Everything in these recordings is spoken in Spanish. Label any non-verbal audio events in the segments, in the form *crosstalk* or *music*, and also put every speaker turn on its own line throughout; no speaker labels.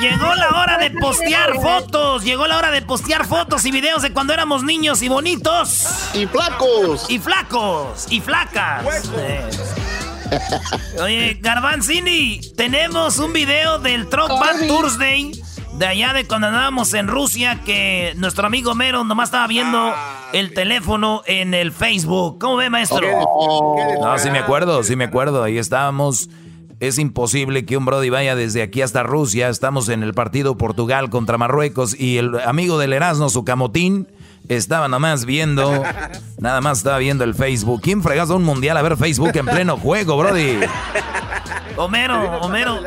Llegó la hora de postear fotos. Llegó la hora de postear fotos y videos de cuando éramos niños y bonitos.
Y flacos.
Y flacos. Y flacas. Oye, Garbanzini, tenemos un video del Truck Bad Thursday de allá de cuando andábamos en Rusia que nuestro amigo Mero nomás estaba viendo el teléfono en el Facebook. ¿Cómo ve, maestro?
No, sí me acuerdo, sí me acuerdo. Ahí estábamos. Es imposible que un Brody vaya desde aquí hasta Rusia. Estamos en el partido Portugal contra Marruecos y el amigo del Erasmo, su camotín, estaba nada más viendo, *laughs* nada más estaba viendo el Facebook. ¿Quién fregas a un mundial a ver Facebook en pleno juego, Brody?
Homero, Homero.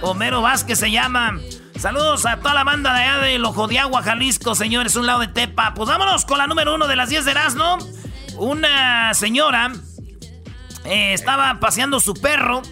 Homero Vázquez se llama. Saludos a toda la banda de allá del Ojo de Agua, Jalisco, señores, un lado de Tepa. Pues vámonos con la número uno de las 10 de Erasmo. Una señora eh, estaba paseando su perro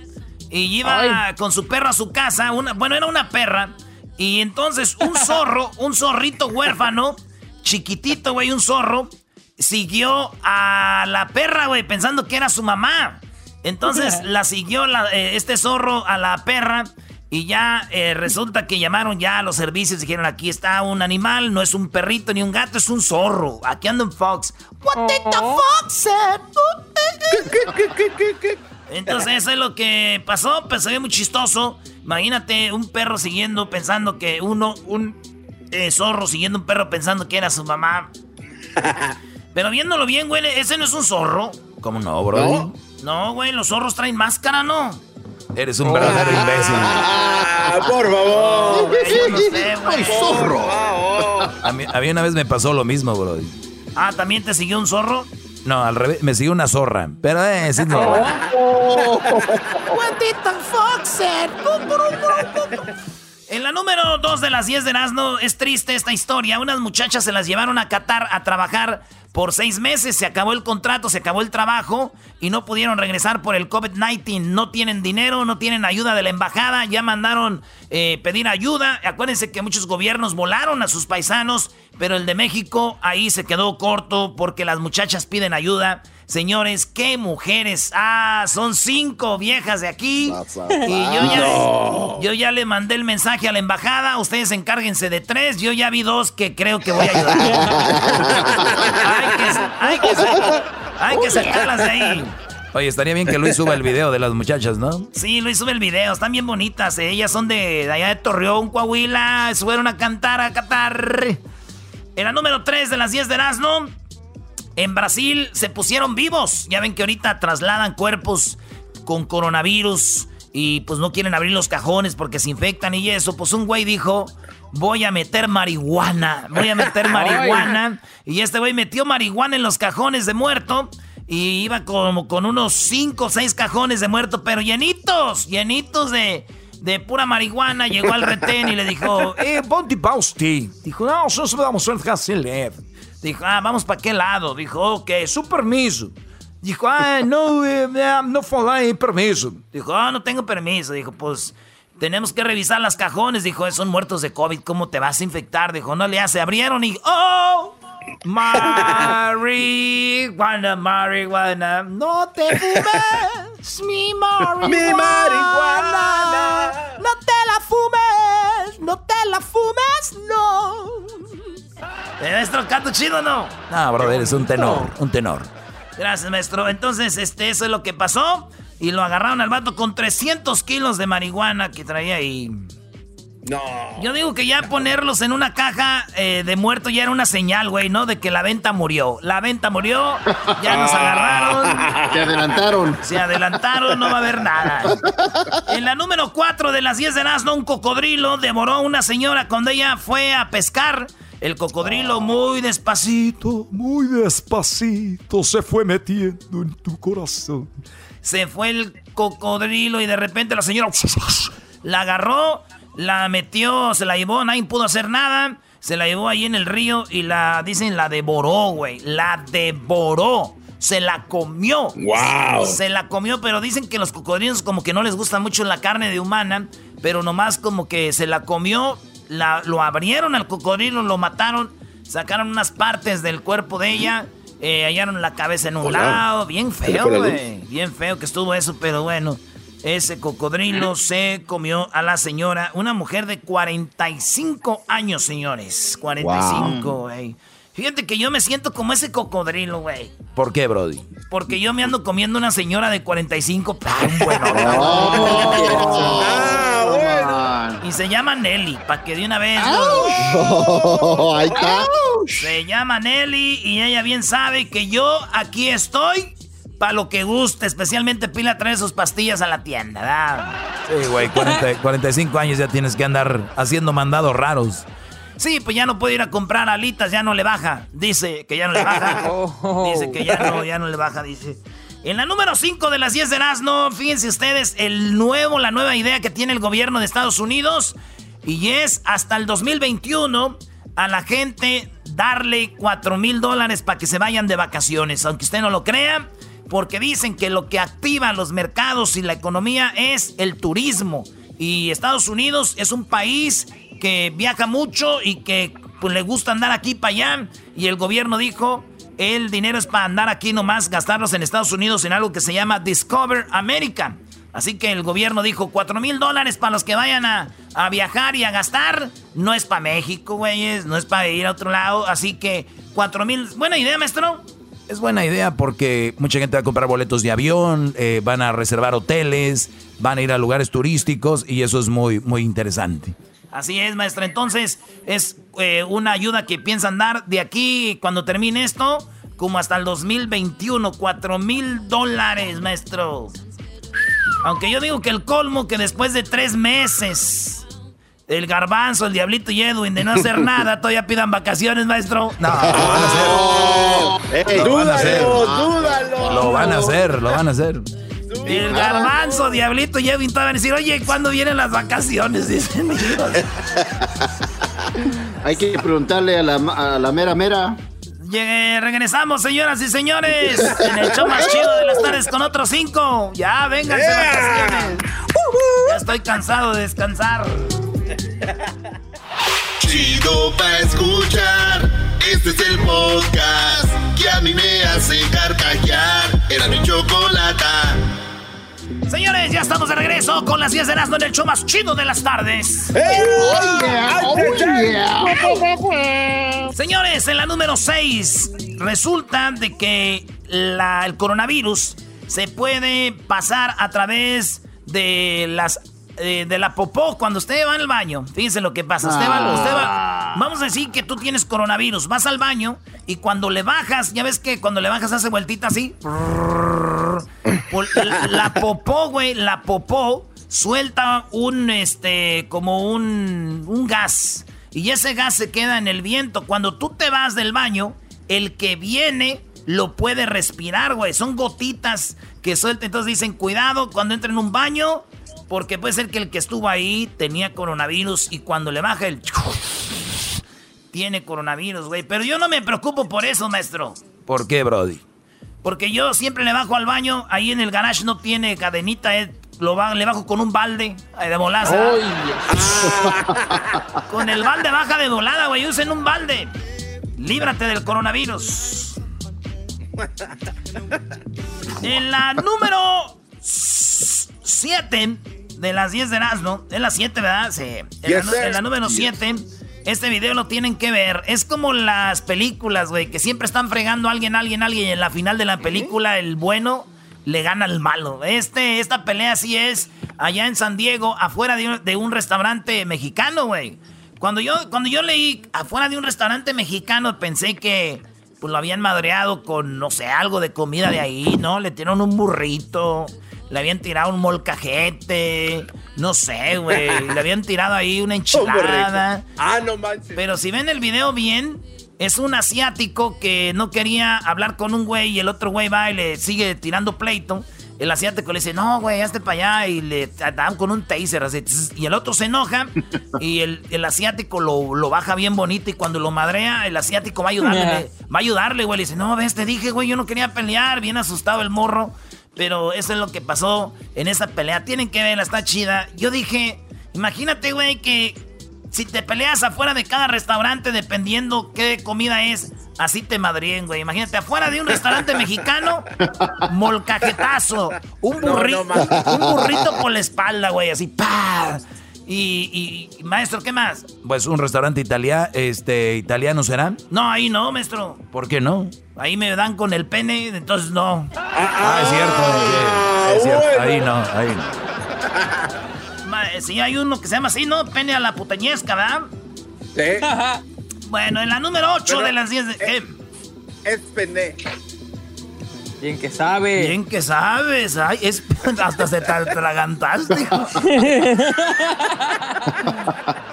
y iba con su perro a su casa. Una, bueno, era una perra. Y entonces un *laughs* zorro, un zorrito huérfano, chiquitito, güey, un zorro, siguió a la perra, güey, pensando que era su mamá. Entonces *laughs* la siguió eh, este zorro a la perra y ya eh, resulta que llamaron ya a los servicios. Dijeron, aquí está un animal, no es un perrito ni un gato, es un zorro. Aquí anda un fox. What did the fox said? Entonces eso es lo que pasó, pues se ve muy chistoso. Imagínate un perro siguiendo, pensando que uno, un eh, zorro siguiendo un perro pensando que era su mamá. Pero viéndolo bien, güey, ese no es un zorro.
¿Cómo no, bro?
No, güey, los zorros traen máscara, ¿no?
Eres un verdadero oh. imbécil.
Ah, por favor.
No,
zorro!
A mí, a mí, una vez me pasó lo mismo, bro.
Ah, ¿también te siguió un zorro?
No, al revés, me siguió una zorra. Pero eh, sí, no. *laughs*
En la número 2 de las 10 de Nazno es triste esta historia. Unas muchachas se las llevaron a Qatar a trabajar por seis meses. Se acabó el contrato, se acabó el trabajo y no pudieron regresar por el COVID-19. No tienen dinero, no tienen ayuda de la embajada. Ya mandaron eh, pedir ayuda. Acuérdense que muchos gobiernos volaron a sus paisanos, pero el de México ahí se quedó corto porque las muchachas piden ayuda. Señores, qué mujeres. Ah, son cinco viejas de aquí. Y yo ya, yo ya le mandé el mensaje a la embajada. Ustedes encárguense de tres. Yo ya vi dos que creo que voy a ayudar. *laughs* hay, que, hay, que, sacarlas de ahí.
Oye, estaría bien que Luis suba el video de las muchachas, ¿no?
Sí, Luis sube el video. Están bien bonitas. ¿eh? Ellas son de, allá de Torreón, Coahuila. Subieron a cantar, a Qatar. En la número 3 de las 10 de Erasmo. En Brasil se pusieron vivos. Ya ven que ahorita trasladan cuerpos con coronavirus y pues no quieren abrir los cajones porque se infectan y eso. Pues un güey dijo, voy a meter marihuana, voy a meter *laughs* marihuana. y este güey metió marihuana en los cajones de muerto. Y iba como con unos 5 o 6 cajones de muerto, pero llenitos, llenitos de, de pura marihuana. Llegó al retén y le dijo, *laughs* eh, ponte pausti. Dijo, no, nosotros vamos a leve. Dijo, ah, vamos para qué lado. Dijo, ok, su permiso. Dijo, ah, no, eh, no falar en permiso. Dijo, ah, no tengo permiso. Dijo, pues tenemos que revisar las cajones. Dijo, son muertos de COVID, ¿cómo te vas a infectar? Dijo, no le hace. Abrieron y, oh, marihuana, marihuana, no te fumes mi marihuana. Mi marihuana. No te la fumes, no te la fumes, no. Maestro, canto chido no?
No, brother, es un tenor, un tenor.
Gracias, maestro. Entonces, este, eso es lo que pasó. Y lo agarraron al vato con 300 kilos de marihuana que traía ahí. No. Yo digo que ya ponerlos en una caja eh, de muerto ya era una señal, güey, ¿no? De que la venta murió. La venta murió, ya nos *laughs* agarraron.
Se adelantaron.
Se adelantaron, no va a haber nada. En la número 4 de las 10 de Nazno, un cocodrilo devoró a una señora cuando ella fue a pescar. El cocodrilo muy despacito, muy despacito se fue metiendo en tu corazón. Se fue el cocodrilo y de repente la señora la agarró, la metió, se la llevó, nadie pudo hacer nada. Se la llevó ahí en el río y la, dicen, la devoró, güey. La devoró. se la comió.
¡Wow!
Se la comió, pero dicen que los cocodrilos como que no les gusta mucho la carne de humana, pero nomás como que se la comió, la, lo abrieron al cocodrilo, lo mataron, sacaron unas partes del cuerpo de ella, eh, hallaron la cabeza en un lado, bien feo, güey, bien feo que estuvo eso, pero bueno. Ese cocodrilo se comió a la señora, una mujer de 45 años, señores. 45, güey. Fíjate que yo me siento como ese cocodrilo, güey.
¿Por qué, Brody?
Porque yo me ando comiendo una señora de 45. *laughs* bueno. ah, Y se llama Nelly, para que de una vez.
ahí está.
Se llama Nelly y ella bien sabe que yo aquí estoy para lo que guste, especialmente Pila trae sus pastillas a la tienda, ¿verdad?
Sí, güey, 45 años ya tienes que andar haciendo mandados raros.
Sí, pues ya no puede ir a comprar alitas, ya no le baja. Dice que ya no le baja. *laughs* Dice que ya no, ya no le baja, dice. En la número 5 de las 10 de Erasmo, fíjense ustedes, el nuevo, la nueva idea que tiene el gobierno de Estados Unidos. Y es hasta el 2021 a la gente darle 4 mil dólares para que se vayan de vacaciones. Aunque usted no lo crea, porque dicen que lo que activa los mercados y la economía es el turismo. Y Estados Unidos es un país que viaja mucho y que pues, le gusta andar aquí para allá. Y el gobierno dijo, el dinero es para andar aquí nomás, gastarlos en Estados Unidos en algo que se llama Discover America. Así que el gobierno dijo, 4 mil dólares para los que vayan a, a, viajar y a gastar. No es para México, güeyes, no es para ir a otro lado. Así que 4 mil... Buena idea, maestro.
Es buena idea porque mucha gente va a comprar boletos de avión, eh, van a reservar hoteles, van a ir a lugares turísticos y eso es muy, muy interesante.
Así es, maestro. Entonces, es eh, una ayuda que piensan dar de aquí, cuando termine esto, como hasta el 2021. 4 mil dólares, maestro. Aunque yo digo que el colmo que después de tres meses, el garbanzo, el diablito y Edwin de no hacer *laughs* nada, todavía pidan vacaciones, maestro.
No, lo van a hacer. lo van a hacer.
dúdalo.
Lo van a hacer, lo van a hacer.
El garbanzo, Diablito y Edwin van a decir, oye, ¿cuándo vienen las vacaciones? *laughs* Dicen *laughs*
Hay que preguntarle a la, a la mera mera.
regresamos, señoras y señores, en el show más chido de las tardes con otros cinco. Ya, vénganse vacaciones. Ya estoy cansado de descansar. *laughs*
Chido pa' escuchar. Este es el podcast que a mí me hace carcajear. Era mi chocolata.
Señores, ya estamos de regreso con las 10 de Erasmo en el show más chido de las tardes. Señores, en la número 6, resulta de que la, el coronavirus se puede pasar a través de las eh, de la popó cuando usted va al baño. Fíjense lo que pasa. Usted va, usted va, vamos a decir que tú tienes coronavirus. Vas al baño y cuando le bajas, ya ves que cuando le bajas hace vueltita así. La, la popó, güey, la popó suelta un, este, como un, un gas. Y ese gas se queda en el viento. Cuando tú te vas del baño, el que viene lo puede respirar, güey. Son gotitas que suelta. Entonces dicen, cuidado cuando entren en un baño porque puede ser que el que estuvo ahí tenía coronavirus y cuando le baja el... *laughs* Tiene coronavirus, güey. Pero yo no me preocupo por eso, maestro.
¿Por qué, Brody?
Porque yo siempre le bajo al baño. Ahí en el garage no tiene cadenita. Eh, lo le bajo con un balde de molaza. *laughs* con el balde baja de volada, güey. Usen un balde. Líbrate del coronavirus. En la número 7 de las 10 de Erasmo. Es la 7, ¿verdad? Sí. En, la, número 7. Este video lo tienen que ver. Es como las películas, güey, que siempre están fregando a alguien, alguien, alguien. Y en la final de la película, el bueno le gana al malo. Este, esta pelea sí es allá en San Diego, afuera de un, restaurante mexicano, güey. Cuando yo, cuando yo leí afuera de un restaurante mexicano, pensé que pues, lo habían madreado con, no sé, algo de comida de ahí, ¿no? Le tiraron un burrito, le habían tirado un molcajete, no sé, güey. le habían tirado ahí una enchilada. *laughs*
ah, no manches.
Pero si ven el video bien, es un asiático que no quería hablar con un güey y el otro güey va y le sigue tirando pleito. el asiático le dice, no, güey, hazte para allá. Y le dan con un taser así. Y el otro se enoja y el, asiático lo, baja bien bonito. Y cuando lo madrea, el asiático va a ayudarle. *laughs* va a ayudarle, güey. Le dice, no, ves, te dije, güey, yo no quería pelear. Bien asustado el morro. Pero eso es lo que pasó en esa pelea. Tienen que verla, está chida. Yo dije, imagínate, güey, que si te peleas afuera de cada restaurante, dependiendo qué comida es, así te madríen, güey. Imagínate, afuera de un restaurante *laughs* mexicano, molcajetazo. Un, burrito, un burrito por la espalda, güey, así, ¡pah! Y, maestro, ¿qué más?
Pues un restaurante italiano, este, italiano será.
No, ahí no, maestro.
¿Por qué no?
Ahí me dan con el pene, entonces no.
Ah, es cierto. Ah, es cierto. Ahí no, ahí no.
Sí, hay uno que se llama así, ¿no? Pene a la putañesca, ¿verdad?
Sí.
bueno, en la número 8 de las 10 de...
Es, es pene.
Bien que sabe.
Bien que sabes. Ay, es, *laughs* hasta se te atragantaste. *laughs*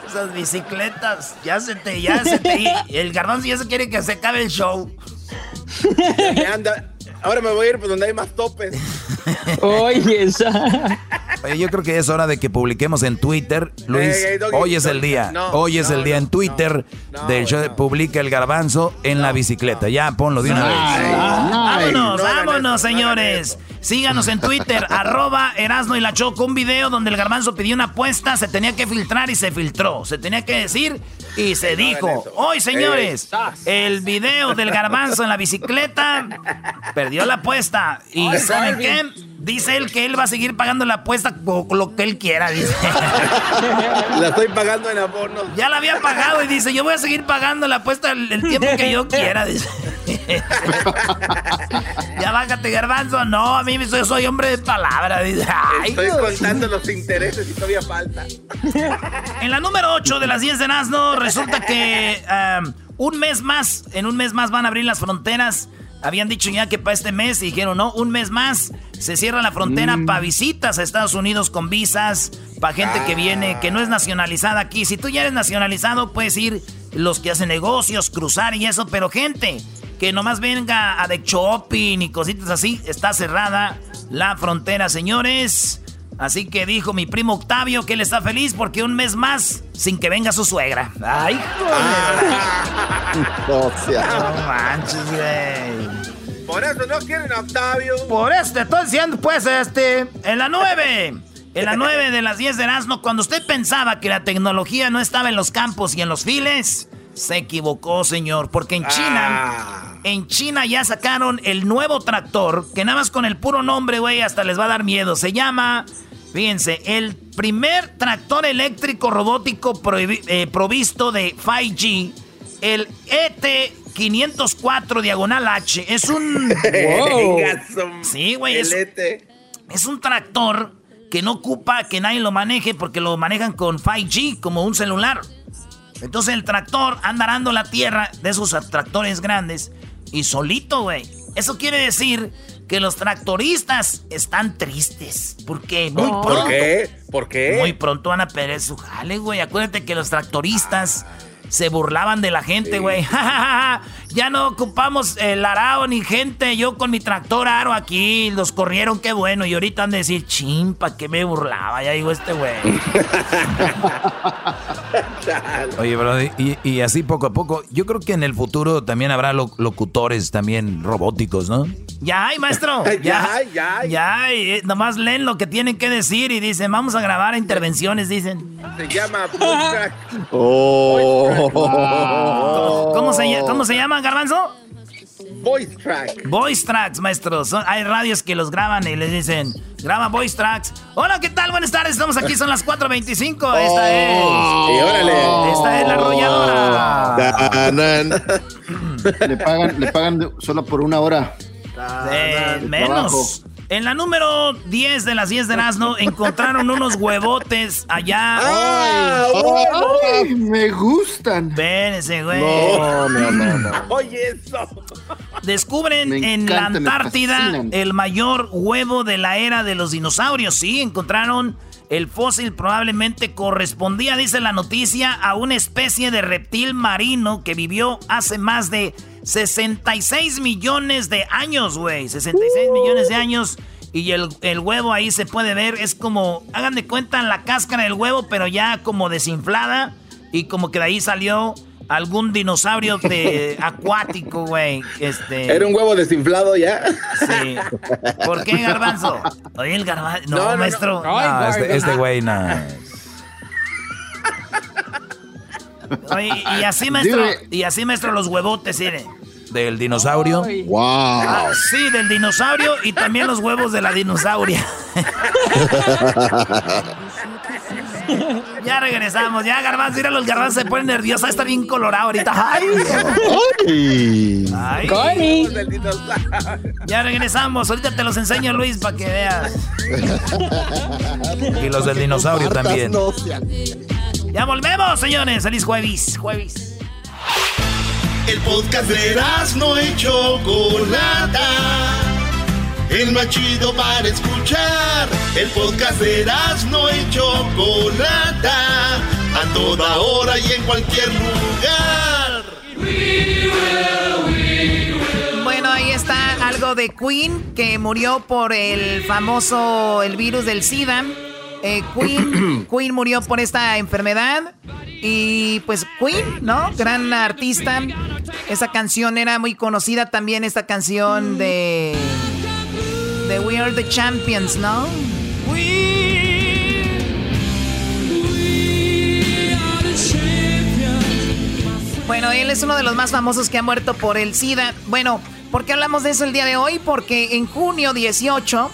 Esas bicicletas. Ya se te, ya se te. El garbanzo ya se quiere que se acabe el show.
anda, Ahora me voy a ir por donde hay más topes. *laughs*
Oye,
Oye, yo creo que es hora de que publiquemos en Twitter, Luis. hoy es el día. hoy es el día en Twitter del show. Publica el garbanzo en la bicicleta. Ya, ponlo de una vez.
vámonos, vámonos, señores. Síganos en Twitter, *laughs* arroba Erasno y la Choco, un video donde el garbanzo pidió una apuesta, se tenía que filtrar y se filtró. Se tenía que decir y se dijo. Hoy, señores, el video del garbanzo en la bicicleta perdió la apuesta. ¿Y saben qué? Dice él que él va a seguir pagando la apuesta con lo que él quiera, dice. *laughs*
La estoy pagando en abono.
Ya la había pagado y dice, yo voy a seguir pagando la apuesta el, tiempo que yo quiera, dice. *laughs* ya bájate, garbanzo. No, a mí soy, soy hombre de palabra, dice.
estoy contando los intereses y todavía falta.
en la número 8 de las 10 de Nazno, resulta que um, un mes más, en un mes más van a abrir las fronteras habían dicho ya que para este mes y dijeron, no, un mes más se cierra la frontera mm. para visitas a Estados Unidos con visas, para gente que viene, que no es nacionalizada aquí. Si tú ya eres nacionalizado, puedes ir los que hacen negocios, cruzar y eso, pero gente que nomás venga a de shopping y cositas así, está cerrada la frontera, señores. Así que dijo mi primo Octavio que él está feliz porque un mes más sin que venga su suegra. ¡Ay, *laughs*
joder!
no manches, güey.
Por eso no quieren a Octavio.
Por eso te estoy diciendo, pues, este. En la 9. En la 9 de las 10 de Erasmo, cuando usted pensaba que la tecnología no estaba en los campos y en los files, se equivocó, señor. Porque en China. Ah. En China ya sacaron el nuevo tractor. Que nada más con el puro nombre, güey, hasta les va a dar miedo. Se llama Fíjense, el primer tractor eléctrico robótico eh, provisto de 5G, el ET504 diagonal H, es un... *laughs* sí, güey. Es, es un tractor que no ocupa que nadie lo maneje porque lo manejan con 5G como un celular. Entonces el tractor anda arando la tierra de esos tractores grandes y solito, güey. Eso quiere decir que los tractoristas están tristes. Porque muy pronto.
¿Por qué? ¿Por qué?
Muy pronto van a perder su jale, güey. Acuérdate que los tractoristas se burlaban de la gente, güey. *laughs* ya no ocupamos el arao ni gente. Yo con mi tractor aro aquí. Los corrieron, qué bueno. Y ahorita han de decir, chimpa, que me burlaba. Ya digo este güey. *laughs*
Oye, bro, y, y, así poco a poco. Yo creo que en el futuro también habrá locutores también robóticos, ¿no?
Ya hay, maestro. *laughs* Ya, ya, ya. Eh, nomás leen lo que tienen que decir y dicen, vamos a grabar intervenciones, dicen.
Se llama *laughs*
oh. ¿Cómo, se, ¿Cómo se llama, Garbanzo?
Voice Tracks.
Voice Tracks, maestro. hay radios que los graban y les dicen, graba Voice Tracks. Hola, ¿qué tal? Buenas tardes. Estamos aquí, son las 4.25. Esta es.
Y órale.
Esta es la arrolladora.
le pagan, le pagan solo por una hora.
Eh, menos. En la número 10 de las 10 de Erasmo encontraron unos huevotes allá.
¡Ah! me gustan.
Espérense, güey.
No, no, no,
Oye, eso.
Descubren en la Antártida el mayor huevo de la era de los dinosaurios. Sí, encontraron el fósil probablemente correspondía, dice la noticia, a una especie de reptil marino que vivió hace más de 66 millones de años, güey. 66 millones de años. Y el, el, huevo ahí se puede ver, es como, hagan de cuenta la cáscara del huevo, pero ya como desinflada. Y como que de ahí salió algún dinosaurio de *laughs* acuático, güey. Este...
Era un huevo desinflado ya.
Sí. ¿Por qué, garbanzo? Oye, el garbanzo. No, maestro. No,
este, este, güey, no.
Oye, y así, maestro, y así, maestro, los huevotes, miren.
¿Del dinosaurio?
¡Wow! Ah,
sí, del dinosaurio y también los huevos de la dinosauria. *laughs* *laughs* ya regresamos, ya garbanzo, mira los garbanzos se ponen nerviosos, está bien colorado ahorita. ¡Ay! ¡Ay! Ya regresamos, ahorita te los enseño Luis para que veas.
y los del dinosaurio también.
Ya volvemos, señores. Feliz jueves, jueves.
El podcast de no hecho Chocolata. El más chido para escuchar. El podcast de no hecho Chocolata. A toda hora y en cualquier lugar.
Bueno, ahí está algo de Queen que murió por el famoso el virus del SIDA. Eh, Queen, *clears throat* Queen murió por esta enfermedad. Y pues Queen, ¿no? Gran artista. Esa canción era muy conocida también, esta canción de... De We Are the Champions, ¿no? Bueno, él es uno de los más famosos que ha muerto por el SIDA. Bueno, ¿por qué hablamos de eso el día de hoy? Porque en junio 18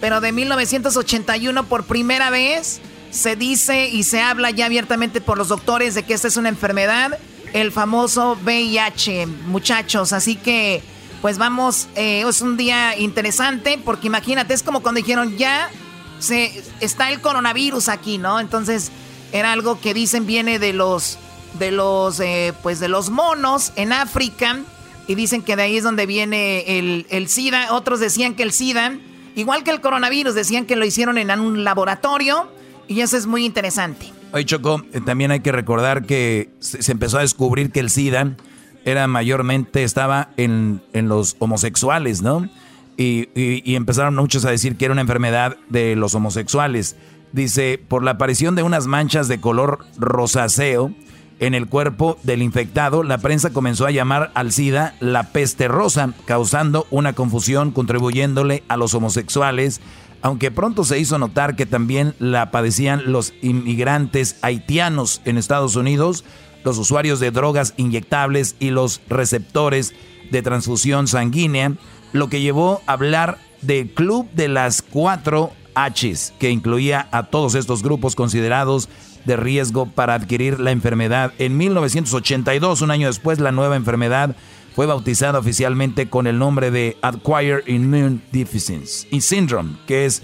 pero de 1981 por primera vez se dice y se habla ya abiertamente por los doctores de que esta es una enfermedad, el famoso VIH, muchachos. Así que, pues vamos, eh, es un día interesante porque imagínate, es como cuando dijeron ya se está el coronavirus aquí, ¿no? Entonces era algo que dicen viene de los de los eh, pues de los monos en África y dicen que de ahí es donde viene el, el SIDA. Otros decían que el SIDA Igual que el coronavirus, decían que lo hicieron en un laboratorio y eso es muy interesante.
Oye, Choco, eh, también hay que recordar que se, empezó a descubrir que el SIDA era mayormente, estaba en, los homosexuales, ¿no? Y, y, empezaron muchos a decir que era una enfermedad de los homosexuales. Dice, por la aparición de unas manchas de color rosáceo en el cuerpo del infectado, la prensa comenzó a llamar al SIDA la peste rosa, causando una confusión contribuyéndole a los homosexuales, aunque pronto se hizo notar que también la padecían los inmigrantes haitianos en Estados Unidos, los usuarios de drogas inyectables y los receptores de transfusión sanguínea, lo que llevó a hablar del Club de las Cuatro H's, que incluía a todos estos grupos considerados de riesgo para adquirir la enfermedad. En 1982, un año después, la nueva enfermedad fue bautizada oficialmente con el nombre de Acquired Immune Deficiency Syndrome, que es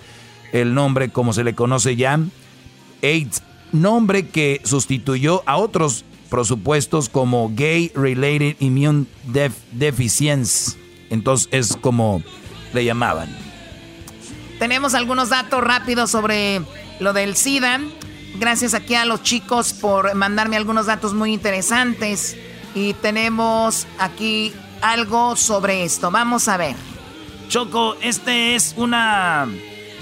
el nombre como se le conoce ya, AIDS, nombre que sustituyó a otros presupuestos como Gay Related Immune Deficiency. Entonces es como le llamaban.
Tenemos algunos datos rápidos sobre lo del SIDA. Gracias aquí a los chicos por mandarme algunos datos muy interesantes. Y tenemos aquí algo sobre esto. Vamos a ver. Choco, este es una,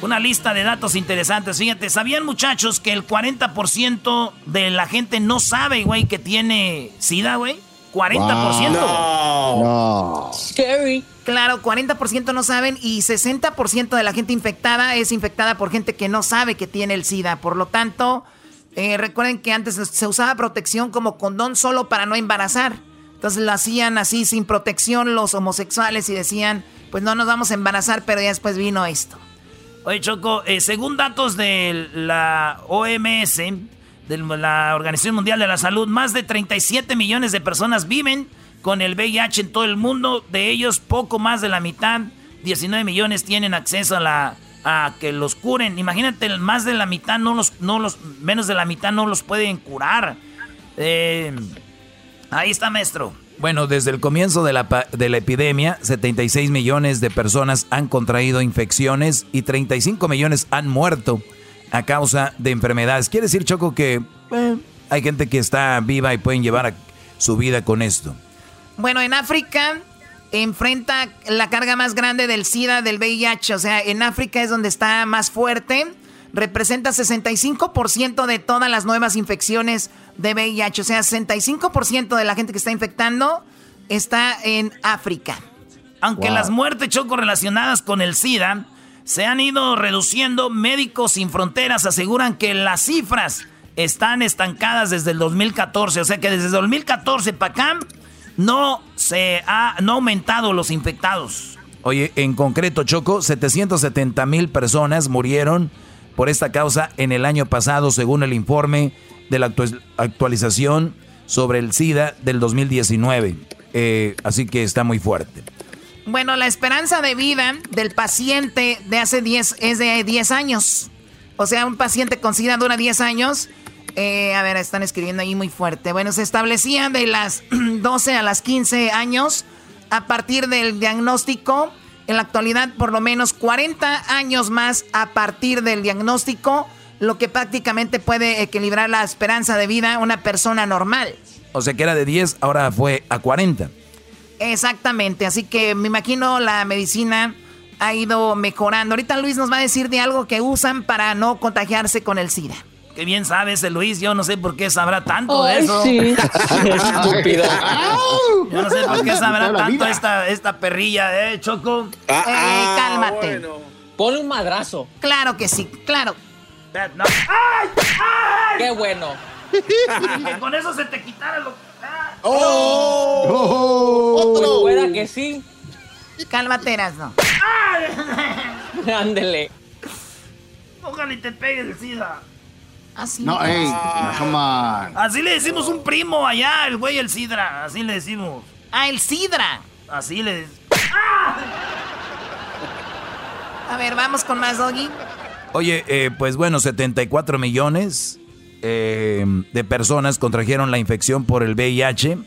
una lista de datos interesantes. Fíjate, ¿sabían muchachos que el 40% de la gente no sabe, güey, que tiene SIDA, güey? 40%. No. no. Scary. Claro, 40% no saben y 60% de la gente infectada es infectada por gente que no sabe que tiene el SIDA. Por lo tanto, eh, recuerden que antes se usaba protección como condón solo para no embarazar. Entonces lo hacían así sin protección los homosexuales y decían, pues no nos vamos a embarazar, pero ya después vino esto. Oye, Choco, eh, según datos de la OMS, de la Organización Mundial de la Salud, más de 37 millones de personas viven con el VIH en todo el mundo. De ellos, poco más de la mitad, 19 millones, tienen acceso a la a que los curen. Imagínate, más de la mitad no los, no los, menos de la mitad no los pueden curar. Eh, ahí está, maestro.
Bueno, desde el comienzo de la, de la epidemia, 76 millones de personas han contraído infecciones y 35 millones han muerto a causa de enfermedades. Quiere decir, Choco, que eh, hay gente que está viva y pueden llevar su vida con esto.
Bueno, en África
enfrenta la carga más grande del SIDA, del VIH. O sea, en África es donde está más fuerte. Representa 65% de todas las nuevas infecciones de VIH. O sea, 65% de la gente que está infectando está en África. Aunque las muertes choco relacionadas con el SIDA se han ido reduciendo, Médicos Sin Fronteras aseguran que las cifras están estancadas desde el 2014. O sea que desde el 2014 para acá no se ha no aumentado los infectados.
Oye, en concreto, Choco, 770 mil personas murieron por esta causa en el año pasado, según el informe de la actualización sobre el SIDA del 2019. Eh, así que está muy fuerte.
Bueno, la esperanza de vida del paciente de hace 10 es de 10 años. O sea, un paciente con SIDA dura 10 años eh, a ver, están escribiendo ahí muy fuerte. Bueno, se establecía de las *clears throat* 12 a las 15 años a partir del diagnóstico. En la actualidad, por lo menos 40 años más a partir del diagnóstico, lo que prácticamente puede equilibrar la esperanza de vida a una persona normal.
O sea que era de 10, ahora fue a 40.
Exactamente, así que me imagino la medicina ha ido mejorando. Ahorita Luis nos va a decir de algo que usan para no contagiarse con el SIDA. Qué bien sabes, Luis. Yo no sé por qué sabrá tanto de eso.
Sí. *laughs* Estúpido.
Yo no sé por qué sabrá tanto esta, esta perrilla, ¿eh, Choco? Ah, eh, cálmate.
Ponle un madrazo.
Claro que sí, claro.
¡Ay! ¡Ay! ¡Qué bueno!
que con eso se te quitara lo.
¡Ah! ¡Oh! ¡Oh! Pueda que sí.
Cálmate, no. *laughs*
Ándele.
Ojalá y te pegue el SIDA.
Así. No, ey,
ah. Así le decimos un primo allá, el güey el Sidra. Así le decimos. Ah, el Sidra. Así le decimos. ¡Ah! A ver, vamos con más, Doggy.
Oye, eh, pues bueno, 74 millones eh, de personas contrajeron la infección por el VIH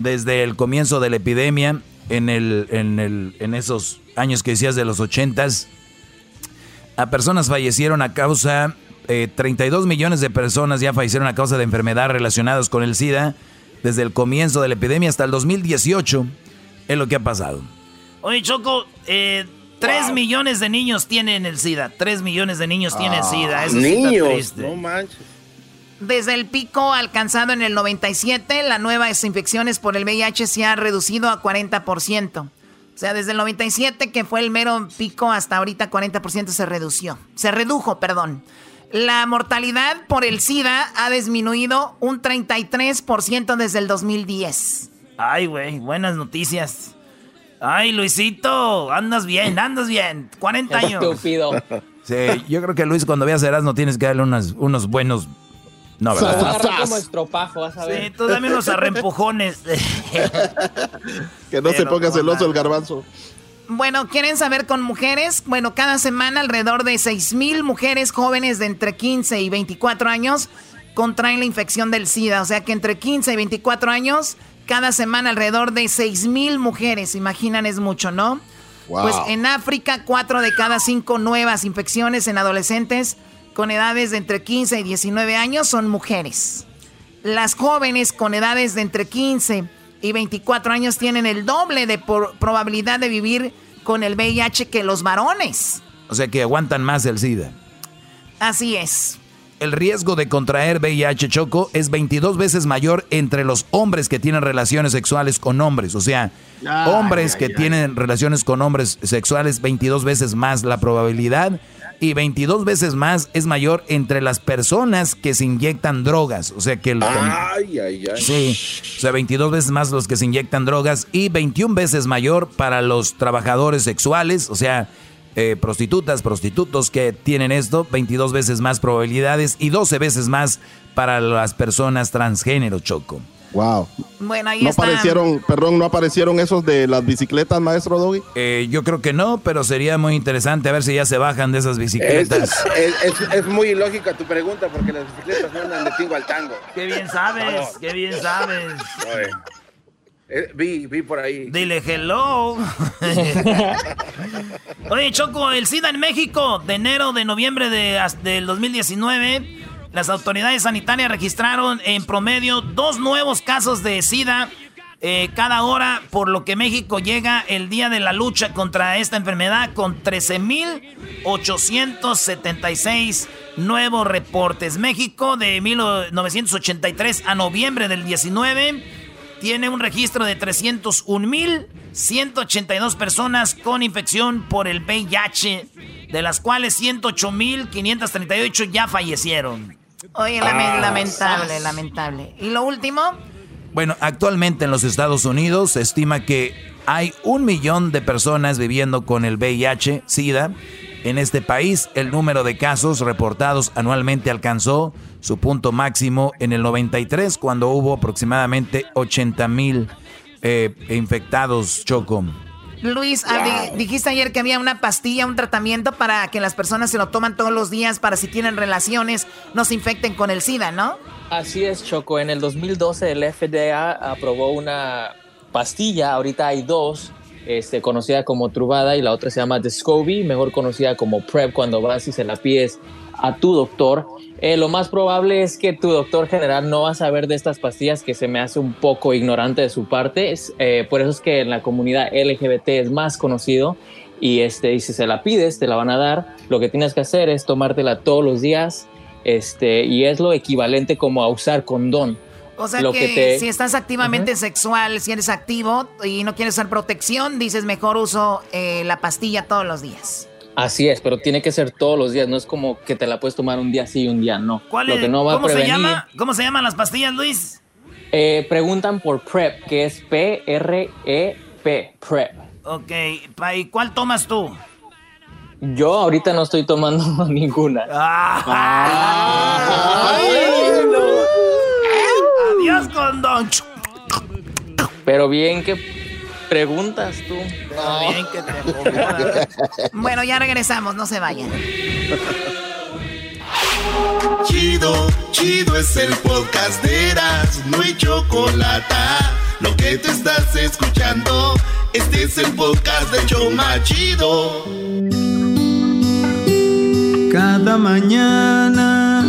desde el comienzo de la epidemia en, el, en, el, en esos años que decías de los 80s. A personas fallecieron a causa 32 eh, millones de personas ya fallecieron a causa de enfermedades relacionadas con el SIDA desde el comienzo de la epidemia hasta el 2018. Es lo que ha pasado.
Oye, Choco, eh, 3 millones de niños tienen el SIDA. 3 millones de niños tienen ah, SIDA. Eso niños, no manches. Desde el pico alcanzado en el 97, la nueva infecciones por el VIH se ha reducido a 40%. O sea, desde el 97, que fue el mero pico, hasta ahorita 40% se redució. Se redujo, perdón. La mortalidad por el SIDA ha disminuido un 33% desde el 2010. Ay, güey, buenas noticias. Ay, Luisito, andas bien, andas bien. 40 años.
Estúpido.
Sí, yo creo que Luis, cuando veas no tienes que darle unos buenos.
No, ¿verdad? como estropajo, vas a ver.
Sí, tú dame unos arrempujones. *laughs*
que no se ponga celoso el garbanzo.
Bueno, ¿quieren saber con mujeres? Bueno, cada semana alrededor de 6 mil mujeres jóvenes de entre 15 y 24 años contraen la infección del SIDA. O sea que entre 15 y 24 años, cada semana alrededor de 6 mil mujeres. Imaginan, es mucho, ¿no? Pues en África, 4 de cada 5 nuevas infecciones en adolescentes con edades de entre 15 y 19 años son mujeres. Las jóvenes con edades de entre 15 y 24 años tienen el doble de probabilidad de vivir con el VIH que los varones.
O sea que aguantan más el SIDA.
Así es.
El riesgo de contraer VIH choco es 22 veces mayor entre los hombres que tienen relaciones sexuales con hombres. O sea, hombres que tienen relaciones con hombres sexuales, 22 veces más la probabilidad y 22 veces más es mayor entre las personas que se inyectan drogas. O sea que el...
Ay, ay, ay.
Sí, o sea, 22 veces más los que se inyectan drogas y 21 veces mayor para los trabajadores sexuales, o sea, eh, prostitutas, prostitutos que tienen esto, 22 veces más probabilidades y 12 veces más para las personas transgénero, Choco.
Wow.
Bueno, ahí
¿No aparecieron, perdón, no aparecieron esos de las bicicletas, maestro Doggy?
Eh, yo creo que no, pero sería muy interesante a ver si ya se bajan de esas bicicletas.
Es, muy ilógica tu pregunta porque las bicicletas no andan de tingo al tango.
Qué bien sabes, qué bien sabes.
Eh, vi, vi por ahí.
Dile hello. *laughs* Oye, Choco, el SIDA en México, de enero, de noviembre de, del 2019 las autoridades sanitarias registraron en promedio dos nuevos casos de SIDA
eh, cada hora, por lo que México llega el día de la lucha contra esta enfermedad con 13.876 nuevos reportes. México de 1983 a noviembre del 19 tiene un registro de 301.182 personas con infección por el VIH, de las cuales 108.538 ya fallecieron.
Oye, ah, lamentable, lamentable. ¿Y lo último?
Bueno, actualmente en los Estados Unidos se estima que hay un millón de personas viviendo con el VIH, SIDA. En este país, el número de casos reportados anualmente alcanzó su punto máximo en el 93, cuando hubo aproximadamente 80 mil eh, infectados, Choco.
Luis, ah, dijiste ayer que había una pastilla, un tratamiento para que las personas se lo toman todos los días para si tienen relaciones no se infecten con el SIDA, ¿no?
Así es, Choco. En el 2012 el FDA aprobó una pastilla, ahorita hay dos, este, conocida como Truvada y la otra se llama Descovy, mejor conocida como PrEP cuando vas y se la pides a tu doctor. Eh, lo más probable es que tu doctor general no va a saber de estas pastillas, que se me hace un poco ignorante de su parte. Eh, por eso es que en la comunidad LGBT es más conocido. Y, este, y si se la pides, te la van a dar. Lo que tienes que hacer es tomártela todos los días este, y es lo equivalente como a usar condón.
O sea que, si estás activamente sexual, si eres activo y no quieres usar protección, dices mejor uso eh, la pastilla todos los días.
Así es, pero tiene que ser todos los días, no es como que te la puedes tomar un día sí y un día no.
¿Cuál es? ¿Cómo se llama? ¿Cómo se llaman las pastillas, Luis?
Eh, preguntan por PrEP, que es P-R-E-P, PrEP.
Ok, ¿y cuál tomas tú?
Yo ahorita no estoy tomando *laughs* ninguna.
Adiós, condón.
Pero bien que preguntas tú.
Bien que te
Bueno, ya regresamos, no se vayan.
Chido, chido es el podcast de Eras, no hay chocolate. Lo que te estás escuchando, este es el podcast de Choma Chido.
Cada mañana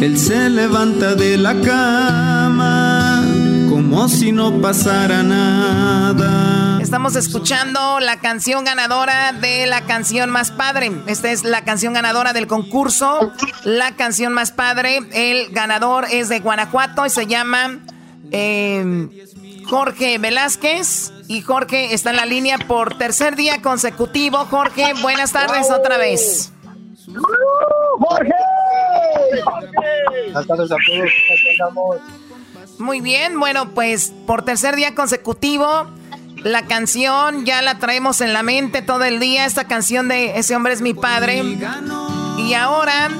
él se levanta de la cama como si no pasara nada.
Estamos escuchando la canción ganadora de la canción más padre. Esta es la canción ganadora del concurso. La canción más padre. El ganador es de Guanajuato y se llama eh, Jorge Velázquez. Y Jorge está en la línea por tercer día consecutivo. Jorge, buenas tardes otra vez.
¡Jorge! Buenas tardes a todos.
Muy bien, bueno, pues por tercer día consecutivo, la canción ya la traemos en la mente todo el día, esta canción de Ese hombre es mi padre. Y ahora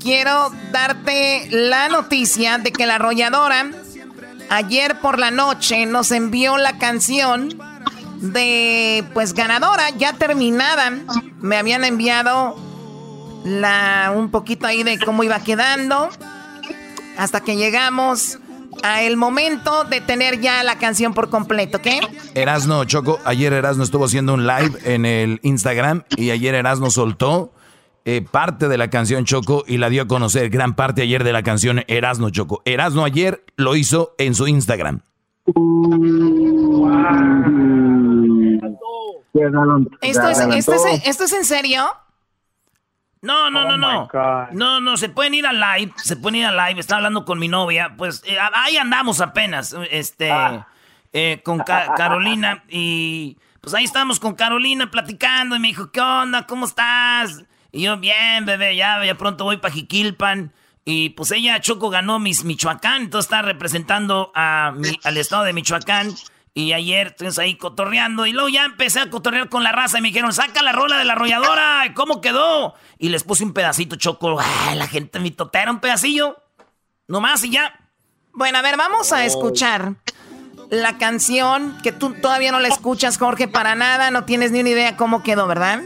quiero darte la noticia de que la arrolladora ayer por la noche nos envió la canción de pues ganadora ya terminada. Me habían enviado la, un poquito ahí de cómo iba quedando. Hasta que llegamos a el momento de tener ya la canción por completo, ¿qué?
Erasno, Choco, ayer Erasno estuvo haciendo un live en el Instagram y ayer Erasno soltó eh, parte de la canción Choco y la dio a conocer, gran parte ayer de la canción Erasno Choco. Erasno ayer lo hizo en su Instagram.
¿Esto ¿Esto es en serio?
No, no, no, oh no. No, no, se pueden ir a live, se pueden ir a live. Estaba hablando con mi novia, pues eh, ahí andamos apenas, este, ah. eh, con Carolina y pues ahí estamos con Carolina platicando y me dijo, ¿qué onda? ¿Cómo estás? Y yo, bien, bebé, ya, ya pronto voy para Jiquilpan. Y pues ella, Choco, ganó mis Michoacán, entonces está representando a al estado de Michoacán. Y ayer estuvimos ahí cotorreando y luego ya empecé a cotorrear con la raza y me dijeron, saca la rola de la arrolladora, ¿cómo quedó? Y les puse un pedacito choco, la gente mi totera, un pedacillo, nomás y ya.
Bueno, a ver, vamos a escuchar la canción que tú todavía no la escuchas, Jorge, para nada, no tienes ni una idea cómo quedó, ¿verdad?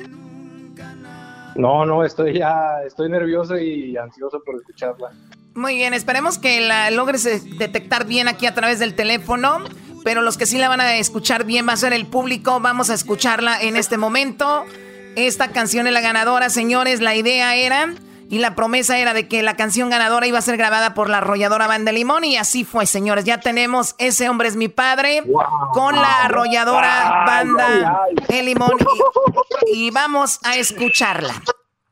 No, no, estoy ya, estoy nervioso y ansioso por escucharla.
Muy bien, esperemos que la logres detectar bien aquí a través del teléfono. Pero los que sí la van a escuchar bien va a ser el público. Vamos a escucharla en este momento. Esta canción es la ganadora, señores. La idea era y la promesa era de que la canción ganadora iba a ser grabada por la arrolladora Banda Limón y así fue, señores. Ya tenemos Ese hombre es mi padre con la arrolladora Banda El Limón y, vamos a escucharla.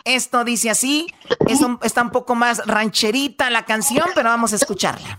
Esto dice así, está un poco más rancherita la canción, pero vamos a escucharla.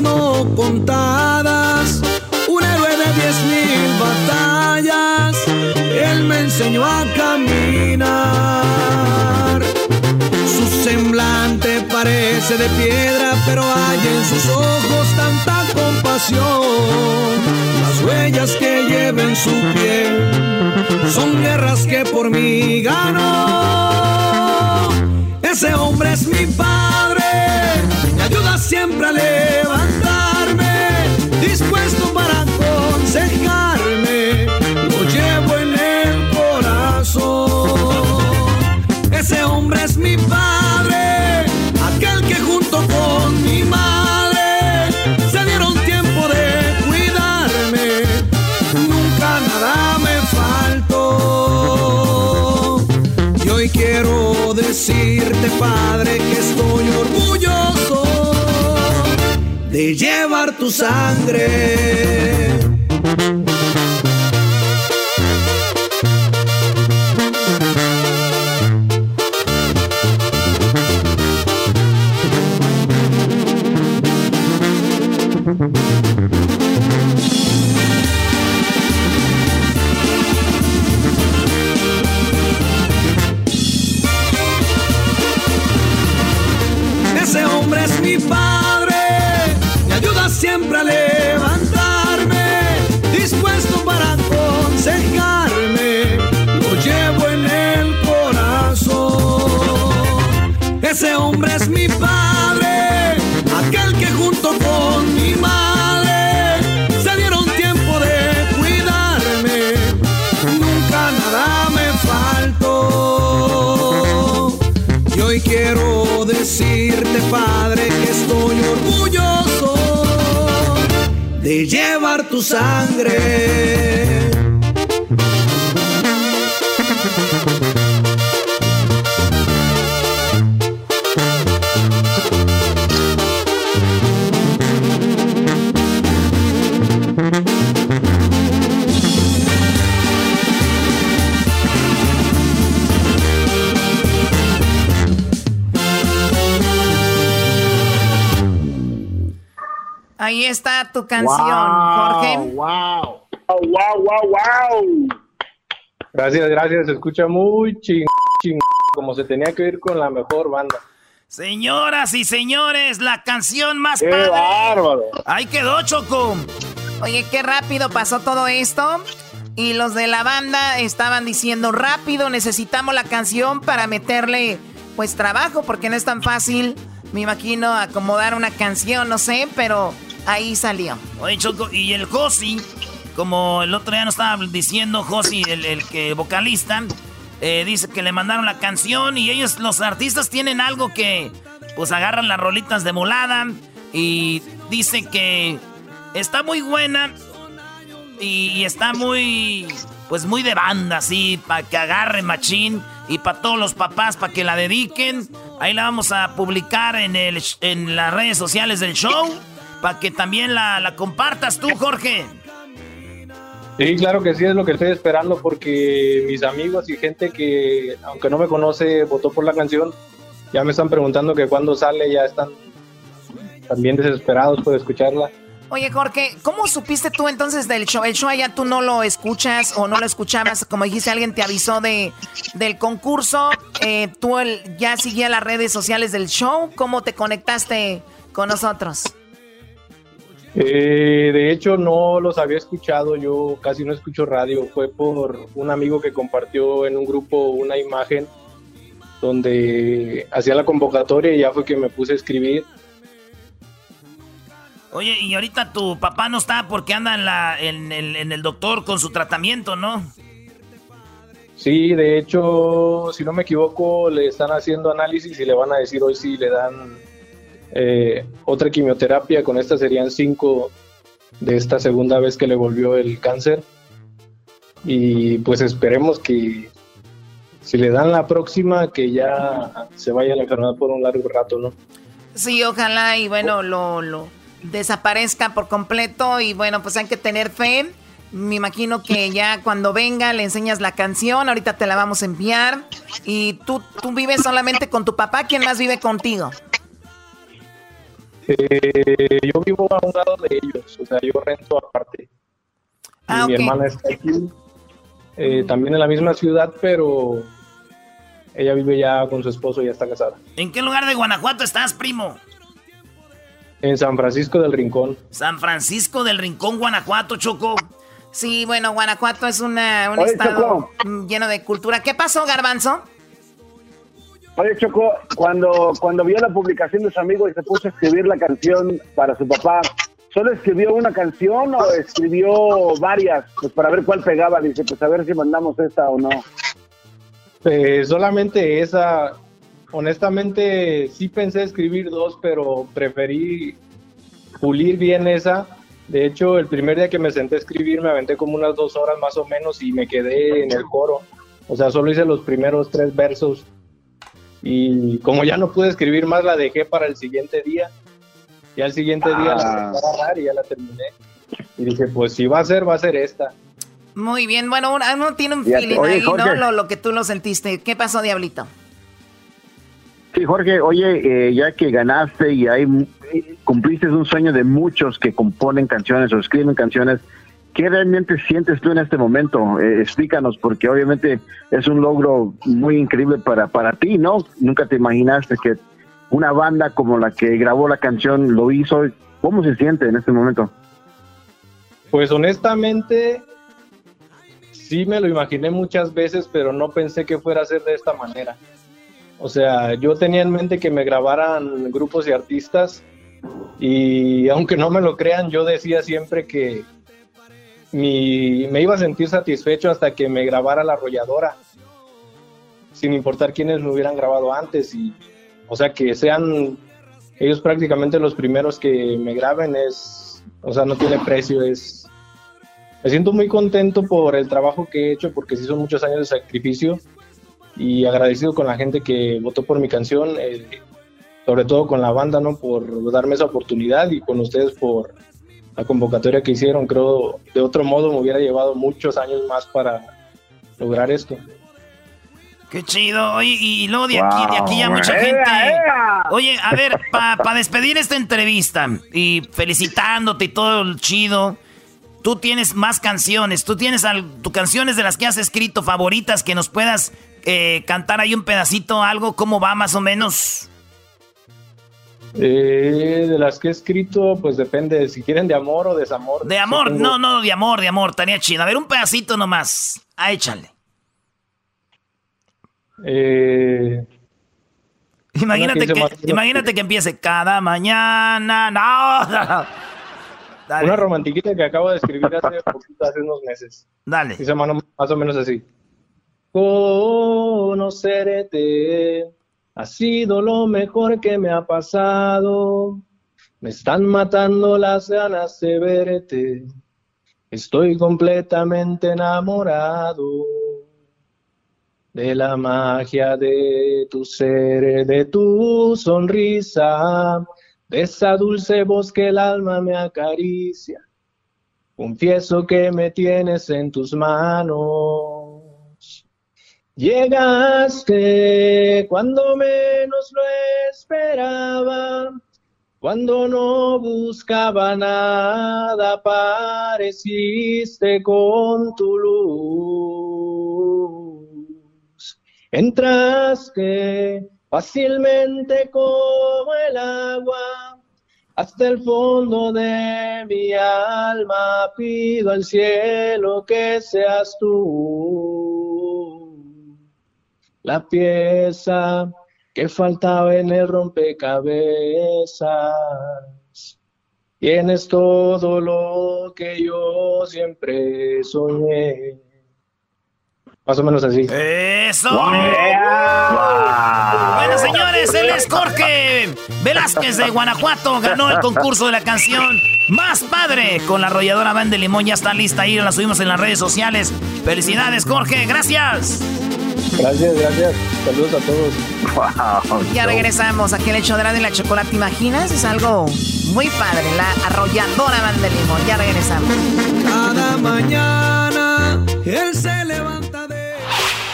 No contadas, un héroe de diez mil batallas, él me enseñó a caminar. Su semblante parece de piedra, pero hay en sus ojos tanta compasión. Las huellas que lleva en su piel son guerras que por mí ganó. Ese hombre es mi padre siempre a levantarme, dispuesto para aconsejarme, lo llevo en el corazón. Ese hombre es mi padre, aquel que junto con mi madre se dieron tiempo de cuidarme, nunca nada me faltó. Y hoy quiero decirte, Padre, que de llevar tu sangre. Siempre a levantarme, dispuesto para aconsejarme, lo llevo en el corazón. Ese hombre es mi padre, aquel que junto con mi madre se dieron tiempo de cuidarme, nunca nada me faltó. Y hoy quiero decirte, Padre, llevar tu sangre.
Tu canción, Jorge.
Wow, wow, wow, wow. Gracias, gracias. Se escucha muy ching, ching, como se tenía que ir con la mejor banda.
Señoras y señores, la canción más
¡Qué bárbaro!
Ahí quedó, Choco.
Oye, qué rápido pasó todo esto. Y los de la banda estaban diciendo, rápido, necesitamos la canción para meterle, pues, trabajo, porque no es tan fácil, me imagino, acomodar una canción, no sé, pero ahí salió.
Oye, Choco, y el Josi, como el otro día nos estaba diciendo Josi, el, que vocalista, eh, dice que le mandaron la canción y ellos, los artistas, tienen algo que, pues agarran las rolitas de molada y dice que está muy buena y, está muy, pues muy de banda, así, para que agarre machín y para todos los papás, para que la dediquen. Ahí la vamos a publicar en, el, en las redes sociales del show para que también la, compartas tú, Jorge.
Sí, claro que sí, es lo que estoy esperando porque mis amigos y gente que, aunque no me conoce, votó por la canción, ya me están preguntando que cuándo sale, ya están también desesperados por escucharla.
Oye, Jorge, ¿cómo supiste tú entonces del show? ¿El show allá tú no lo escuchas o no lo escuchabas? Como dijiste, alguien te avisó de, del concurso. Eh, ¿Tú ya seguías las redes sociales del show? ¿Cómo te conectaste con nosotros?
Eh, de hecho, no los había escuchado, yo casi no escucho radio, fue por un amigo que compartió en un grupo una imagen donde hacía la convocatoria y ya fue que me puse a escribir.
Oye, y ahorita tu papá no está porque anda en, la, en, el, en el doctor con su tratamiento, ¿no?
Sí, de hecho, si no me equivoco, le están haciendo análisis y le van a decir hoy si le dan eh, otra quimioterapia. Con esta serían cinco de esta segunda vez que le volvió el cáncer. Y pues esperemos que si le dan la próxima, que ya se vaya la enfermedad por un largo rato, ¿no?
Sí, ojalá y bueno, lo, lo desaparezca por completo y bueno, pues hay que tener fe. Me imagino que ya cuando venga le enseñas la canción, ahorita te la vamos a enviar. Y tú, tú vives solamente con tu papá, ¿quién más vive contigo?
Eh, yo vivo a un lado de ellos, o sea, yo rento aparte.
Ah,
mi hermana está aquí, eh, también en la misma ciudad, pero ella vive ya con su esposo y ya está casada.
¿En qué lugar de Guanajuato estás, primo?
En San Francisco del Rincón.
San Francisco del Rincón, Guanajuato, Choco.
Sí, bueno, Guanajuato es una, un estado lleno de cultura. ¿Qué pasó, Garbanzo?
Oye, Choco, cuando, cuando vio la publicación de su amigo y se puso a escribir la canción para su papá, ¿solo escribió una canción o escribió varias? Pues para ver cuál pegaba. Dice, pues a ver si mandamos esta o no.
Eh, solamente esa. Honestamente, sí pensé escribir dos, pero preferí pulir bien esa. De hecho, el primer día que me senté a escribir, me aventé como unas dos horas más o menos y me quedé en el coro. O sea, solo hice los primeros tres versos. Y como ya no pude escribir más, la dejé para el siguiente día. Y al siguiente día la empecé a agarrar y ya la terminé. Y dije, pues si va a ser, va a ser esta.
Muy bien, bueno, uno, tiene un feeling ahí, ¿no? Lo, lo, que tú lo sentiste. ¿Qué pasó, Diablito?
Sí, Jorge, oye, eh, ya que ganaste y hay, cumpliste un sueño de muchos que componen canciones o escriben canciones, ¿qué realmente sientes tú en este momento? Eh, explícanos, porque obviamente es un logro muy increíble para, para ti, ¿no? Nunca te imaginaste que una banda como la que grabó la canción lo hizo. ¿Cómo se siente en este momento?
Pues honestamente, sí me lo imaginé muchas veces, pero no pensé que fuera a ser de esta manera. O sea, yo tenía en mente que me grabaran grupos y artistas y aunque no me lo crean, yo decía siempre que me iba a sentir satisfecho hasta que me grabara la arrolladora, sin importar quiénes me hubieran grabado antes. Y, o sea, que sean ellos prácticamente los primeros que me graben es, o sea, no tiene precio, es... Me siento muy contento por el trabajo que he hecho, porque sí son muchos años de sacrificio y agradecido con la gente que votó por mi canción, eh, sobre todo con la banda, ¿no? Por darme esa oportunidad y con ustedes por la convocatoria que hicieron. Creo de otro modo me hubiera llevado muchos años más para lograr esto.
Qué chido. Oye, y luego de aquí, de aquí ya mucha gente. Oye, a ver, para despedir esta entrevista y felicitándote y todo el chido, tú tienes más canciones. Tú tienes tus canciones de las que has escrito favoritas que nos puedas eh, cantar ahí un pedacito, algo, ¿cómo va más o menos?
Eh, de las que he escrito, pues depende, si quieren de amor o desamor.
De amor, no, no, de amor, de amor, estaría chido. A ver, un pedacito nomás. Ah, échale.
Eh,
imagínate, que, imagínate que empiece cada mañana. No, *laughs*
Una romantiquita que acabo de escribir hace *laughs* poquito, hace unos meses.
Dale.
Dice más o menos así. Conocerte ha sido lo mejor que me ha pasado. Me están matando las ganas de verte. Estoy completamente enamorado de la magia de tu ser, de tu sonrisa, de esa dulce voz que el alma me acaricia. Confieso que me tienes en tus manos. Llegaste cuando menos lo esperaba, cuando no buscaba nada, apareciste con tu luz. Entraste fácilmente como el agua Hasta el fondo de mi alma pido al cielo que seas tú. La pieza que faltaba en el rompecabezas. Tienes todo lo que yo siempre soñé. Más o menos así.
¡Eso! Bueno, señores, él es Jorge Velázquez de Guanajuato. Ganó el concurso de la canción Más Padre con la arrolladora Van de Limón. Ya está lista ahí, la subimos en las redes sociales. Felicidades, Jorge. Gracias.
Gracias, gracias. Saludos a todos.
Ya regresamos aquí el hecho de la, y la chocolate. ¿Te imaginas? Es algo muy padre. La arrolladora Van de Limón. Ya regresamos.
Cada mañana él se levanta de.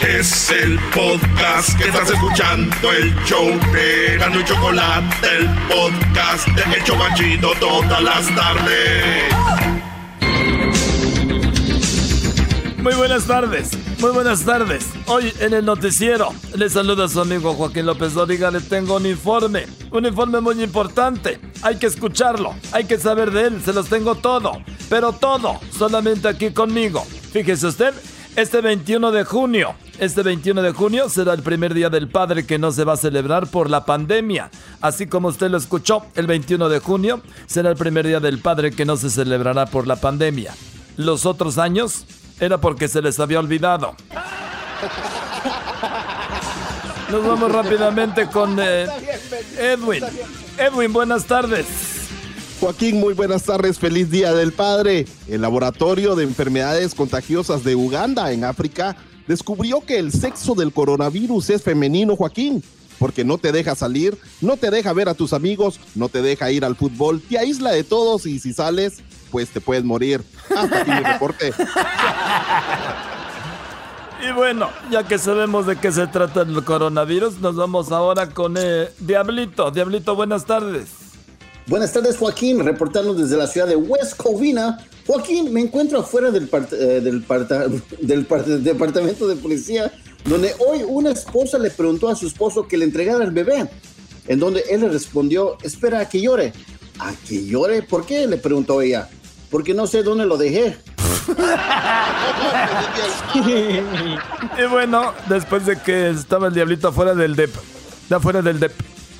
Es el podcast que estás escuchando, el show de Gano y Chocolate, el podcast de El Chobachito todas las tardes.
Muy buenas tardes, muy buenas tardes. Hoy en el noticiero le saluda su amigo Joaquín López Dóriga. Le tengo un informe, un informe muy importante. Hay que escucharlo, hay que saber de él. Se los tengo todo, pero todo solamente aquí conmigo. Fíjese usted, este 21 de junio, este 21 de junio será el primer día del padre que no se va a celebrar por la pandemia. Así como usted lo escuchó, el 21 de junio será el primer día del padre que no se celebrará por la pandemia. Los otros años era porque se les había olvidado. Nos vamos rápidamente con eh, Edwin. Edwin, buenas tardes.
Joaquín, muy buenas tardes, feliz Día del Padre. El Laboratorio de Enfermedades Contagiosas de Uganda, en África, descubrió que el sexo del coronavirus es femenino, Joaquín, porque no te deja salir, no te deja ver a tus amigos, no te deja ir al fútbol, te aísla de todos y si sales, pues te puedes morir. Hasta aquí mi reporte.
Y bueno, ya que sabemos de qué se trata el coronavirus, nos vamos ahora con eh, Diablito. Diablito, buenas tardes.
Buenas tardes, Joaquín, reportando desde la ciudad de West Covina. Joaquín, me encuentro afuera del, part- eh, del, *laughs* del part- del departamento de policía, donde hoy una esposa le preguntó a su esposo que le entregara el bebé, en donde él le respondió, espera a que llore. ¿A que llore? ¿Por qué? Le preguntó ella. Porque no sé dónde lo dejé. *laughs*
Y bueno, después de que estaba el Diablito afuera del DEP, afuera del DEP,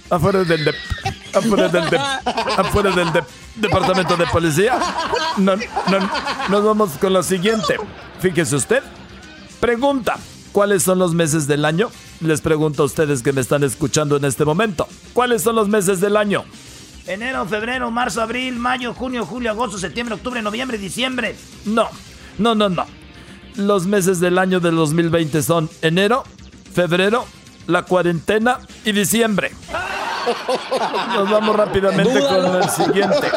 afuera del DEP, afuera del DEP, afuera del DEP, departamento de policía, no, no, nos vamos con lo siguiente. Fíjese usted, pregunta, ¿cuáles son los meses del año? Les pregunto a ustedes que me están escuchando en este momento, ¿cuáles son los meses del año?
Enero, febrero, marzo, abril, mayo, junio, julio, agosto, septiembre, octubre, noviembre, diciembre.
No, no, no, no. Los meses del año del 2020 son enero, febrero, la cuarentena y diciembre. Nos vamos rápidamente con el siguiente.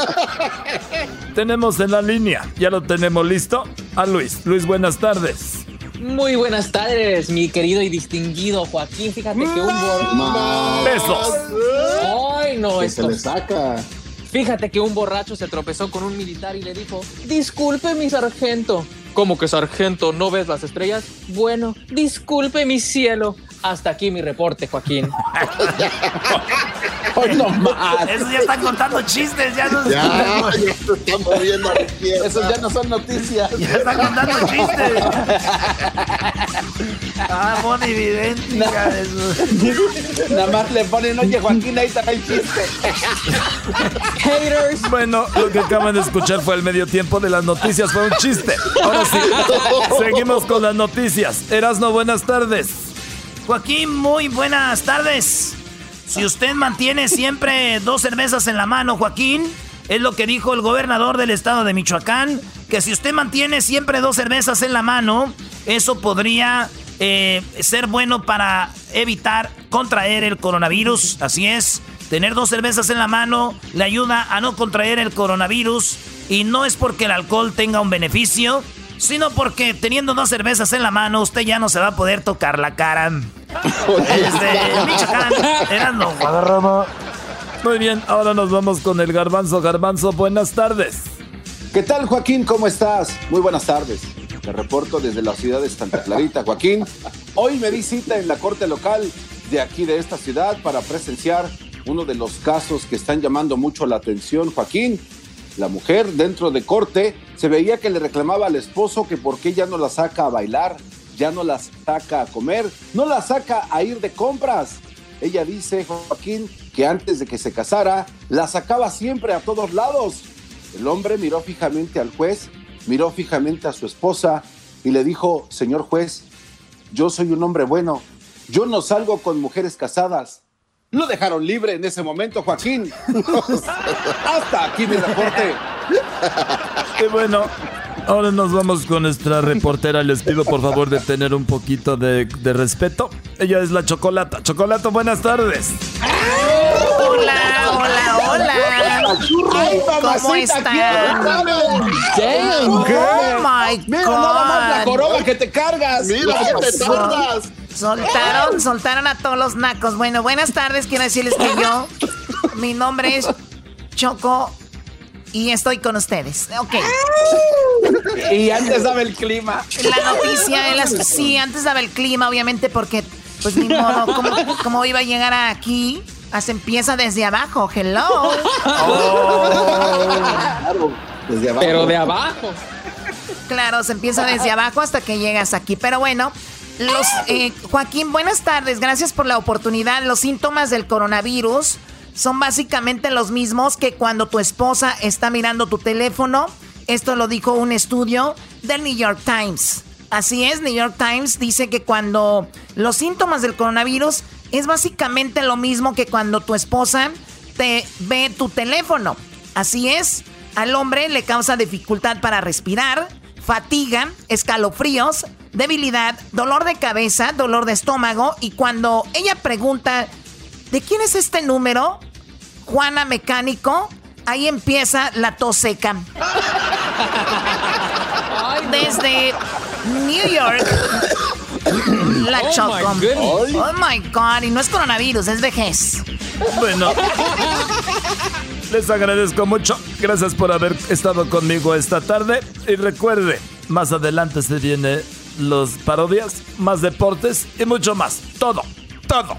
Tenemos en la línea, ya lo tenemos listo, a Luis. Luis, buenas tardes.
Muy buenas tardes, mi querido y distinguido Joaquín. Fíjate que un borracho.
Besos.
Ay, no,
Que
esto.
se le saca.
Fíjate que un borracho se tropezó con un militar y le dijo: Disculpe, mi sargento. ¿Cómo que sargento? ¿No ves las estrellas? Bueno, disculpe, mi cielo. Hasta aquí mi reporte, Joaquín. *laughs*
Hoy no más.
Esos ya están contando chistes, ya no
Ya, ya se están moviendo. Esos ya no son noticias.
Ya están contando chistes. *laughs* Ah, Moni Vidente, su-
Nada más le ponen, oye, Joaquín, ahí está el chiste. *laughs*
Haters.
Bueno, lo que acaban de escuchar fue el medio tiempo de las noticias, fue un chiste. Ahora sí, seguimos con las noticias. Erasno, buenas tardes.
Joaquín, muy buenas tardes. Si usted mantiene siempre dos cervezas en la mano, Joaquín, es lo que dijo el gobernador del estado de Michoacán, que si usted mantiene siempre dos cervezas en la mano, eso podría eh, ser bueno para evitar contraer el coronavirus. Así es, tener dos cervezas en la mano le ayuda a no contraer el coronavirus y no es porque el alcohol tenga un beneficio, sino porque teniendo dos cervezas en la mano usted ya no se va a poder tocar la cara. Desde Michoacán, Erasmo.
Muy bien, ahora nos vamos con el garbanzo. Garbanzo, buenas tardes.
¿Qué tal, Joaquín? ¿Cómo estás? Muy buenas tardes. Te reporto desde la ciudad de Santa Clarita, Joaquín. Hoy me di cita en la corte local de aquí de esta ciudad para presenciar uno de los casos que están llamando mucho la atención, Joaquín. La mujer dentro de corte se veía que le reclamaba al esposo que por qué ya no la saca a bailar, ya no la saca a comer, no la saca a ir de compras. Ella dice, Joaquín, que antes de que se casara, la sacaba siempre a todos lados. El hombre miró fijamente al juez, miró fijamente a su esposa y le dijo, señor juez, yo soy un hombre bueno, yo no salgo con mujeres casadas. Lo dejaron libre en ese momento, Joaquín. *laughs* Hasta aquí mi reporte.
Qué bueno. Ahora nos vamos con nuestra reportera. Les pido por favor de tener un poquito de, de respeto. Ella es la Chocolata. Chocolata, buenas tardes.
Hola, hola, hola.
Ay,
¿Cómo están?
Damn,
Oh my
Mira nada más la
God.
corona que te cargas.
Mira, que te tardas.
Soltaron, soltaron a todos los nacos. Bueno, buenas tardes. Quiero decirles que yo, mi nombre es Choco y estoy con ustedes. Ok.
Y antes daba el clima.
La noticia, de las, sí, antes daba el clima, obviamente, porque, pues ni modo, ¿cómo, cómo iba a llegar aquí? Se empieza desde abajo, hello.
Claro, desde abajo.
Pero de abajo.
Claro, se empieza desde abajo hasta que llegas aquí. Pero bueno, los eh, Joaquín, buenas tardes. Gracias por la oportunidad. Los síntomas del coronavirus son básicamente los mismos que cuando tu esposa está mirando tu teléfono. Esto lo dijo un estudio del New York Times. Así es, New York Times dice que cuando los síntomas del coronavirus es básicamente lo mismo que cuando tu esposa te ve tu teléfono. Así es, al hombre le causa dificultad para respirar, fatiga, escalofríos, debilidad, dolor de cabeza, dolor de estómago y cuando ella pregunta, ¿de quién es este número? Juana Mecánico, ahí empieza la tos seca. Desde New York, la
Oh, my
Choco. Oh my God, y no es coronavirus, es vejez.
Bueno, les agradezco mucho. Gracias por haber estado conmigo esta tarde. Y recuerde, más adelante se viene los parodias, más deportes y mucho más. Todo, todo.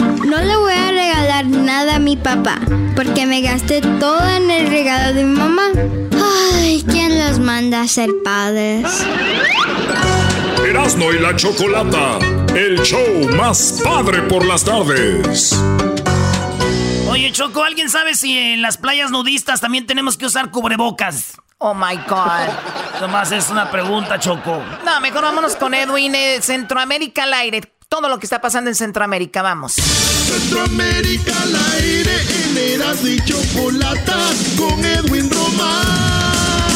No le voy a regalar nada a mi papá, porque me gasté todo en el regalo de mi mamá. Ay, ¿quién los manda a ser padres?
Erasmo y la Chocolata, el show más padre por las tardes.
Oye, Choco, ¿alguien sabe si en las playas nudistas también tenemos que usar cubrebocas?
Oh my God.
Nomás es una pregunta, Choco.
No, mejor vámonos con Edwin. eh, Centroamérica al aire. Todo lo que está pasando en Centroamérica, vamos.
Centroamérica al aire en y Chocolata con Edwin Román.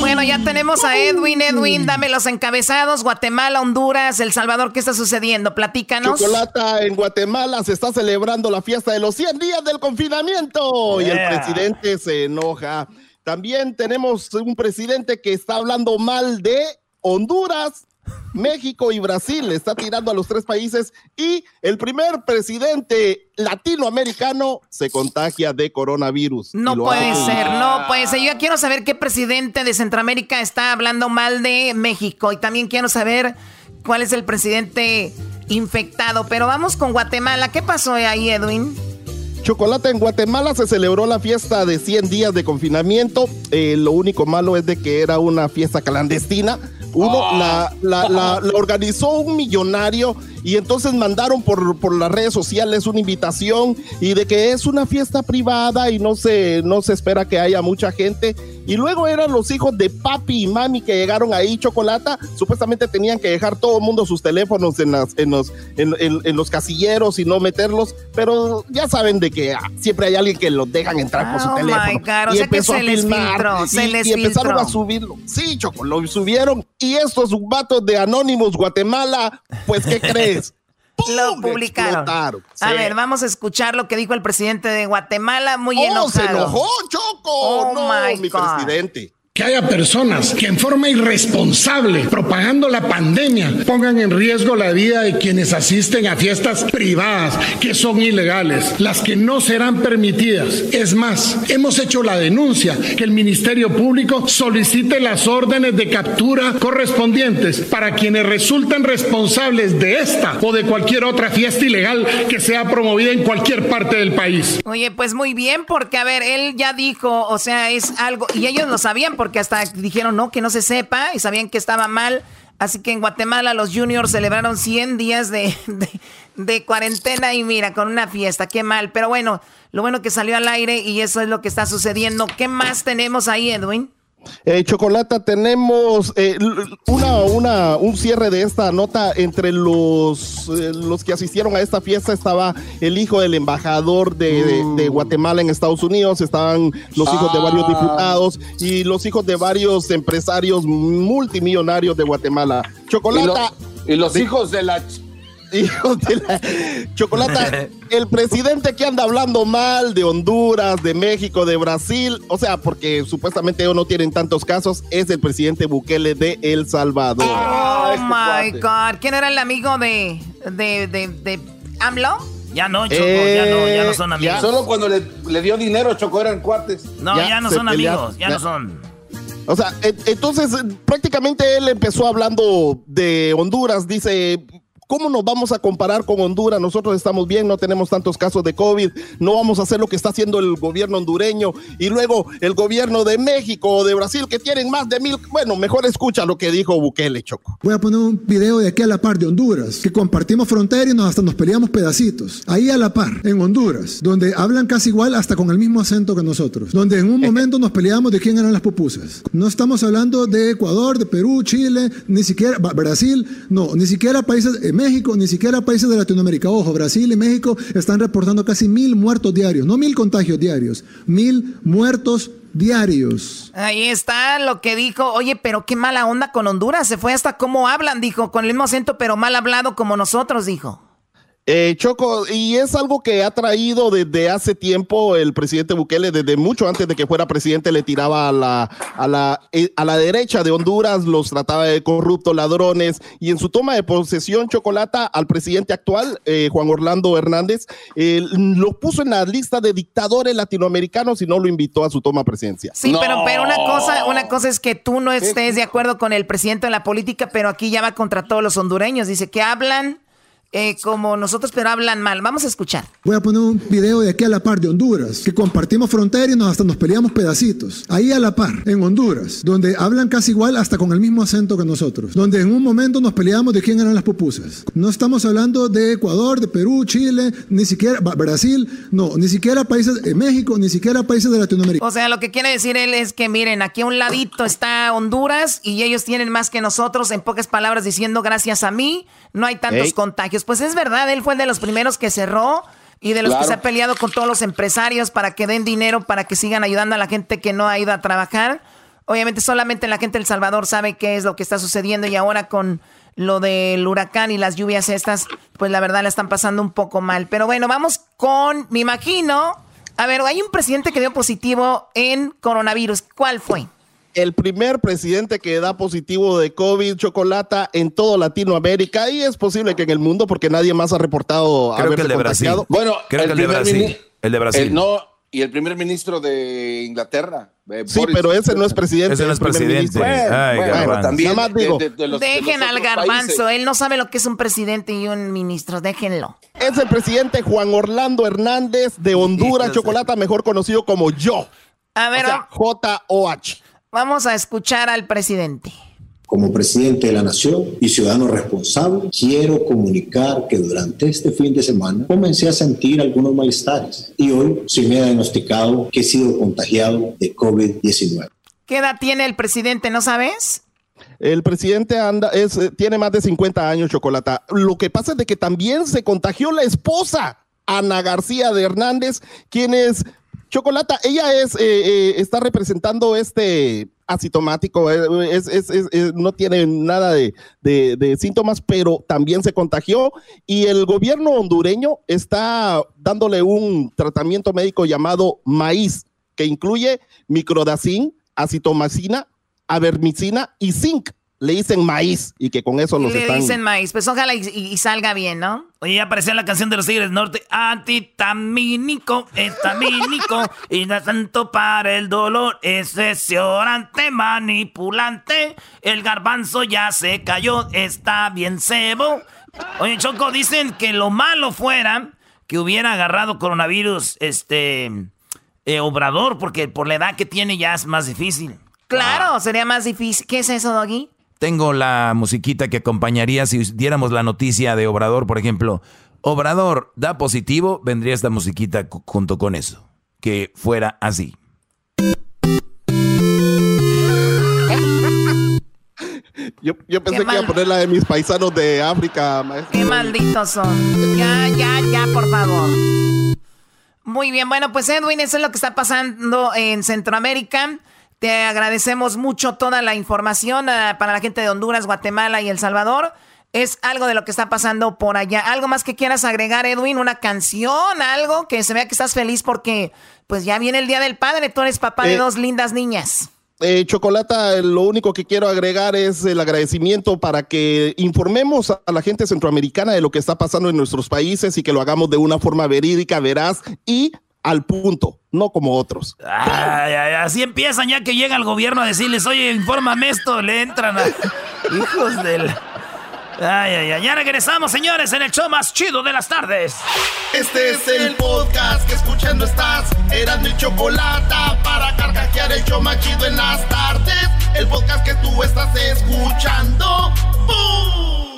Bueno, ya tenemos a Edwin. Edwin, dame los encabezados. Guatemala, Honduras, El Salvador, ¿qué está sucediendo? Platícanos.
Chocolata, en Guatemala se está celebrando la fiesta de los 100 días del confinamiento y el presidente se enoja. También tenemos un presidente que está hablando mal de Honduras, México y Brasil. Le está tirando a los tres países y el primer presidente latinoamericano se contagia de coronavirus.
No puede
hace-
ser, no puede ser. Yo ya quiero saber qué presidente de Centroamérica está hablando mal de México y también quiero saber cuál es el presidente infectado. Pero vamos con Guatemala. ¿Qué pasó ahí, Edwin?
Chocolate, en Guatemala se celebró la fiesta de 100 días de confinamiento. Eh, lo único malo es de que era una fiesta clandestina. Uno la, la- la- la organizó un millonario y entonces mandaron por, por las redes sociales una invitación y de que es una fiesta privada y no se, no se espera que haya mucha gente. Y luego eran los hijos de papi y mami que llegaron ahí, Chocolata. Supuestamente tenían que dejar todo el mundo sus teléfonos en, las, en, los, en, en- en los casilleros y no meterlos. Pero ya saben de que ah, siempre hay alguien que los dejan entrar por su
Oh,
teléfono.
God, o
y
sea que
empezó
se
a
les
filmar,
filtró, se
y,
les
y empezaron
filtró.
a subirlo. Sí, Choco, lo subieron. Y estos vatos de Anónimos Guatemala, pues, ¿qué *laughs*
Lo publicaron.
Explotaron.
A
Sí.
ver, vamos a escuchar lo que dijo el presidente de Guatemala, muy
¡Oh,
enojado.
se enojó, Choco!
Oh,
no,
my
mi
God.
presidente.
Que haya personas que en forma irresponsable, propagando la pandemia, pongan en riesgo la vida de quienes asisten a fiestas privadas que son ilegales, las que no serán permitidas. Es más, hemos hecho la denuncia que el Ministerio Público solicite las órdenes de captura correspondientes para quienes resultan responsables de esta o de cualquier otra fiesta ilegal que sea promovida en cualquier parte del país.
Oye, pues muy bien, porque a ver, él ya dijo, o sea, es algo, y ellos lo sabían porque hasta dijeron no, que no se sepa y sabían que estaba mal. Así que en Guatemala los juniors celebraron 100 días *laughs* de, de, cuarentena y mira, con una fiesta, qué mal. Pero bueno, lo bueno que salió al aire y eso es lo que está sucediendo. ¿Qué más tenemos ahí, Edwin?
Eh, Chocolata, tenemos eh, una, una, un cierre de esta nota entre los, eh, los que asistieron a esta fiesta. Estaba el hijo del embajador de, de, mm. Guatemala en Estados Unidos, estaban los hijos de varios ah. diputados y los hijos de varios empresarios multimillonarios de Guatemala. Chocolata.
Y, los hijos de la *laughs*
Hijo de la chocolata, el presidente que anda hablando mal de Honduras, de México, de Brasil, o sea, porque supuestamente ellos no tienen tantos casos, es el presidente Bukele de El Salvador.
Oh este my God, ¿quién era el amigo de, de, de, AMLO?
Ya no, Choco, ya no, ya no son eh, amigos.
Solo cuando le, le, dio dinero, Choco, eran cuates.
No, ya, no son amigos, ya no son.
O sea, entonces prácticamente él empezó hablando de Honduras, dice, ¿Cómo nos vamos a comparar con Honduras? Nosotros estamos bien, no tenemos tantos casos de COVID, no vamos a hacer lo que está haciendo el gobierno hondureño y luego el gobierno de México o de Brasil que tienen más de mil. Bueno, mejor escucha lo que dijo Bukele, Choco.
Voy a poner un video de aquí a la par de Honduras, que compartimos frontera y nos hasta nos peleamos pedacitos. Ahí a la par, en Honduras, donde hablan casi igual hasta con el mismo acento que nosotros, donde en un *laughs* momento nos peleamos de quién eran las pupusas. No estamos hablando de Ecuador, de Perú, Chile, ni siquiera Brasil, no, ni siquiera países México, ni siquiera países de Latinoamérica. Ojo, Brasil y México están reportando casi mil muertos diarios, no mil contagios diarios, mil muertos diarios.
Ahí está lo que dijo. Oye, pero qué mala onda con Honduras. Se fue hasta cómo hablan, dijo, con el mismo acento, pero mal hablado como nosotros, dijo.
Eh, Choco, y es algo que ha traído desde hace tiempo el presidente Bukele, desde mucho antes de que fuera presidente, le tiraba a la, a la, eh, a la derecha de Honduras, los trataba de corruptos, ladrones, y en su toma de posesión, Chocolata, al presidente actual, eh, Juan Orlando Hernández, lo puso en la lista de dictadores latinoamericanos y no lo invitó a su toma presidencia.
Sí, pero, pero una, cosa, una cosa es que tú no estés de acuerdo con el presidente de la política, pero aquí ya va contra todos los hondureños, dice que hablan eh, como nosotros, pero hablan mal. Vamos a escuchar.
Voy a poner un video de aquí a la par de Honduras, que compartimos frontera y nos hasta nos peleamos pedacitos. Ahí a la par, en Honduras, donde hablan casi igual hasta con el mismo acento que nosotros, donde en un momento nos peleamos de quién eran las pupusas. No estamos hablando de Ecuador, de Perú, Chile, ni siquiera Brasil, no, ni siquiera países de México, ni siquiera países de Latinoamérica.
O sea, lo que quiere decir él es que miren, aquí a un ladito está Honduras y ellos tienen más que nosotros, en pocas palabras diciendo gracias a mí no hay tantos contagios. Pues es verdad, él fue de los primeros que cerró y de los que se ha peleado con todos los empresarios para que den dinero, para que sigan ayudando a la gente que no ha ido a trabajar. Obviamente solamente la gente del Salvador sabe qué es lo que está sucediendo y ahora con lo del huracán y las lluvias estas, pues la verdad la están pasando un poco mal. Pero bueno, vamos con, me imagino, a ver, hay un presidente que dio positivo en coronavirus. ¿Cuál fue?
El primer presidente que da positivo de COVID chocolata en todo Latinoamérica y es posible que en el mundo porque nadie más ha reportado
creo que el de Brasil.
Bueno,
creo el que el de Brasil. El de Brasil.
no, y el primer ministro de Inglaterra.
Eh, sí, pero ese no es presidente.
Ese no es presidente.
Bueno, también
Dejen al garbanzo. Él no sabe lo que es un presidente y un ministro. Déjenlo.
Es el presidente Juan Orlando Hernández de Honduras, Chocolata, mejor conocido como yo.
A ver,
J-O-H.
Vamos a escuchar al presidente.
Como presidente de la Nación y ciudadano responsable, quiero comunicar que durante este fin de semana comencé a sentir algunos malestares y hoy se me ha diagnosticado que he sido contagiado de COVID-19.
¿Qué edad tiene el presidente, no sabes?
El presidente anda, es, eh, tiene más de 50 años, Chocolata. Lo que pasa es de que también se contagió la esposa, Ana García de Hernández, quien es Chocolata, ella es, eh, eh, está representando este asintomático, eh, no tiene nada de, síntomas, pero también se contagió y el gobierno hondureño está dándole un tratamiento médico llamado maíz, que incluye microdacin, acitomacina, avermicina y zinc le dicen maíz y que con eso nos
le
están...
dicen maíz, pues ojalá y, y, salga bien, ¿no?
Oye, ya aparecía la canción de los Tigres Norte, antitamínico, etamínico, y da tanto para el dolor, excesorante, manipulante, el garbanzo ya se cayó, está bien cebo. Oye, Choco, dicen que lo malo fuera que hubiera agarrado coronavirus, este, eh, Obrador, porque por la edad que tiene ya es más difícil.
Claro, sería más difícil. ¿Qué es eso, Doggy?
Tengo la musiquita que acompañaría si diéramos la noticia de Obrador, por ejemplo. Obrador da positivo, vendría esta musiquita junto con eso. Que fuera así.
Yo, yo pensé que iba a poner la de mis paisanos de África, maestro.
Qué malditos son. Ya, ya, ya, por favor. Muy bien, bueno, pues Edwin, eso es lo que está pasando en Centroamérica. Te agradecemos mucho toda la información uh, para la gente de Honduras, Guatemala y El Salvador. Es algo de lo que está pasando por allá. ¿Algo más que quieras agregar, Edwin? ¿Una canción? ¿Algo? Que se vea que estás feliz porque pues ya viene el Día del Padre. Tú eres papá de
Eh,
dos lindas niñas.
Eh, Chocolata, lo único que quiero agregar es el agradecimiento para que informemos a la gente centroamericana de lo que está pasando en nuestros países y que lo hagamos de una forma verídica, veraz y al punto, no como otros.
Ay, ay, así empiezan ya que llega el gobierno a decirles, oye, infórmame esto, le entran a... *laughs* Hijos del... Ay, ay, ay, ya regresamos, señores, en el show más chido de las tardes.
Este es el podcast que escuchando estás. Eran mi chocolate para carcajear el show más chido en las tardes. El podcast que tú estás escuchando. ¡Bum!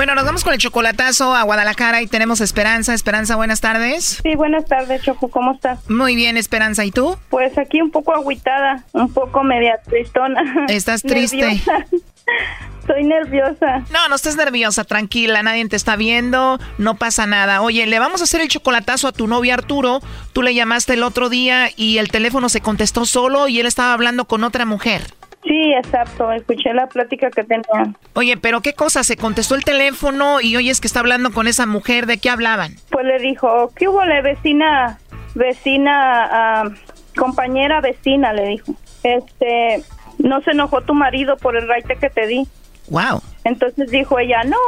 Bueno, nos vamos con el chocolatazo a Guadalajara y tenemos Esperanza. Esperanza, buenas tardes.
Sí, buenas tardes, Choco. ¿Cómo estás?
Muy bien, Esperanza. ¿Y tú?
Pues aquí un poco agüitada, un poco media tristona.
¿Estás *laughs* triste? *laughs*
Estoy nerviosa.
No, no estés nerviosa, tranquila, nadie te está viendo, no pasa nada. Oye, le vamos a hacer el chocolatazo a tu novio Arturo. Tú le llamaste el otro día y el teléfono se contestó solo y él estaba hablando con otra mujer.
Sí, exacto. Escuché la plática que tenía.
Oye, pero qué cosa, se contestó el teléfono y oyes que está hablando con esa mujer, ¿de qué hablaban?
Pues le dijo, ¿qué hubo, le vecina, vecina, ah, compañera vecina? Le dijo. Este, no se enojó tu marido por el raite que te di.
Wow.
Entonces dijo ella, no,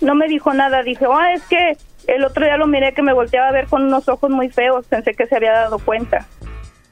no me dijo nada. Dijo, ah, es que el otro día lo miré que me volteaba a ver con unos ojos muy feos. Pensé que se había dado cuenta.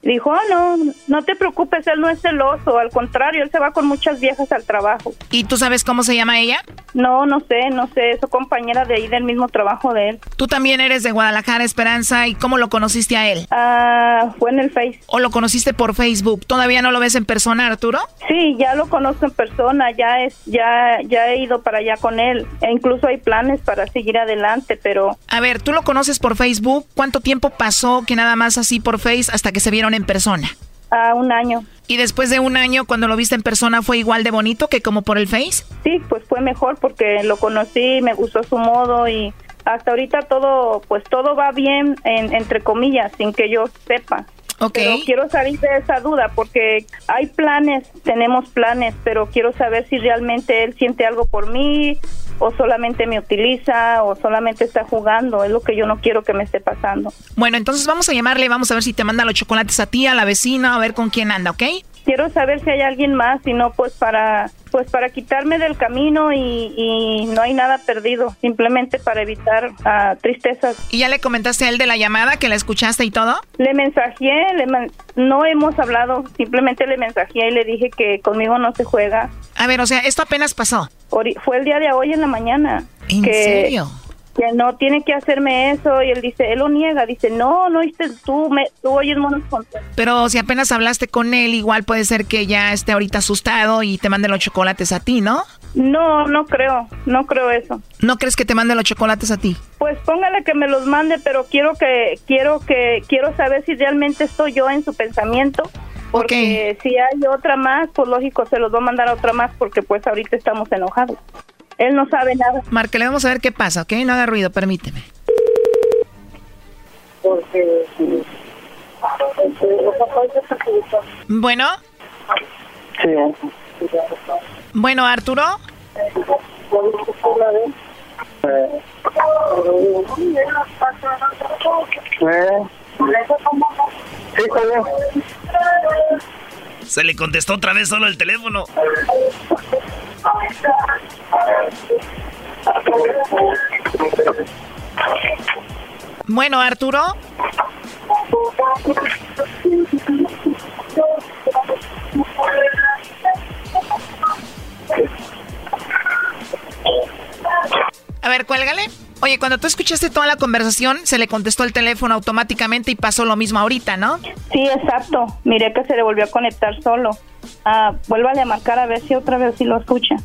Dijo, ah, no, no te preocupes, él no es celoso. Al contrario, él se va con muchas viejas al trabajo.
¿Y tú sabes cómo se llama ella?
No, no sé, no sé, es su compañera de ahí del mismo trabajo de él.
Tú también eres de Guadalajara, Esperanza, ¿y cómo lo conociste a él?
Ah, fue en el Face.
¿O lo conociste por Facebook? ¿Todavía no lo ves en persona, Arturo?
Sí, ya lo conozco en persona, ya es, ya, ya he ido para allá con él. E incluso hay planes para seguir adelante, pero
A ver, tú lo conoces por Facebook. ¿Cuánto tiempo pasó que nada más así por Face hasta que se vieron en persona?
a un año.
¿Y después de un año, cuando lo viste en persona, fue igual de bonito que como por el Face?
Sí, pues fue mejor porque lo conocí, me gustó su modo y hasta ahorita todo, pues todo va bien, en- entre comillas, sin que yo sepa. Pero quiero salir de esa duda porque hay planes, tenemos planes, pero quiero saber si realmente él siente algo por mí o solamente me utiliza o solamente está jugando. Es lo que yo no quiero que me esté pasando.
Bueno, entonces vamos a llamarle, vamos a ver si te manda los chocolates a ti, a la vecina, a ver con quién anda, ¿ok?
Quiero saber si hay alguien más, si no, pues para, pues para quitarme del camino y, y no hay nada perdido, simplemente para evitar ah, tristezas.
¿Y ya le comentaste a él de la llamada, que la escuchaste y todo?
Le mensajé, le man- no hemos hablado, simplemente le mensajé y le dije que conmigo no se juega.
A ver, o sea, esto apenas pasó.
Fue el día de hoy en la mañana.
¿En
que,
serio?
Que no tiene que hacerme eso y él dice, él lo niega, dice, no, no oíste, tú, me, tú oyes monos con
Pero si apenas hablaste con él, igual puede ser que ya esté ahorita asustado y te mande los chocolates a ti, ¿no?
No, no creo, no creo eso.
¿No crees que te mande los chocolates a ti?
Pues póngale que me los mande, pero quiero que quiero que quiero saber si realmente estoy yo en su pensamiento Porque si hay otra más, pues lógico se los va a mandar a otra más porque pues ahorita estamos enojados. Él no sabe nada.
le vamos a ver qué pasa, ¿ok? No haga ruido, permíteme.
Porque...
Bueno.
Sí.
Bueno, Arturo.
Se le contestó otra vez solo el teléfono.
Bueno, Arturo. A ver, cuélgale. Oye, cuando tú escuchaste toda la conversación, se le contestó el teléfono automáticamente y pasó lo mismo ahorita, ¿no?
Sí, exacto. Miré que se le volvió a conectar solo. Ah, vuélvale a marcar a ver si otra vez sí lo escucha.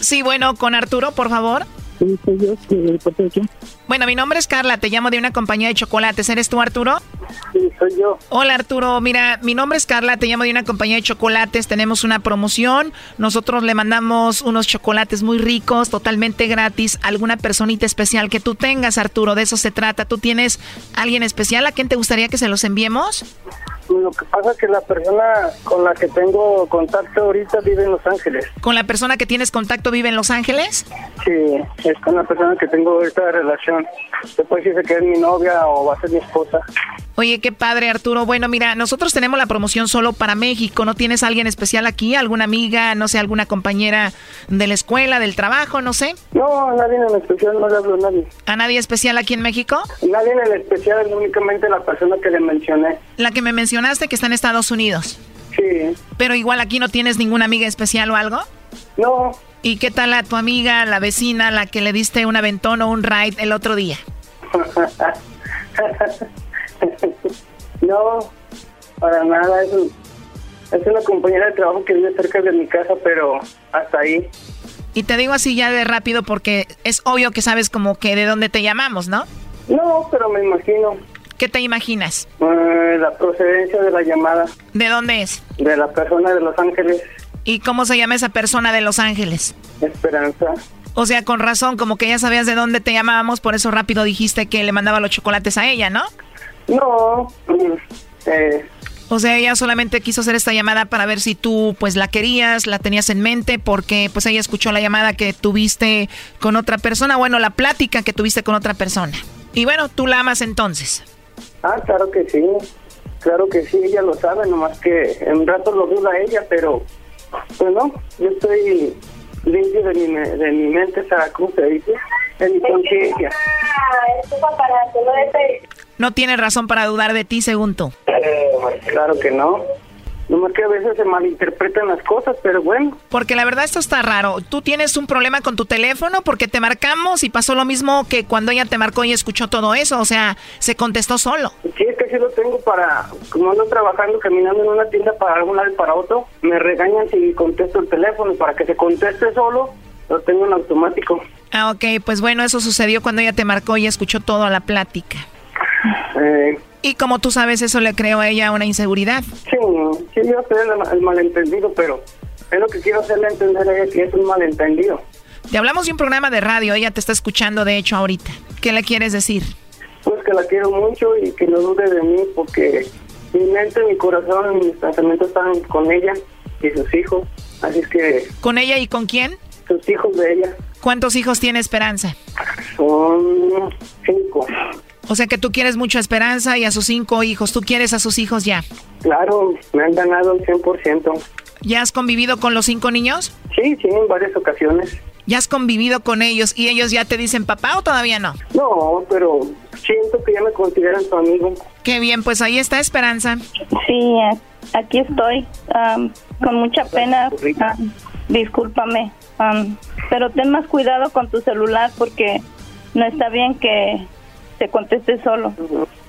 Sí, bueno, con Arturo, por favor. Bueno, mi nombre es Carla, te llamo de una compañía de chocolates. ¿Eres tú, Arturo?
Sí, soy yo.
Hola, Arturo. Mira, mi nombre es Carla, te llamo de una compañía de chocolates. Tenemos una promoción. Nosotros le mandamos unos chocolates muy ricos, totalmente gratis, a alguna personita especial que tú tengas, Arturo. De eso se trata. ¿Tú tienes alguien especial a quien te gustaría que se los enviemos?
Lo que pasa es que la persona con la que tengo contacto ahorita vive en Los Ángeles.
¿Con la persona que tienes contacto vive en Los Ángeles?
Sí, es con la persona que tengo esta relación. Después dice que es mi novia o va a ser mi esposa.
Oye, qué padre, Arturo. Bueno, mira, nosotros tenemos la promoción solo para México. ¿No tienes alguien especial aquí? ¿Alguna amiga, no sé, alguna compañera de la escuela, del trabajo, no sé?
No, a nadie en especial, no le hablo a nadie.
¿A nadie especial aquí en México?
Nadie en especial, es únicamente la persona que le mencioné.
La que me mencionaste que está en Estados Unidos.
Sí.
Pero igual aquí no tienes ninguna amiga especial o algo?
No.
¿Y qué tal a tu amiga, la vecina, la que le diste un aventón o un ride el otro día? *laughs*
no, para nada. Es, es una compañera de trabajo que vive cerca de mi casa, pero hasta ahí.
Y te digo así ya de rápido porque es obvio que sabes como que de dónde te llamamos, ¿no?
No, pero me imagino.
¿Qué te imaginas?
Eh, la procedencia de la llamada.
¿De dónde es?
De la persona de Los Ángeles.
¿Y cómo se llama esa persona de Los Ángeles?
Esperanza.
O sea, con razón, como que ya sabías de dónde te llamábamos, por eso rápido dijiste que le mandaba los chocolates a ella, ¿no?
No. Eh.
O sea, ella solamente quiso hacer esta llamada para ver si tú pues la querías, la tenías en mente, porque pues ella escuchó la llamada que tuviste con otra persona, bueno, la plática que tuviste con otra persona. Y bueno, tú la amas entonces.
Ah, claro que sí. Claro que sí, ella lo sabe, nomás que en un rato lo duda ella, pero pues no, yo estoy limpio de mi, de mi mente, esa ¿cómo se dice? De mi conciencia.
No tiene razón para dudar de ti, según tú.
claro que no. Nomás que a veces se malinterpretan las cosas, pero bueno.
Porque la verdad esto está raro. Tú tienes un problema con tu teléfono porque te marcamos y pasó lo mismo que cuando ella te marcó y escuchó todo eso. O sea, se contestó solo.
Sí, es que sí lo tengo para... Como ando trabajando, caminando en una tienda para algún lado y para otro, me regañan si contesto el teléfono. Para que se conteste solo, lo tengo en automático.
Ah, ok. Pues bueno, eso sucedió cuando ella te marcó y escuchó toda la plática.
Eh...
Y como tú sabes, eso le creó a ella una inseguridad.
Sí, sí, yo sé el, malentendido, pero es lo que quiero hacerle entender a ella que es un malentendido.
Te hablamos de un programa de radio, ella te está escuchando de hecho ahorita. ¿Qué le quieres decir?
Pues que la quiero mucho y que no dude de mí porque mi mente, mi corazón y mis pensamientos están con ella y sus hijos. Así es que...
¿Con ella y con quién?
Sus hijos de ella.
¿Cuántos hijos tiene Esperanza?
Son cinco.
O sea que tú quieres mucho a Esperanza y a sus cinco hijos. ¿Tú quieres a sus hijos ya?
Claro, me han ganado el 100%.
¿Ya has convivido con los cinco niños?
Sí, sí, en varias ocasiones.
¿Ya has convivido con ellos y ellos ya te dicen papá o todavía no?
No, pero siento que ya me consideran su amigo.
Qué bien, pues ahí está Esperanza.
Sí, aquí estoy, con mucha pena. discúlpame, pero ten más cuidado con tu celular porque no está bien que te conteste solo.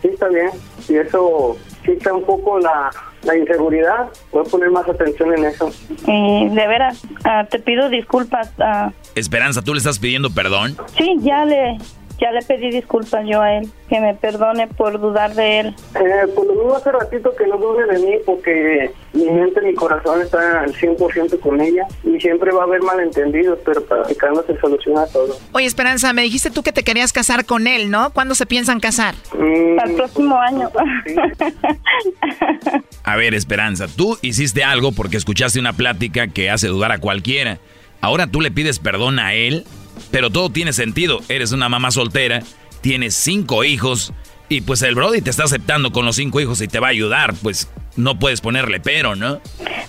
Sí, está bien. Y eso quita un poco la, la inseguridad. Voy a poner más atención en eso.
Eh, de veras, ah, te pido disculpas. Uh,
Esperanza, ¿tú le estás pidiendo perdón?
Sí, ya le, ya le pedí disculpas yo a él, que me perdone por dudar de él.
Eh, pues lo mismo hace ratito que no dude de mí porque mi mente, mi corazón está al 100% con ella y siempre va a haber malentendidos, pero practicando se soluciona todo.
Oye, Esperanza, me dijiste tú que te querías casar con él, ¿no? ¿Cuándo se piensan casar?
Mm, Al próximo año. *laughs*
a ver, Esperanza, tú hiciste algo porque escuchaste una plática que hace dudar a cualquiera. Ahora tú le pides perdón a él, pero todo tiene sentido. Eres una mamá soltera, tienes cinco hijos y pues el Brody te está aceptando con los cinco hijos y te va a ayudar. Pues no puedes ponerle pero, ¿no?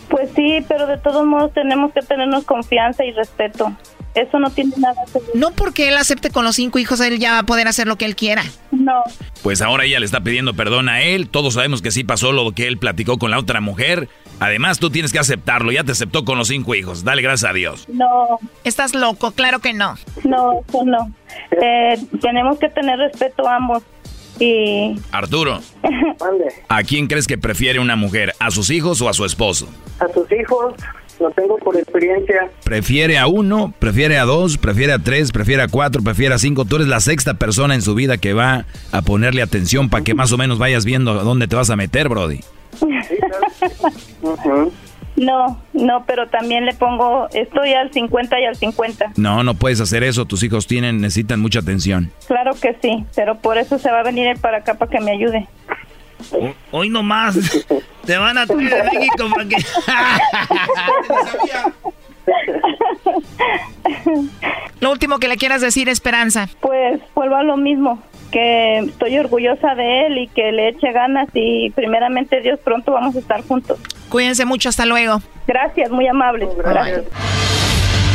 Pues sí, pero de todos modos tenemos que tenernos confianza y respeto. Eso no tiene nada que ver.
No porque él acepte con los cinco hijos, él ya va a poder hacer lo que él quiera.
No.
Pues ahora ella le está pidiendo perdón a él. Todos sabemos que sí pasó lo que él platicó con la otra mujer. Además, tú tienes que aceptarlo. Ya te aceptó con los cinco hijos. Dale gracias a Dios.
No.
Estás loco, claro que no.
No, eso no. Eh, tenemos que tener respeto a ambos. Y...
Arturo, *laughs* ¿a quién crees que prefiere una mujer? ¿A sus hijos o a su esposo?
A sus hijos, lo tengo por experiencia.
¿Prefiere a uno? ¿Prefiere a dos? ¿Prefiere a tres? ¿Prefiere a cuatro? ¿Prefiere a cinco? Tú eres la sexta persona en su vida que va a ponerle atención para que más o menos vayas viendo dónde te vas a meter, Brody.
No, no, pero también le pongo, estoy al 50 y al 50.
No, no puedes hacer eso, tus hijos tienen, necesitan mucha atención.
Claro que sí, pero por eso se va a venir él para acá para que me ayude.
hoy nomás te van a traer de México para que... *laughs* *laughs* *laughs*
Lo último que le quieras decir, Esperanza.
Pues vuelvo a lo mismo, que estoy orgullosa de él y que le eche ganas y primeramente Dios pronto vamos a estar juntos.
Cuídense mucho, hasta luego.
Gracias, muy amable. Gracias.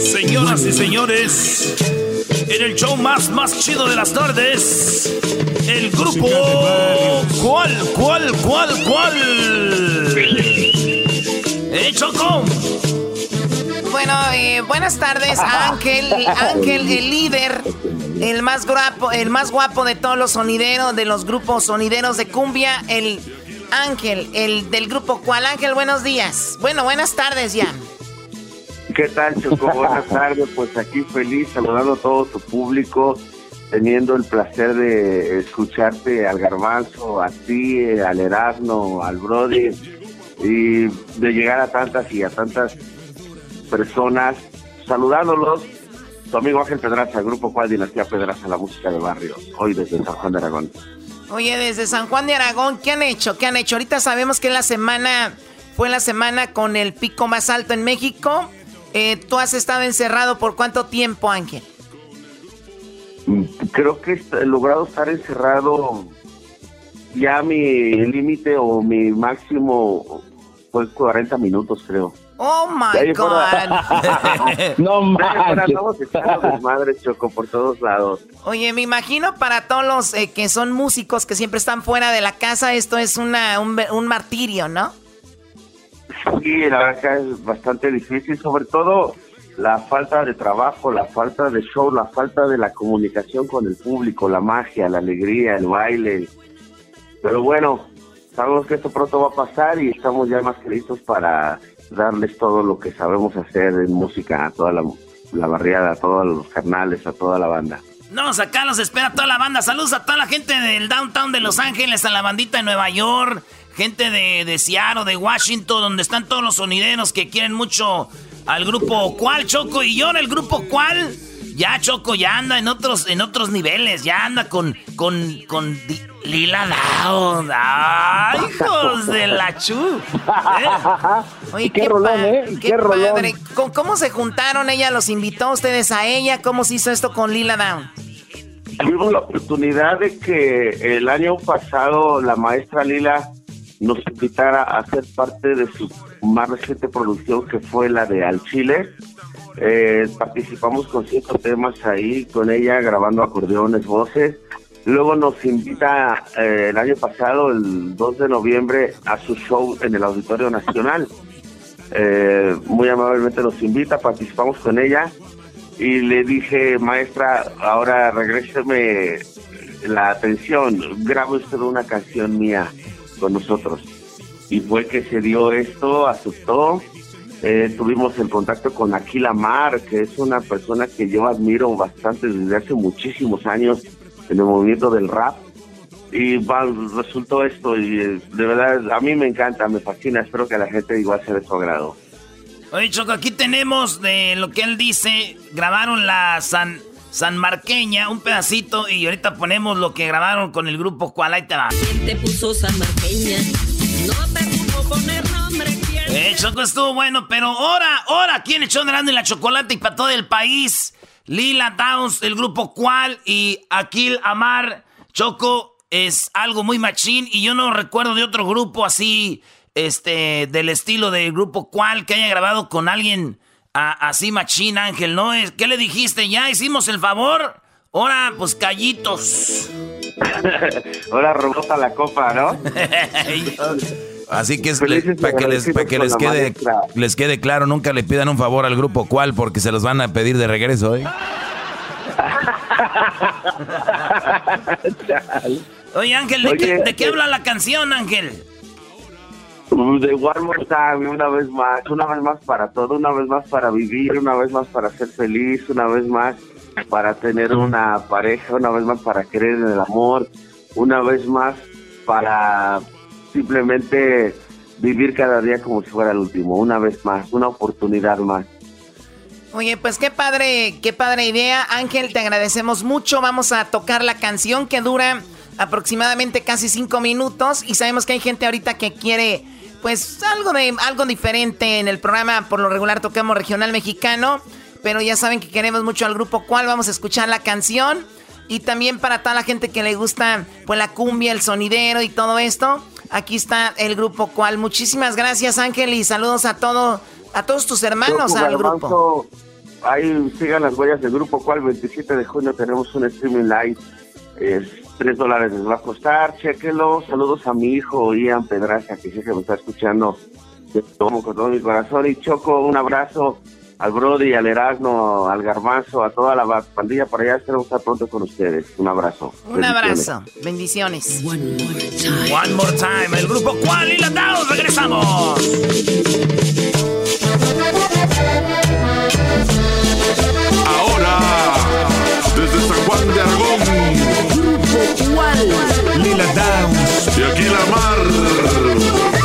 Señoras y señores, en el show más, más chido de las tardes, el grupo... ¿Cuál, cuál, cuál, cuál? ¡Eh, Choco!
Bueno, eh, buenas tardes, Ángel, Ángel, el líder, el más guapo, el más guapo de todos los sonideros, de los grupos sonideros de cumbia, el Ángel, el del grupo ¿Cuál Ángel? Buenos días. Bueno, buenas tardes ya.
¿Qué tal, Choco? *laughs* Buenas tardes. Pues aquí feliz, saludando a todo tu público, teniendo el placer de escucharte al Garbanzo, a ti, al Erasmo, al Brody, y de llegar a tantas y a tantas personas, saludándolos. Tu amigo Ángel Pedraza, Grupo Cual Dinastía Pedraza, la música de barrio, hoy desde San Juan de Aragón.
Oye, desde San Juan de Aragón, ¿qué han hecho? ¿Qué han hecho? Ahorita sabemos que la semana fue la semana con el pico más alto en México. Eh, ¿Tú has estado encerrado por cuánto tiempo, Ángel?
Mm, creo que he logrado estar encerrado ya mi límite o mi máximo fue 40 minutos, creo.
Oh my God. *laughs* *laughs*
no mames. madre Choco por todos lados.
Oye, me imagino para todos los eh, que son músicos que siempre están fuera de la casa, esto es una, un, un martirio, ¿no?
Sí, la verdad es bastante difícil, sobre todo la falta de trabajo, la falta de show, la falta de la comunicación con el público, la magia, la alegría, el baile. Pero bueno, sabemos que esto pronto va a pasar y estamos ya más que listos para darles todo lo que sabemos hacer en música a toda la, la barriada, a todos los carnales, a toda la banda.
No, acá los espera toda la banda. Saludos a toda la gente del downtown de Los Ángeles, a la bandita de Nueva York, gente de, de Seattle, de Washington, donde están todos los sonideros que quieren mucho al grupo Cual, Choco. Y yo en el grupo Cual, ya Choco ya anda en otros, en otros niveles, ya anda con, con, con Lila Down. ¡Ay, hijos de la chu! ¿Eh? *laughs*
Oye, qué, rolón, ¿eh? Qué,
padre. ¿Cómo, se juntaron? ¿Ella los invitó a ustedes a ella? ¿Cómo se hizo esto con Lila Down?
Tuvimos la oportunidad de que el año pasado la maestra Lila nos invitara a ser parte de su más reciente producción que fue la de Al Chile. Eh, participamos con cinco temas ahí, con ella grabando acordeones, voces Luego nos invita eh, el año pasado, el 2 de noviembre, a su show en el Auditorio Nacional. Eh, muy amablemente nos invita, participamos con ella y le dije, maestra, ahora regréseme la atención, grabe usted una canción mía con nosotros. Y fue que se dio esto, aceptó. Eh, tuvimos el contacto con Aquila Mar, que es una persona que yo admiro bastante desde hace muchísimos años en el movimiento del rap. Y resultó esto y eh, de verdad a mí me encanta, me fascina, espero que la gente igual sea de su agrado.
Oye, Choco, aquí tenemos de lo que él dice, grabaron la San Marqueña, un pedacito, y ahorita ponemos lo que grabaron con el grupo Cual, ahí te va.
te puso San Marqueña? No te pudo poner nombre.
Eh, Choco estuvo bueno, pero ahora, ahora, ¿quién echó grande la chocolate y para todo el país? Lila Downs, el grupo Cual y Aquil Amar. Choco es algo muy machín y yo no recuerdo de otro grupo así, este, del estilo del grupo Cual que haya grabado con alguien así machín, Ángel, ¿no? ¿Qué le dijiste? ¿Ya hicimos el favor? Ahora, pues callitos. *laughs*
Ahora robota la copa, ¿no? *laughs*
Así que para que les, que les quede, les quede claro, nunca le pidan un favor al grupo cual porque se los van a pedir de regreso, ¿eh? *laughs*
Oye, Ángel, ¿de, qué, ¿de, qué, habla la canción, Ángel?
De One Time, una vez más, una vez más para todo, una vez más para vivir, una vez más para ser feliz, una vez más para tener una pareja, una vez más para creer en el amor, una vez más para simplemente vivir cada día como si fuera el último, una vez más, una oportunidad más.
Oye, pues qué padre, qué padre idea, Ángel, te agradecemos mucho. Vamos a tocar la canción que dura aproximadamente casi cinco minutos y sabemos que hay gente ahorita que quiere, pues algo de algo diferente en el programa. Por lo regular tocamos regional mexicano, pero ya saben que queremos mucho al grupo cual vamos a escuchar la canción y también para toda la gente que le gusta, pues la cumbia, el sonidero y todo esto. Aquí está el grupo cual. Muchísimas gracias, Ángel, y saludos a todo, a todos tus hermanos al grupo.
Ahí sigan las huellas del grupo cual. 27 de junio tenemos un streaming live. Es 3 dólares les va a costar. Chequenlo. Saludos a mi hijo Ian Pedraza, que sé que me está escuchando. Tomo con todo mi corazón. Y Choco, un abrazo al Brody, al Erasmo, al Garbanzo, a toda la pandilla por allá. Esperamos estar pronto con ustedes. Un abrazo.
Un abrazo. Bendiciones.
One more time. One more time. El grupo Cual y la Regresamos.
Ahora, desde San Juan de Aragón. Lila Downs. Y aquí la mar.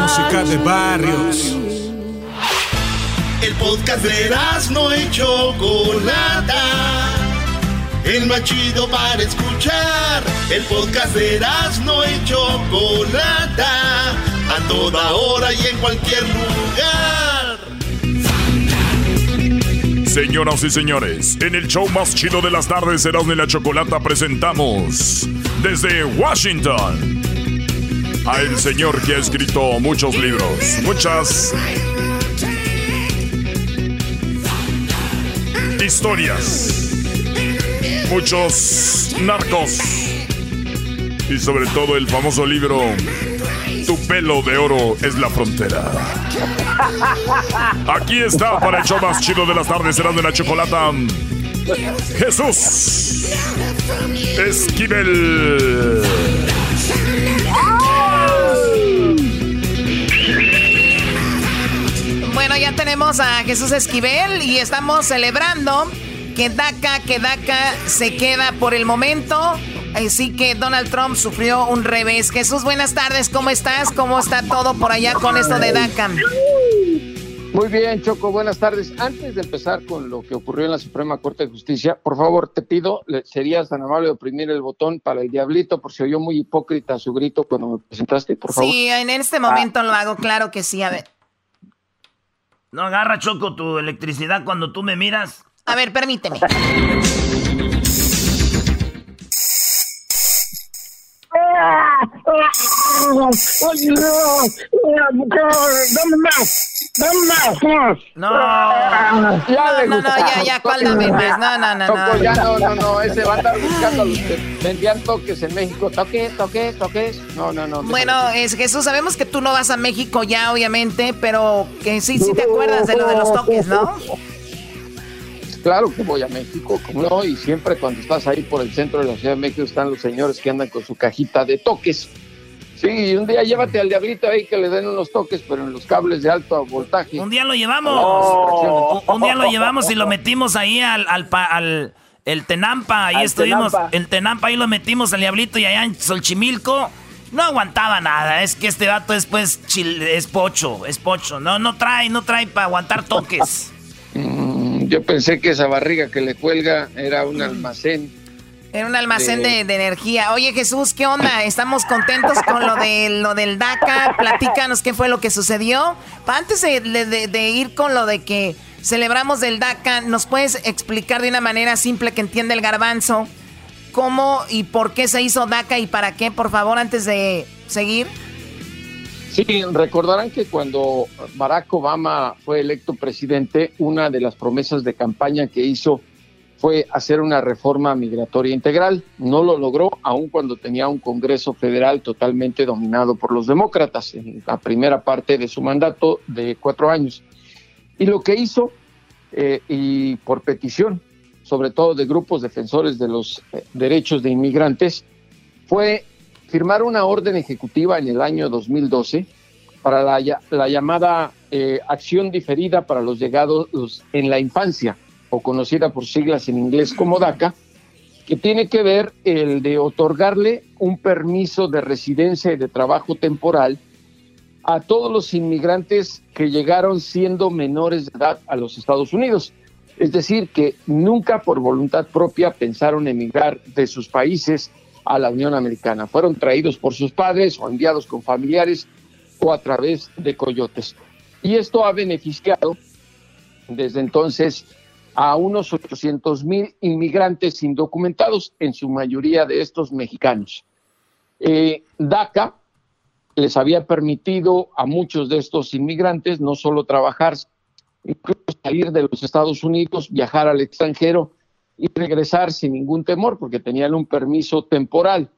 Música de barrios.
El
podcast de no y Chocolata. El más chido para escuchar. El podcast de no y Chocolata. A toda hora y en cualquier lugar.
Señoras y señores, en el show más chido de las tardes, Erasmo y la Chocolata, presentamos desde Washington a el señor que ha escrito muchos libros, muchas historias, muchos narcos y sobre todo el famoso libro Tu pelo de oro es la frontera. Aquí está para el show más chido de las tardes, será de la chocolata. Jesús Esquivel.
Tenemos a Jesús Esquivel y estamos celebrando que DACA, que DACA se queda por el momento. Así que Donald Trump sufrió un revés. Jesús, buenas tardes, ¿cómo estás? ¿Cómo está todo por allá con esto de DACA?
Muy bien, Choco, buenas tardes. Antes de empezar con lo que ocurrió en la Suprema Corte de Justicia, por favor, te pido, serías tan amable de oprimir el botón para el diablito, por si oyó muy hipócrita su grito cuando me presentaste, por favor.
Sí, en este momento lo hago, claro que sí. A ver,
No agarra, Choco, tu electricidad cuando tú me miras.
a ver, permíteme. *laughs*
¡Ay, no! ¡Dame más! ¡Dame más!
No.
No, no, no, ya, ya, ¿cuál dame más? No, no, no, no.
ya no, no, no, ese va a andar buscando a los que vendían toques en México. Toque, toque, toques. No, no, no.
Bueno, es Jesús, sabemos que tú no vas a México ya, obviamente, pero que sí, sí te acuerdas de lo de los toques, ¿no?
Claro que voy a México, como no, y siempre cuando estás ahí por el centro de la Ciudad de México están los señores que andan con su cajita de toques. Sí, un día llévate al diablito ahí que le den unos toques, pero en los cables de alto voltaje.
Un día lo llevamos.
Oh.
Un, un día lo llevamos y lo metimos ahí al, al, pa- al- el Tenampa. Ahí
Al
estuvimos.
Tenampa.
En Tenampa ahí lo metimos al diablito y allá en Solchimilco. No aguantaba nada. Es que este vato después es pocho. Es pocho. No, no trae, no trae para aguantar toques. *laughs*
Mm, Yo pensé que esa barriga que le cuelga era un almacén.
Era un almacén de, de energía. Oye, Jesús, ¿qué onda? Estamos contentos con lo, de, lo del DACA. Platícanos qué fue lo que sucedió. Antes de ir con lo de que celebramos del DACA, ¿nos puedes explicar de una manera simple que entiende el garbanzo cómo y por qué se hizo DACA y para qué, por favor, antes de seguir?
Sí, recordarán que cuando Barack Obama fue electo presidente, una de las promesas de campaña que hizo fue hacer una reforma migratoria integral. No lo logró, aun cuando tenía un Congreso federal totalmente dominado por los demócratas en la primera parte de su mandato de cuatro años. Y lo que hizo, eh, y por petición, sobre todo de grupos defensores de los eh, derechos de inmigrantes, fue firmar una orden ejecutiva en el año 2012 para la, la llamada eh, acción diferida para los llegados en la infancia o conocida por siglas en inglés como DACA, que tiene que ver el de otorgarle un permiso de residencia y de trabajo temporal a todos los inmigrantes que llegaron siendo menores de edad a los Estados Unidos. Es decir, que nunca por voluntad propia pensaron emigrar de sus países a la Unión Americana. Fueron traídos por sus padres o enviados con familiares o a través de coyotes. Y esto ha beneficiado desde entonces a unos 800 mil inmigrantes indocumentados, en su mayoría de estos mexicanos. Eh, DACA les había permitido a muchos de estos inmigrantes no solo trabajar, incluso salir de los Estados Unidos, viajar al extranjero y regresar sin ningún temor, porque tenían un permiso temporal.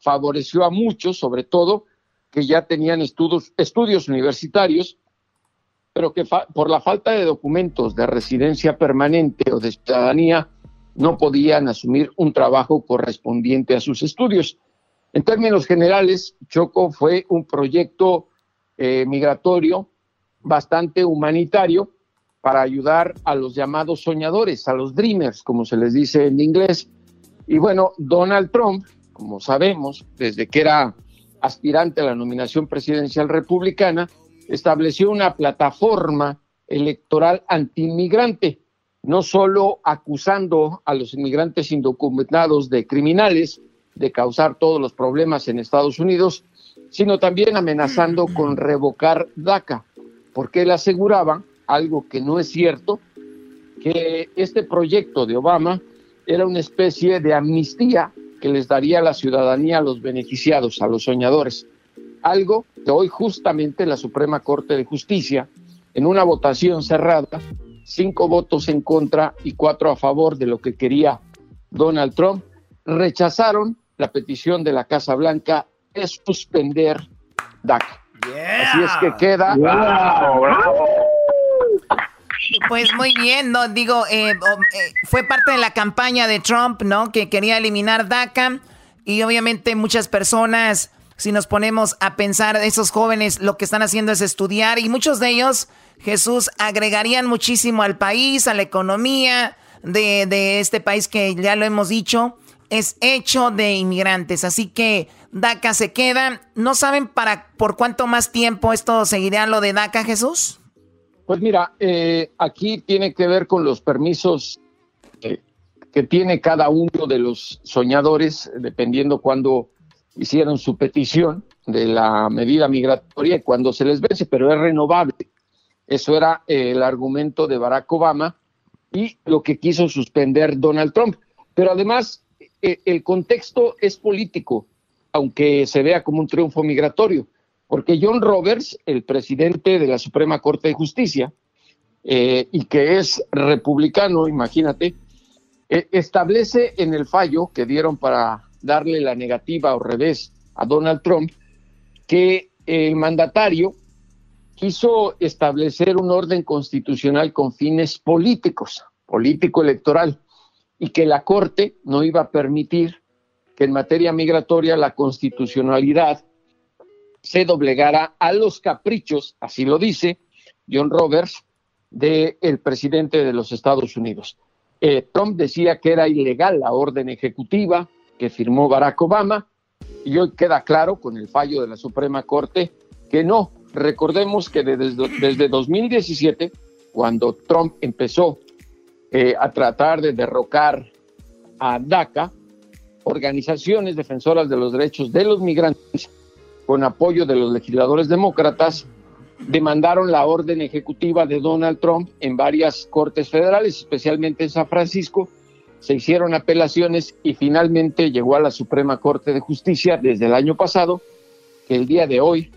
Favoreció a muchos, sobre todo, que ya tenían estudios, estudios universitarios pero que por la falta de documentos de residencia permanente o de ciudadanía no podían asumir un trabajo correspondiente a sus estudios. En términos generales, Choco fue un proyecto eh, migratorio bastante humanitario para ayudar a los llamados soñadores, a los dreamers, como se les dice en inglés. Y bueno, Donald Trump, como sabemos, desde que era aspirante a la nominación presidencial republicana, estableció una plataforma electoral antiinmigrante, no solo acusando a los inmigrantes indocumentados de criminales, de causar todos los problemas en Estados Unidos, sino también amenazando con revocar DACA, porque él aseguraba, algo que no es cierto, que este proyecto de Obama era una especie de amnistía que les daría la ciudadanía a los beneficiados, a los soñadores algo que hoy justamente la Suprema Corte de Justicia, en una votación cerrada, cinco votos en contra y cuatro a favor de lo que quería Donald Trump, rechazaron la petición de la Casa Blanca de suspender DACA. Así es que queda.
Pues muy bien, no digo, eh, eh, fue parte de la campaña de Trump, ¿no? Que quería eliminar DACA y obviamente muchas personas si nos ponemos a pensar, esos jóvenes lo que están haciendo es estudiar y muchos de ellos, Jesús, agregarían muchísimo al país, a la economía de, de este país que ya lo hemos dicho, es hecho de inmigrantes. Así que DACA se queda. ¿No saben para por cuánto más tiempo esto seguirá lo de DACA, Jesús?
Pues mira, eh, aquí tiene que ver con los permisos que tiene cada uno de los soñadores, dependiendo cuándo hicieron su petición de la medida migratoria cuando se les vence, pero es renovable. Eso era eh, el argumento de Barack Obama y lo que quiso suspender Donald Trump. Pero además, eh, el contexto es político, aunque se vea como un triunfo migratorio, porque John Roberts, el presidente de la Suprema Corte de Justicia, eh, y que es republicano, imagínate, establece en el fallo que dieron para darle la negativa o revés a Donald Trump, que el mandatario quiso establecer un orden constitucional con fines políticos, político-electoral, y que la Corte no iba a permitir que en materia migratoria la constitucionalidad se doblegara a los caprichos, así lo dice John Roberts, del el presidente de los Estados Unidos. Eh, Trump decía que era ilegal la orden ejecutiva, que firmó Barack Obama y hoy queda claro con el fallo de la Suprema Corte que no. Recordemos que desde, desde 2017, cuando Trump empezó eh, a tratar de derrocar a DACA, organizaciones defensoras de los derechos de los migrantes, con apoyo de los legisladores demócratas, demandaron la orden ejecutiva de Donald Trump en varias cortes federales, especialmente en San Francisco, se hicieron apelaciones y finalmente llegó a la Suprema Corte de Justicia desde el año pasado, que el día de hoy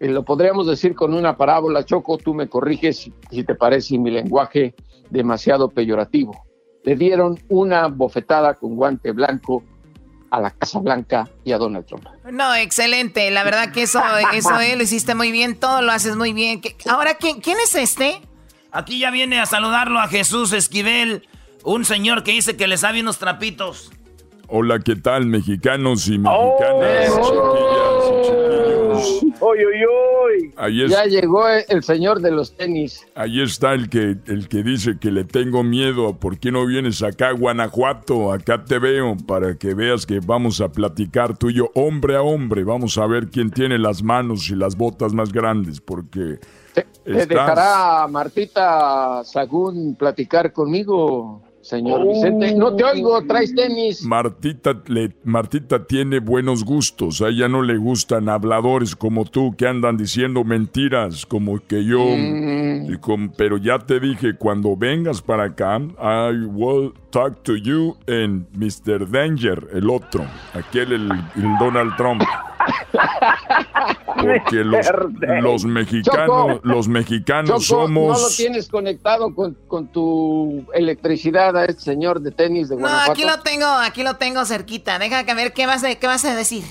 eh, lo podríamos decir con una parábola, Choco, tú me corriges si te parece mi lenguaje demasiado peyorativo. Le dieron una bofetada con guante blanco a la Casa Blanca y a Donald Trump.
No, excelente. La verdad que eso, eso eh, lo hiciste muy bien, todo lo haces muy bien. Ahora, ¿quién, ¿quién es este?
Aquí ya viene a saludarlo a Jesús Esquivel, un señor que dice que le sabe unos trapitos.
Hola, ¿qué tal, mexicanos y mexicanas?
Oy, oy, oy. ya llegó el señor de los tenis.
Ahí está el que, el que dice que le tengo miedo. ¿Por qué no vienes acá a Guanajuato? Acá te veo para que veas que vamos a platicar tú y yo, hombre a hombre. Vamos a ver quién tiene las manos y las botas más grandes, porque...
¿Te, dejará Martita Sagún platicar conmigo? Señor Vicente, no te oigo, traes tenis.
Martita, le, Martita tiene buenos gustos. A ella no le gustan habladores como tú que andan diciendo mentiras como que yo. Mm. pero ya te dije, cuando vengas para acá, I will talk to you and Mr. Danger, el otro, aquel, el Donald Trump. Porque los, *laughs* mexicanos, los mexicanos somos.
No lo tienes conectado con, tu electricidad a este señor de tenis de Guanajuato.
No, aquí lo tengo, aquí lo tengo cerquita. Deja que ver qué vas qué vas a decir.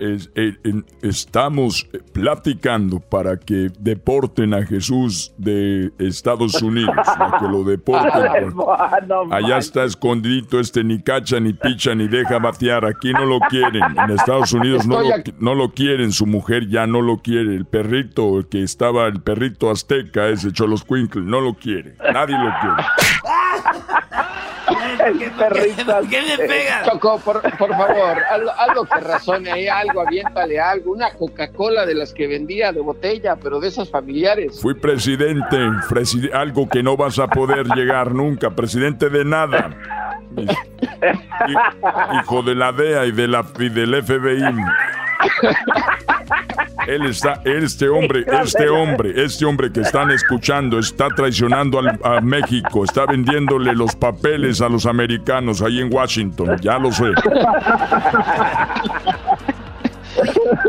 Eh, estamos platicando para que deporten a Jesús de Estados *laughs* Unidos, para que lo deporten. allá está escondidito este ni cacha, ni picha, ni deja batear. Aquí no lo quieren. En Estados Unidos no lo, no lo, quieren. Su mujer ya no lo quiere. El perrito que estaba, el perrito azteca, ese Cholos Quinkle, no lo quiere. Nadie lo quiere. *laughs*
¿Qué, ¿Qué me pegas? Choco, por, favor, algo, que razone ahí, algo, aviéntale algo, una Coca-Cola de las que vendía de botella, pero de esas familiares.
Fui presidente, algo que no vas a poder llegar nunca, presidente de nada. Hijo de la DEA y, de la, y del FBI. Él está, este hombre, este hombre, este hombre que están escuchando está traicionando a México, está vendiéndole los papeles a los americanos ahí en Washington, ya lo sé. *laughs*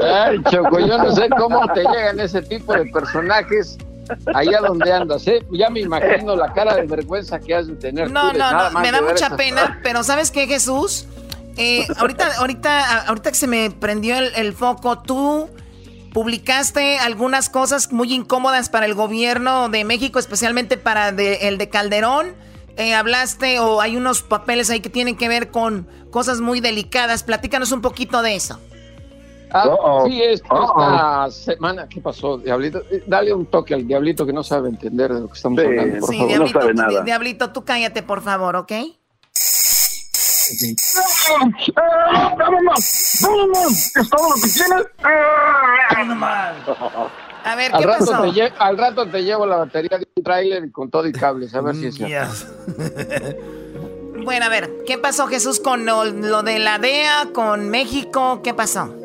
Ay, Choco, yo no sé cómo te llegan ese tipo de personajes allá donde andas, ¿eh? Ya me imagino la cara de vergüenza que has de tener.
No, no, no, me da mucha pena, pero ¿sabes qué, Jesús? Eh, ahorita, ahorita, ahorita que se me prendió el, foco, tú publicaste algunas cosas muy incómodas para el gobierno de México, especialmente para el de Calderón. Eh, hablaste o hay unos papeles ahí que tienen que ver con cosas muy delicadas. Platícanos un poquito de eso.
Ah, sí, esta semana, ¿qué pasó, Diablito? Eh, dale un toque al Diablito que no sabe entender de lo que estamos hablando, por favor.
Diablito,
no sabe
nada. Diablito, tú cállate, por favor, ¿ok? A ver, ¿qué
al rato
pasó?
Te al rato te llevo la batería de un tráiler con todo y cables, a ver si es cierto.
bueno, a ver, ¿qué pasó Jesús con lo, de la DEA, con México? ¿Qué pasó?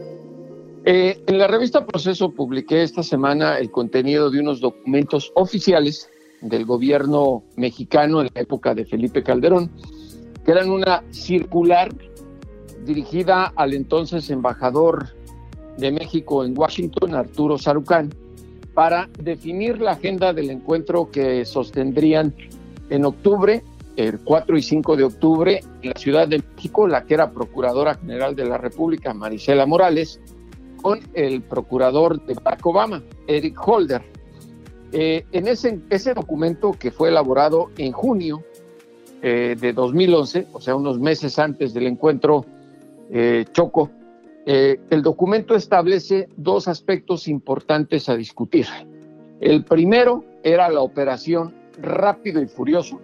Eh, en la revista Proceso publiqué esta semana el contenido de unos documentos oficiales del gobierno mexicano en la época de Felipe Calderón, que eran una circular dirigida al entonces embajador de México en Washington, Arturo Sarucán, para definir la agenda del encuentro que sostendrían en octubre, el 4 y 5 de octubre, en la Ciudad de México, la que era Procuradora General de la República, Marisela Morales, con el procurador de Barack Obama, Eric Holder. Eh, en ese, ese documento que fue elaborado en junio eh, de 2011, o sea, unos meses antes del encuentro eh, Choco, eh, el documento establece dos aspectos importantes a discutir. El primero era la operación rápido y furioso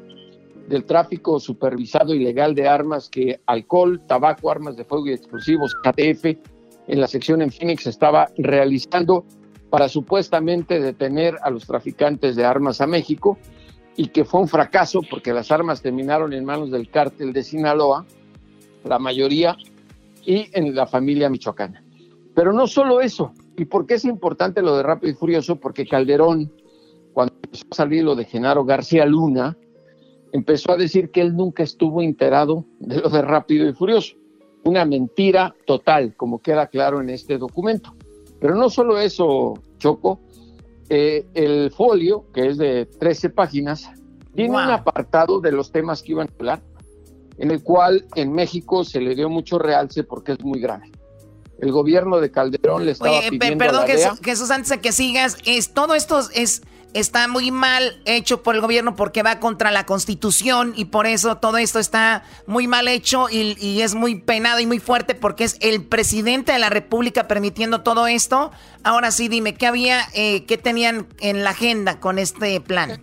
del tráfico supervisado ilegal de armas que alcohol, tabaco, armas de fuego y explosivos, KTF, en la sección en Phoenix estaba realizando para supuestamente detener a los traficantes de armas a México y que fue un fracaso porque las armas terminaron en manos del cártel de Sinaloa, la mayoría, y en la familia michoacana. Pero no solo eso, ¿y por qué es importante lo de Rápido y Furioso? Porque Calderón, cuando empezó a salir lo de Genaro García Luna, empezó a decir que él nunca estuvo enterado de lo de Rápido y Furioso. Una mentira total, como queda claro en este documento. Pero no solo eso, Choco, eh, el folio, que es de 13 páginas, tiene un apartado de los temas que iban a hablar, en el cual en México se le dio mucho realce porque es muy grave. El gobierno de Calderón le estaba
Oye,
pidiendo
perdón,
a la
Jesús, Jesús, antes de que sigas, es, todo esto es, está muy mal hecho por el gobierno porque va contra la constitución y por eso todo esto está muy mal hecho y, es muy penado y muy fuerte porque es el presidente de la república permitiendo todo esto. Ahora sí, dime, ¿qué había, eh, qué tenían en la agenda con este plan?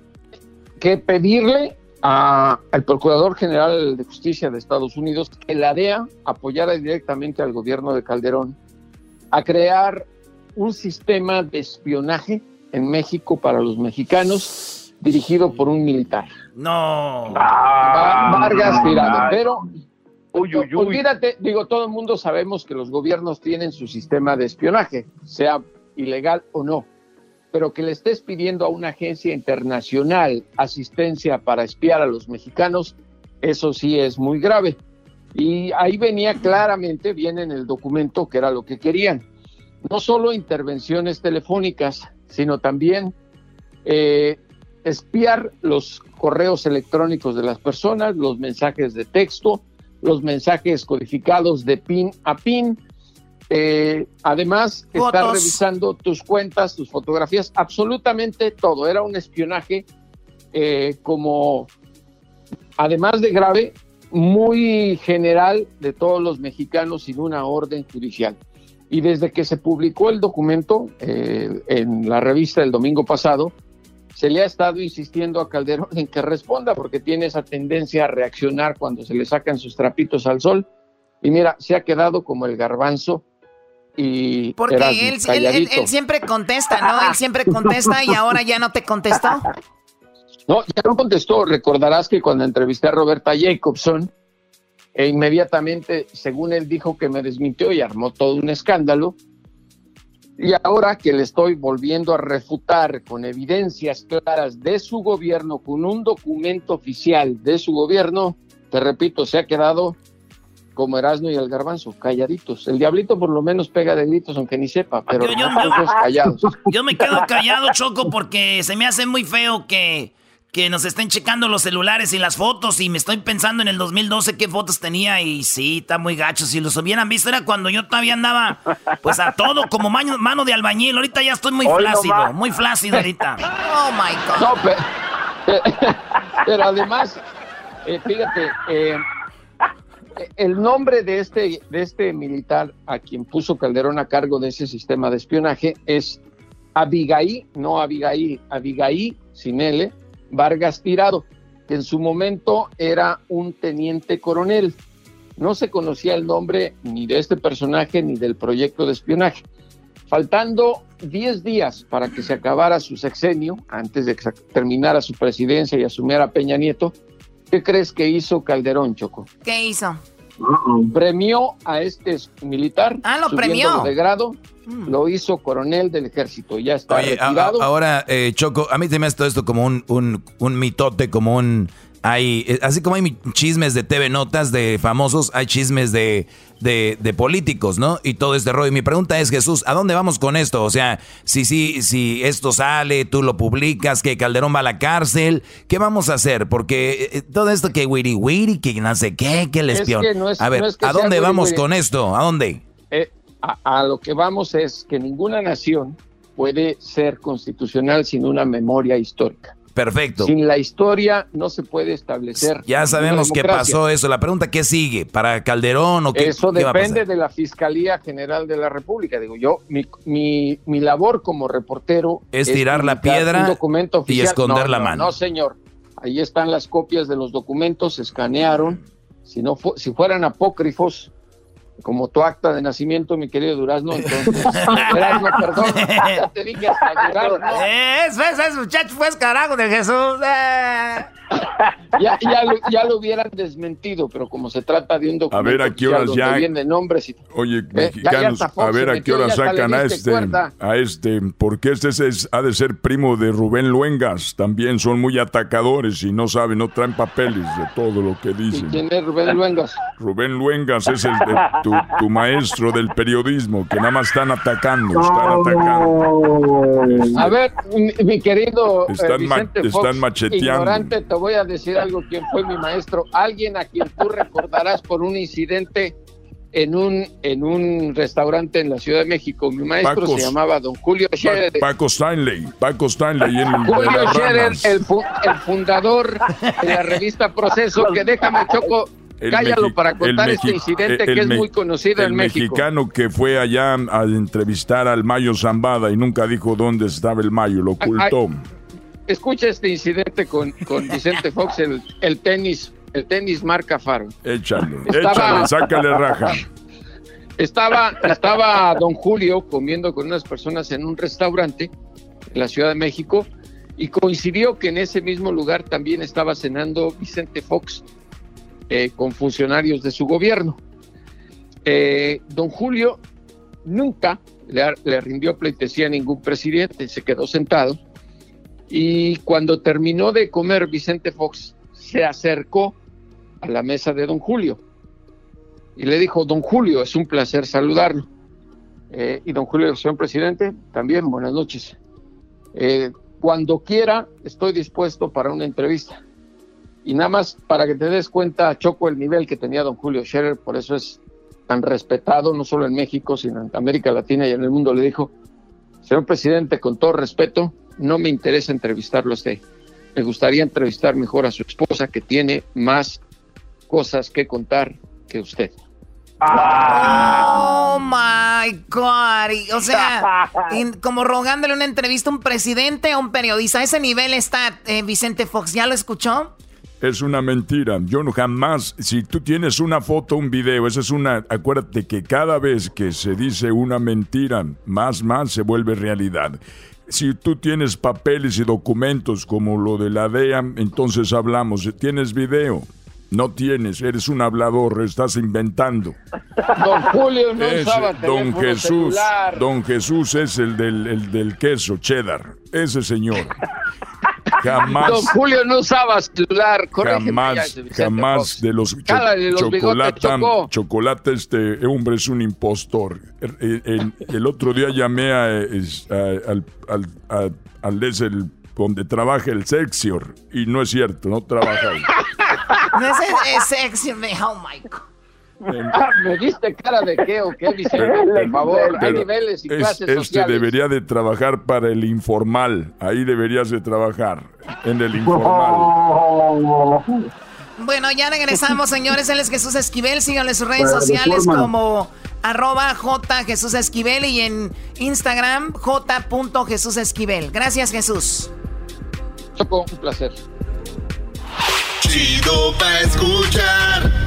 que pedirle a- al Procurador General de Justicia de Estados Unidos que la DEA apoyara directamente al gobierno de Calderón a crear un sistema de espionaje en México para los mexicanos dirigido por un militar.
No.
Va- Vargas Tirado. Pero olvídate, digo, todo el mundo sabemos que los gobiernos tienen su sistema de espionaje, sea ilegal o no, pero que le estés pidiendo a una agencia internacional asistencia para espiar a los mexicanos, eso sí es muy grave. Y ahí venía claramente, viene en el documento que era lo que querían. No solo intervenciones telefónicas, sino también eh, espiar los correos electrónicos de las personas, los mensajes de texto, los mensajes codificados de pin a pin. Eh, además, estar revisando tus cuentas, tus fotografías, absolutamente todo. Era un espionaje eh, como, además de grave, muy general de todos los mexicanos sin una orden judicial. Y desde que se publicó el documento eh, en la revista el domingo pasado, se le ha estado insistiendo a Calderón en que responda porque tiene esa tendencia a reaccionar cuando se le sacan sus trapitos al sol. Y mira, se ha quedado como el garbanzo y
Porque él, él- él-
calladito.
él siempre contesta, ¿no? Él siempre contesta y ahora ya no te contestó. *laughs*
No, ya no contestó. Recordarás que cuando entrevisté a Roberta Jacobson, e inmediatamente, según él dijo que me desmintió y armó todo un escándalo. Y ahora que le estoy volviendo a refutar con evidencias claras de su gobierno, con un documento oficial de su gobierno, te repito, se ha quedado como Erasmo y el Garbanzo, calladitos. El diablito por lo menos pega de gritos, aunque ni sepa, pero
Yo- yo-
callados. *laughs*
Yo me quedo callado, Choco, porque se me hace muy feo que, que nos estén checando los celulares y las fotos. Y me estoy pensando en el 2012 qué fotos tenía. Y sí, está muy gacho. Si los hubieran visto, era cuando yo todavía andaba, pues a todo, como mano, mano de albañil. Ahorita ya estoy muy
Hoy
flácido, muy flácido ahorita. *laughs*
Oh my God.
No, pe- *laughs* pero, además, eh, fíjate, eh, el nombre de este, de este militar a quien puso Calderón a cargo de ese sistema de espionaje es Abigail, no Abigail, Abigail sin L, Vargas Tirado, que en su momento era un teniente coronel. No se conocía el nombre ni de este personaje ni del proyecto de espionaje. Faltando 10 días para que se acabara su sexenio, antes de que terminara su presidencia y asumiera Peña Nieto, ¿qué crees que hizo Calderón, Choco?
¿Qué hizo?
Premió a este militar.
Ah, lo premió.
de grado, lo hizo coronel del ejército, ya está
Oye, a- a-
retirado.
ahora, eh, Choco, a mí se me hace todo esto como un, un, un mitote, como un... Hay, eh, así como hay chismes de TV Notas de famosos, hay chismes de, de, de políticos, ¿no? Y todo este rollo. Y mi pregunta es, Jesús, ¿a dónde vamos con esto? O sea, si, si, si esto sale, tú lo publicas, que Calderón va a la cárcel, ¿qué vamos a hacer? Porque eh, todo esto que wiri wiri, que no sé qué, que el
Es
espión.
que no es-
a ver,
no es que
¿a dónde
wiri
vamos
wiri.
con esto? ¿A dónde?
Eh, a, a lo que vamos es que ninguna nación puede ser constitucional sin una memoria histórica.
Perfecto.
Sin la historia no se puede establecer.
Ya sabemos qué pasó eso. La pregunta, ¿qué sigue? ¿Para Calderón o qué,
Eso
qué va a
depende
pasar?
de la Fiscalía General de la República. Digo yo, mi, mi, mi labor como reportero
Es tirar la piedra y esconder
No,
la
no,
mano.
No, señor. Ahí están las copias de los documentos, se escanearon. Si no fu- si fueran apócrifos, como tu acta de nacimiento, mi querido Durazno, entonces. *laughs* Durazno, perdón, ya te dije hasta *laughs* Durazno.
Es, ves, es, muchacho, pues carajo de Jesús. eh. *laughs*
ya, ya, lo, ya, lo, hubieran desmentido, pero como se trata de un documento
a ver a qué horas ya
viene nombres y,
oye mexicanos a ver a qué horas sacan a este a este porque este es, ha de ser primo de Rubén Luengas también son muy atacadores y no saben no traen papeles de todo lo que dicen
¿quién es Rubén Luengas?
Rubén Luengas es el tu, tu, maestro del periodismo que nada más están atacando están atacando.
a ver mi, querido
eh, están,
Vicente Fox,
están macheteando.
ignorante, te voy a decir algo quién fue mi maestro, alguien a quien tú recordarás por un incidente en un en un restaurante en la Ciudad de México. Mi maestro se llamaba Don Julio Scherer.
Paco Stanley, Paco Stanley en
Julio Scherer, el, el, fundador de la revista Proceso, que déjame choco Cállalo para contar este incidente que es muy conocido en México.
El mexicano que fue allá a entrevistar al Mayo Zambada y nunca dijo dónde estaba el Mayo, lo ocultó
escucha este incidente con, con *laughs* Vicente Fox, el, el, tenis, el tenis marca Faro.
Échale, échale, sácale raja.
Estaba, estaba don Julio comiendo con unas personas en un restaurante en la Ciudad de México y coincidió que en ese mismo lugar también estaba cenando Vicente Fox eh, con funcionarios de su gobierno. Eh, don Julio nunca le, rindió pleitesía a ningún presidente, se quedó sentado y cuando terminó de comer, Vicente Fox se acercó a la mesa de don Julio y le dijo, don Julio, es un placer saludarlo. Eh, y don Julio, señor presidente, también buenas noches. Cuando quiera, estoy dispuesto para una entrevista. Y nada más para que te des cuenta, Choco, el nivel que tenía don Julio Scherer, por eso es tan respetado, no solo en México, sino en América Latina y en el mundo, le dijo, señor presidente, con todo respeto, no me interesa entrevistarlo a usted. Me gustaría entrevistar mejor a su esposa que tiene más cosas que contar que usted.
Oh my God. O sea, *laughs* como rogándole una entrevista a un presidente o un periodista. A ese nivel está eh, Vicente Fox. ¿Ya lo escuchó?
Es una mentira. Yo no jamás, si tú tienes una foto, un video, esa es una, acuérdate que cada vez que se dice una mentira, más, más se vuelve realidad. Si tú tienes papeles y documentos como lo de la DEA, entonces hablamos. ¿Tienes video? No tienes, eres un hablador, estás inventando.
Don Julio no es,
Don Jesús, Don Jesús es el del, el del queso cheddar, ese señor. Jamás.
Don Julio no usaba celular,
Jamás, jamás de los, chocolate, chocolate, este hombre es un impostor. El, otro día llamé a, al, al, al, el, donde trabaja el Sexior y no es cierto, no trabaja ahí. *laughs*
No es Sexior, oh my God.
Ah, ¿Me diste cara de qué o qué, Vicente? Por favor, hay niveles y clases
Este debería de trabajar para el informal. Ahí deberías de trabajar, en el informal. *laughs*
Bueno, ya regresamos, señores. Él es Jesús Esquivel. Síganle sus redes sociales como arroba J Jesús Esquivel y en Instagram J. Jesús Esquivel. Gracias, Jesús.
Choco, un placer.
Chido pa' escuchar.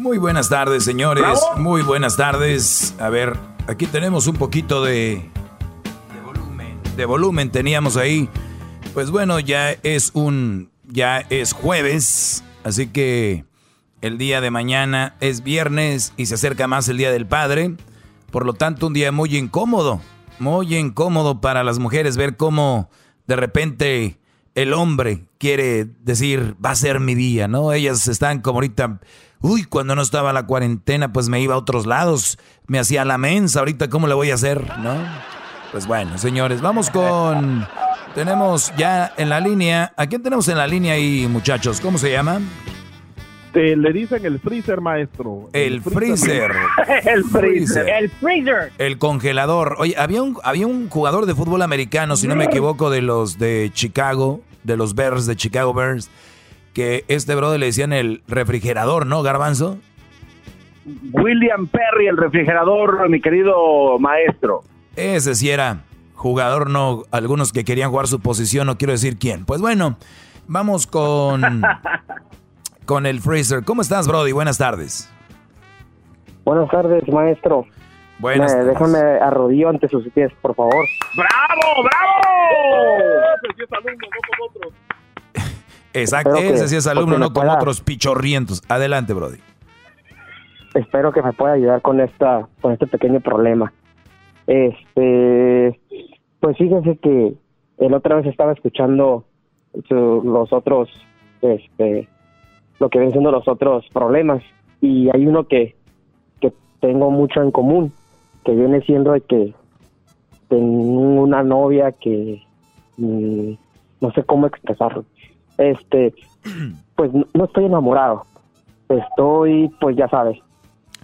Muy buenas tardes, señores. Muy buenas tardes. A ver, aquí tenemos un poquito de, de volumen. De volumen teníamos ahí. Pues bueno, ya es un ya es jueves, así que el día de mañana es viernes y se acerca más el Día del Padre. Por lo tanto, un día muy incómodo, muy incómodo para las mujeres ver cómo de repente el hombre quiere decir, va a ser mi día, ¿no? Ellas están como ahorita, uy, cuando no estaba la cuarentena, pues me iba a otros lados, me hacía la mensa, ahorita cómo le voy a hacer, ¿no? Pues bueno, señores, vamos con... Tenemos ya en la línea, ¿a quién tenemos en la línea ahí, muchachos? ¿Cómo se llama?
Este, le dicen el freezer, maestro.
El freezer. *laughs*
el freezer. El freezer.
El congelador. Oye, había un, había un jugador de fútbol americano, si no me equivoco, de los de Chicago, de los Bears, de Chicago Bears, que este brother le decían el refrigerador, ¿no, Garbanzo?
William Perry, el refrigerador, mi querido maestro.
Ese sí era jugador, no algunos que querían jugar su posición, no quiero decir quién. Pues bueno, vamos con, *laughs* con el freezer. ¿Cómo estás, Brody? Buenas tardes.
Buenas tardes, maestro.
Buenas
Me- Déjame arrodillo ante sus pies, por favor.
¡Bravo, bravo!
Exacto, ese sí es alumno, no como
pueda-
otros pichorrientos. Adelante, Brody.
Espero que me pueda ayudar con esta, con este pequeño problema. Este, pues fíjese que el otra vez estaba escuchando su- los otros, este, lo que ven siendo los otros problemas y hay uno que, que tengo mucho en común, que viene siendo de que tengo una novia que mm, no sé cómo expresarlo. Este, *clears throat* pues no, estoy enamorado, estoy, pues ya sabes,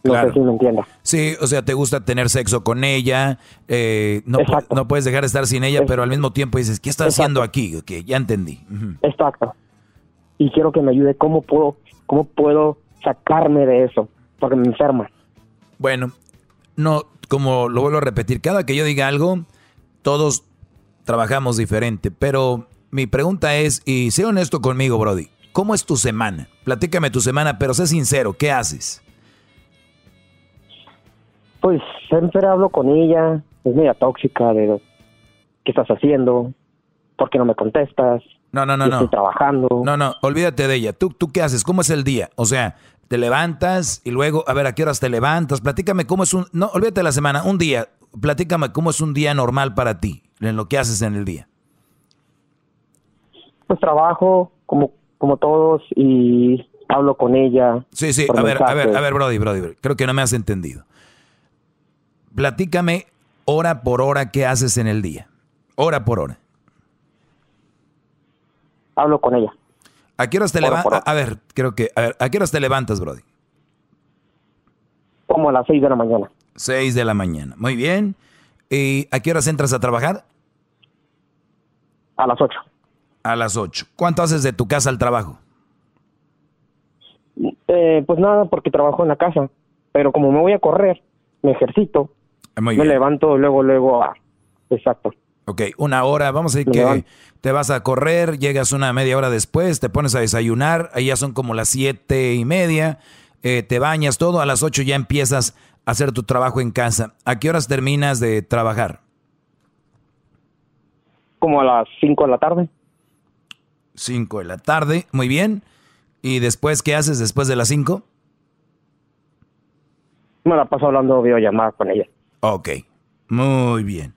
no
Claro.
sé si me entiendas.
Sí, o sea, te gusta tener sexo con ella, eh, no, pu- no puedes dejar de estar sin ella, pero al mismo tiempo dices, ¿qué estás haciendo aquí? Ok, ya entendí.
Exacto. Y quiero que me ayude cómo puedo, cómo puedo sacarme de eso, porque me enferma.
Bueno, no, como lo vuelvo a repetir, cada que yo diga algo, todos trabajamos diferente, pero mi pregunta es, y sé honesto conmigo, Brody, ¿cómo es tu semana? Platícame tu semana, pero sé sincero, ¿qué haces?
Pues siempre hablo con ella, es media tóxica de qué estás haciendo, por qué no me contestas,
No, no, no, no.
estoy trabajando.
No, no, olvídate de ella. ¿Tú, ¿Tú qué haces? ¿Cómo es el día? O sea, te levantas y luego, a ver, ¿a qué horas te levantas? Platícame cómo es un... No, olvídate de la semana, un día. Platícame cómo es un día normal para ti, en lo que haces en el día.
Pues trabajo como, como todos y hablo con ella.
Sí, sí, a ver, a ver, a ver, Brody, Brody, creo que no me has entendido. Platícame hora por hora qué haces en el día. Hora por hora.
Hablo con ella.
¿A qué horas te levantas? A ver, creo que, a ver, ¿a qué horas te levantas, Brody?
Como a las seis de la mañana.
6 de la mañana. Muy bien. ¿Y a qué horas entras a trabajar?
A las 8.
A las 8. ¿Cuánto haces de tu casa al trabajo?
Eh, pues nada, porque trabajo en la casa. Pero como me voy a correr, me ejercito,
Muy
me
bien.
levanto luego, luego a... Exacto.
Ok, una hora, vamos a decir que te vas a correr, llegas una media hora después, te pones a desayunar, ahí ya son como las siete y media, eh, te bañas todo, a las 8 ya empiezas a hacer tu trabajo en casa. ¿A qué horas terminas de trabajar?
Como a las 5 de la tarde.
5 de la tarde, muy bien. ¿Y después qué haces después de las 5?
Me la paso hablando videollamada con ella.
Ok, muy bien.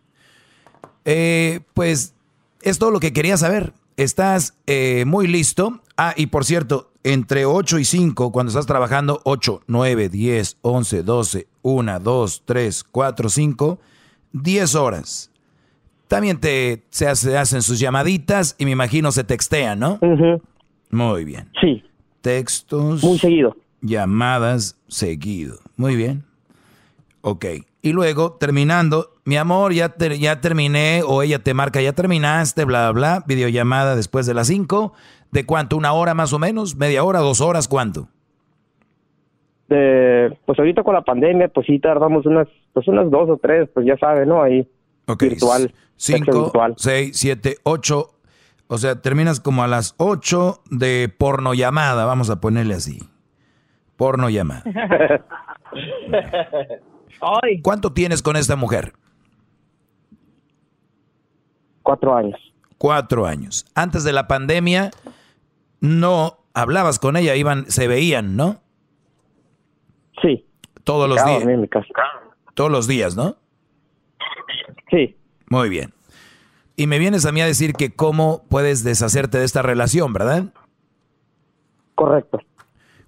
Eh, pues es todo lo que quería saber. Estás eh, muy listo. Ah, y por cierto, entre 8 y 5, cuando estás trabajando, 8, 9, 10, 11, 12, 1, 2, 3, 4, 5, 10 horas. También te, se, hace- hacen sus llamaditas y me imagino se textean, ¿no? Muy bien.
Sí.
Textos.
Muy seguido.
Llamadas seguido. Muy bien. Ok. Y luego, terminando, mi amor, ya, ter- ya terminé, o ella te marca, ya terminaste, bla, bla, bla, videollamada después de las 5. ¿De cuánto? ¿Una hora más o menos? ¿Media hora? ¿Dos horas? ¿Cuánto?
De, pues ahorita con la pandemia, pues sí tardamos unas, pues unas dos o tres, pues ya sabe, ¿no? Ahí.
Ok.
Virtual. Sexo
5,
virtual.
6, 7, 8. O sea, terminas como a las 8 de porno llamada, vamos a ponerle así. Porno llamada. *laughs* ¿Cuánto tienes con esta mujer?
Cuatro años.
Cuatro años. Antes de la pandemia, no hablabas con ella, iban, se veían, ¿no?
Sí.
Todos los días. Todos los días, ¿no?
Sí.
Muy bien. Y me vienes a mí a decir que cómo puedes deshacerte de esta relación, ¿verdad?
Correcto.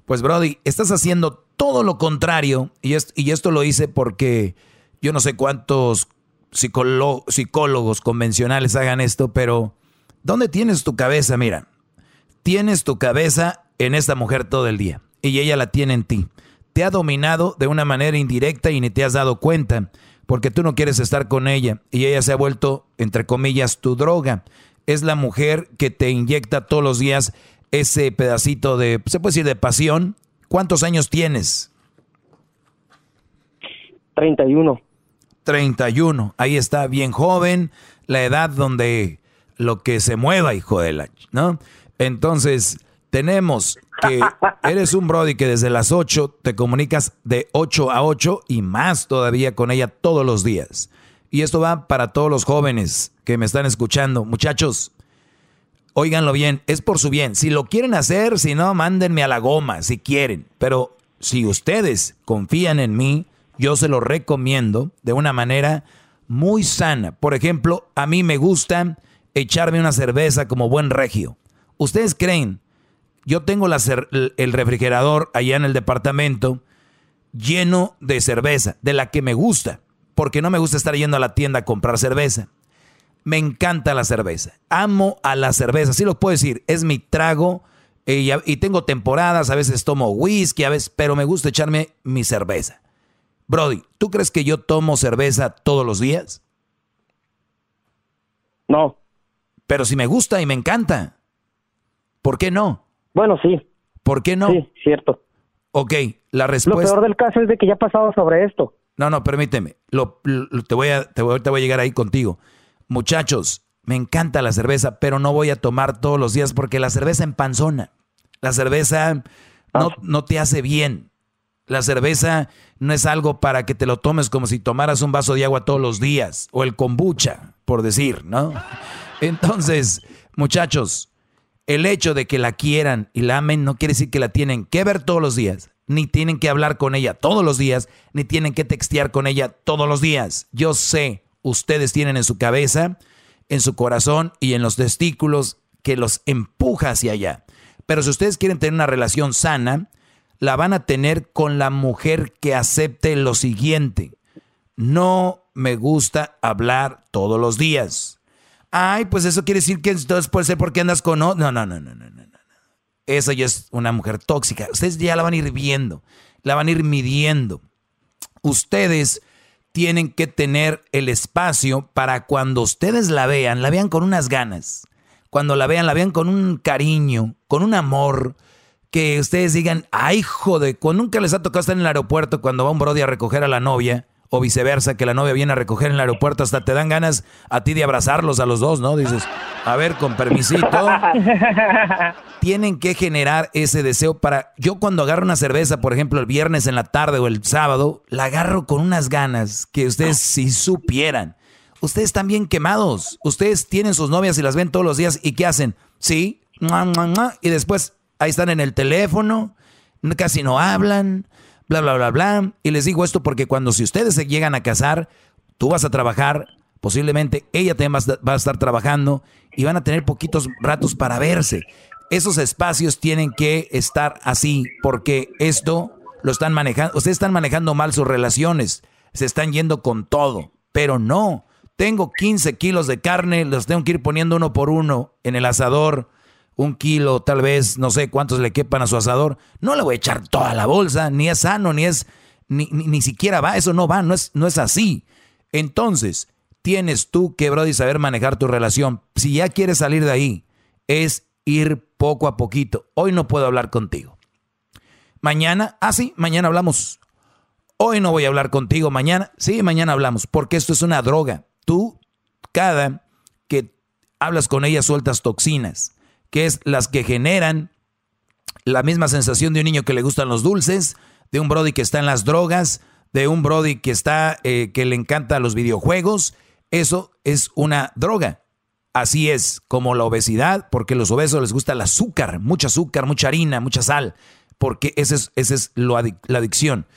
Pues Brody, estás haciendo todo lo contrario y, es- y esto lo hice porque yo no sé cuántos psicólogos convencionales hagan esto, pero ¿dónde tienes tu cabeza? Mira, tienes tu cabeza en esta mujer todo el día. y ella la tiene en ti. Te ha dominado de una manera indirecta y ni te has dado cuenta, porque tú no quieres estar con ella y ella se ha vuelto, entre comillas, tu droga. Es la mujer que te inyecta todos los días ese pedacito de, se puede decir, de pasión. ¿Cuántos años tienes?
31.
31. Ahí está, bien joven, la edad donde lo que se mueva, hijo de la, ¿no? Entonces, tenemos que eres un Brody que desde las 8 te comunicas de 8 a 8 y más todavía con ella todos los días. Y esto va para todos los jóvenes que me están escuchando. Muchachos, óiganlo bien, es por su bien. Si lo quieren hacer, si no, mándenme a la goma, si quieren. Pero si ustedes confían en mí, yo se lo recomiendo de una manera muy sana. Por ejemplo, a mí me gusta echarme una cerveza como buen regio. ¿Ustedes creen? Yo tengo el refrigerador allá en el departamento lleno de cerveza, de la que me gusta, porque no me gusta estar yendo a la tienda a comprar cerveza. Me encanta la cerveza, amo a la cerveza, sí lo puedo decir, es mi trago eh, y, tengo temporadas, a veces tomo whisky, a veces, pero me gusta echarme mi cerveza. Brody, ¿tú crees que yo tomo cerveza todos los días?
No.
Pero si me gusta y me encanta, ¿por qué no?
Bueno, sí.
¿Por qué no?
Sí, cierto.
Ok, la respuesta...
Lo peor del caso es de que ya ha pasado sobre esto.
No, no, permíteme. Lo, te, voy a, te, voy, te voy a llegar ahí contigo. Muchachos, me encanta la cerveza, pero no voy a tomar todos los días porque la cerveza empanzona. La cerveza no, ah. no te hace bien. La cerveza no es algo para que te lo tomes como si tomaras un vaso de agua todos los días, o el kombucha, por decir, ¿no? Entonces, muchachos, el hecho de que la quieran y la amen no quiere decir que la tienen que ver todos los días, ni tienen que hablar con ella todos los días, ni tienen que textear con ella todos los días. Yo sé, ustedes tienen en su cabeza, en su corazón y en los testículos que los empuja hacia allá. Pero si ustedes quieren tener una relación sana, la van a tener con la mujer que acepte lo siguiente. No me gusta hablar todos los días. Ay, pues eso quiere decir que entonces puede ser porque andas con... No, no, no, no, no, no, no. Eso ya es una mujer tóxica. Ustedes ya la van a ir viendo, la van a ir midiendo. Ustedes tienen que tener el espacio para cuando ustedes la vean, la vean con unas ganas. Cuando la vean, la vean con un cariño, con un amor, que ustedes digan, ay, joder, cuando nunca les ha tocado estar en el aeropuerto cuando va un brody a recoger a la novia o viceversa, que la novia viene a recoger en el aeropuerto, hasta te dan ganas a ti de abrazarlos a los dos, ¿no? Dices, a ver, con permisito. *laughs* Tienen que generar ese deseo para... Yo cuando agarro una cerveza, por ejemplo, el viernes en la tarde o el sábado, la agarro con unas ganas que ustedes si supieran. Ustedes están bien quemados. Ustedes tienen sus novias y las ven todos los días y ¿qué hacen? Sí, y después ahí están en el teléfono, casi no hablan, bla, bla, bla, bla. Y les digo esto porque cuando si ustedes se llegan a casar, tú vas a trabajar, posiblemente ella también va a estar trabajando y van a tener poquitos ratos para verse. Esos espacios tienen que estar así porque esto lo están manejando, ustedes están manejando mal sus relaciones, se están yendo con todo, pero no. Tengo 15 kilos de carne, los tengo que ir poniendo uno por uno en el asador un kilo, tal vez, no sé cuántos le quepan a su asador, no le voy a echar toda la bolsa, ni es sano, ni es, ni, ni, siquiera va, eso no va, no es, no es así. Entonces, tienes tú que, Brody, saber manejar tu relación. Si ya quieres salir de ahí, es ir poco a poquito. Hoy no puedo hablar contigo. Mañana, ah, sí, mañana hablamos. Hoy no voy a hablar contigo, mañana, sí, mañana hablamos, porque esto es una droga. Tú, cada que hablas con ella, sueltas toxinas que es las que generan la misma sensación de un niño que le gustan los dulces, de un Brody que está en las drogas, de un Brody que está eh, que le encanta los videojuegos. Eso es una droga. Así es como la obesidad, porque a los obesos les gusta el azúcar, mucho azúcar, mucha harina, mucha sal, porque esa es, ese es la adicción.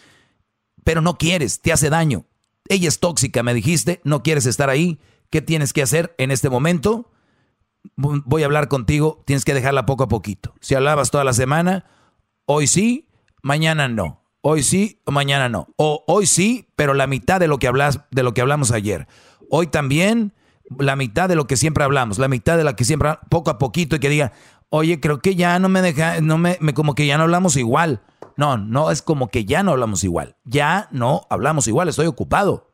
Pero no quieres, te hace daño. Ella es tóxica, me dijiste, no quieres estar ahí. ¿Qué tienes que hacer en este momento? Voy a hablar contigo, tienes que dejarla poco a poquito. Si hablabas toda la semana, hoy sí, mañana no. Hoy sí, mañana no. O hoy sí, pero la mitad de lo que hablas, de lo que hablamos ayer. Hoy también la mitad de lo que siempre hablamos, la mitad de la que siempre poco a poquito y que diga, "Oye, creo que ya no me deja no me, como que ya no hablamos igual." No, no es como que ya no hablamos igual. Ya no hablamos igual, estoy ocupado.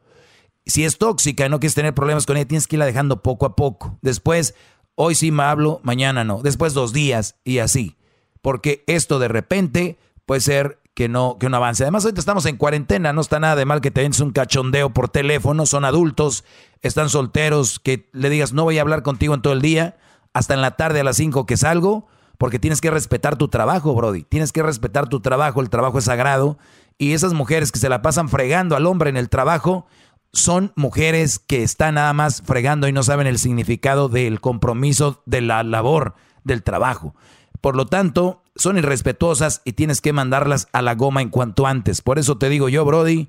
Si es tóxica y no quieres tener problemas con ella, tienes que irla dejando poco a poco. Después, hoy sí me hablo, mañana no. Después dos días y así. Porque esto de repente puede ser que no, que no avance. Además, ahorita estamos en cuarentena, no está nada de mal que te un cachondeo por teléfono, son adultos, están solteros, que le digas no voy a hablar contigo en todo el día, hasta en la tarde a las 5 que salgo, porque tienes que respetar tu trabajo, Brody. Tienes que respetar tu trabajo, el trabajo es sagrado. Y esas mujeres que se la pasan fregando al hombre en el trabajo, son mujeres que están nada más fregando y no saben el significado del compromiso de la labor, del trabajo. Por lo tanto, son irrespetuosas y tienes que mandarlas a la goma en cuanto antes. Por eso te digo yo, Brody,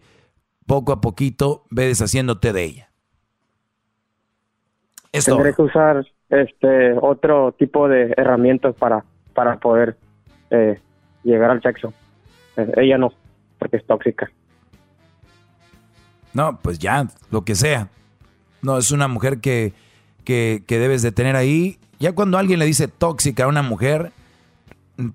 poco a poquito ve deshaciéndote de ella.
Esto. Tendré que usar este otro tipo de herramientas para, para poder eh, llegar al sexo. Eh, ella no, porque es tóxica.
No, pues ya, lo que sea. No, es una mujer que, que, que debes de tener ahí. Ya cuando alguien le dice tóxica a una mujer,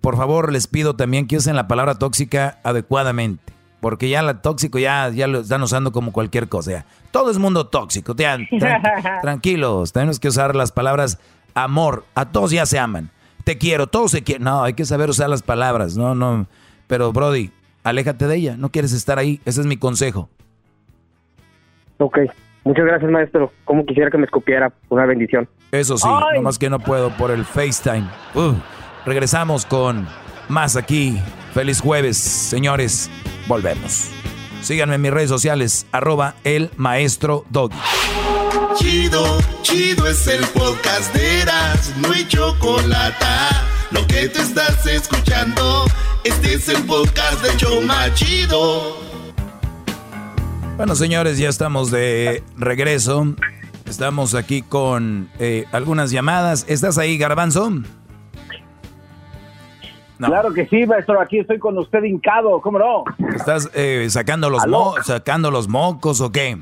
por favor les pido también que usen la palabra tóxica adecuadamente. Porque ya la tóxico ya, ya lo están usando como cualquier cosa. todo es mundo tóxico. *laughs* tranquilos, tenemos que usar las palabras amor. A todos ya se aman. Te quiero, todos se quieren. No, hay que saber usar las palabras. No, no. Pero Brody, aléjate de ella. No quieres estar ahí. Ese es mi consejo.
Ok. Muchas gracias, maestro. Como quisiera que me escupiera. Una bendición.
Eso sí, nomás que no puedo por el FaceTime. Regresamos con más aquí. Feliz jueves, señores. Volvemos. Síganme en mis redes sociales, arroba el maestro Doggy.
Chido, chido es el podcast de Eras, no hay chocolate. Lo que te estás escuchando, este es el podcast de Choma Chido.
Bueno, señores, ya estamos de regreso. Estamos aquí con eh, algunas llamadas. ¿Estás ahí, Garbanzo?
Claro que sí, maestro, aquí estoy con usted hincado, ¿cómo no?
¿Estás eh, sacando, los sacando los mocos o qué?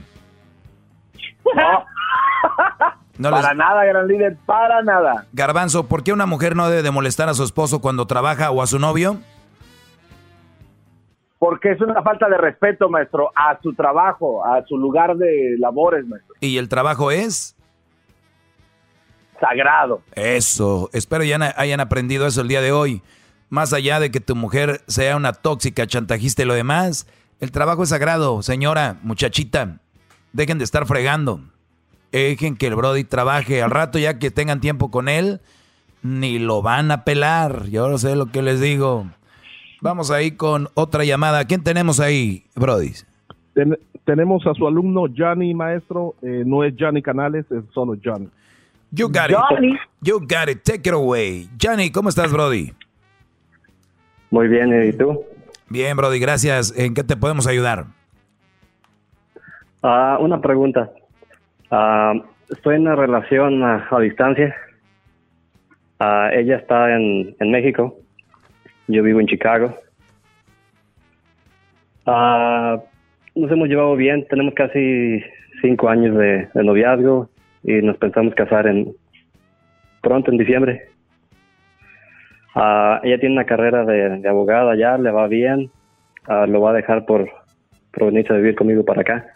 No. *laughs* para nada, gran líder, para nada.
Garbanzo, ¿por qué una mujer no debe de molestar a su esposo cuando trabaja o a su novio?
Porque es una falta de respeto, maestro, a su trabajo, a su lugar de labores, maestro.
¿Y el trabajo es?
Sagrado.
Eso, espero ya hayan aprendido eso el día de hoy. Más allá de que tu mujer sea una tóxica, chantajista y lo demás, el trabajo es sagrado, señora, muchachita. Dejen de estar fregando. Dejen que el Brody trabaje. Al rato ya que tengan tiempo con él, ni lo van a pelar. Yo no sé lo que les digo. Vamos ahí con otra llamada. ¿Quién tenemos ahí, Brody?
tenemos a su alumno Johnny, maestro. Eh, no es Johnny Canales, es solo Johnny.
You got it. You got it. Take it away. Johnny, ¿cómo estás, Brody?
Muy bien, ¿y tú?
Bien, Brody, gracias. ¿En qué te podemos ayudar?
Ah, una pregunta. Ah, estoy en una relación a, distancia. Ah, ella está en, México. Yo vivo en Chicago. nos hemos llevado bien. Tenemos casi cinco años de, de noviazgo y nos pensamos casar en pronto en diciembre. Uh, ella tiene una carrera de, abogada ya, le va bien. Uh, lo va a dejar por, por venirse a vivir conmigo para acá.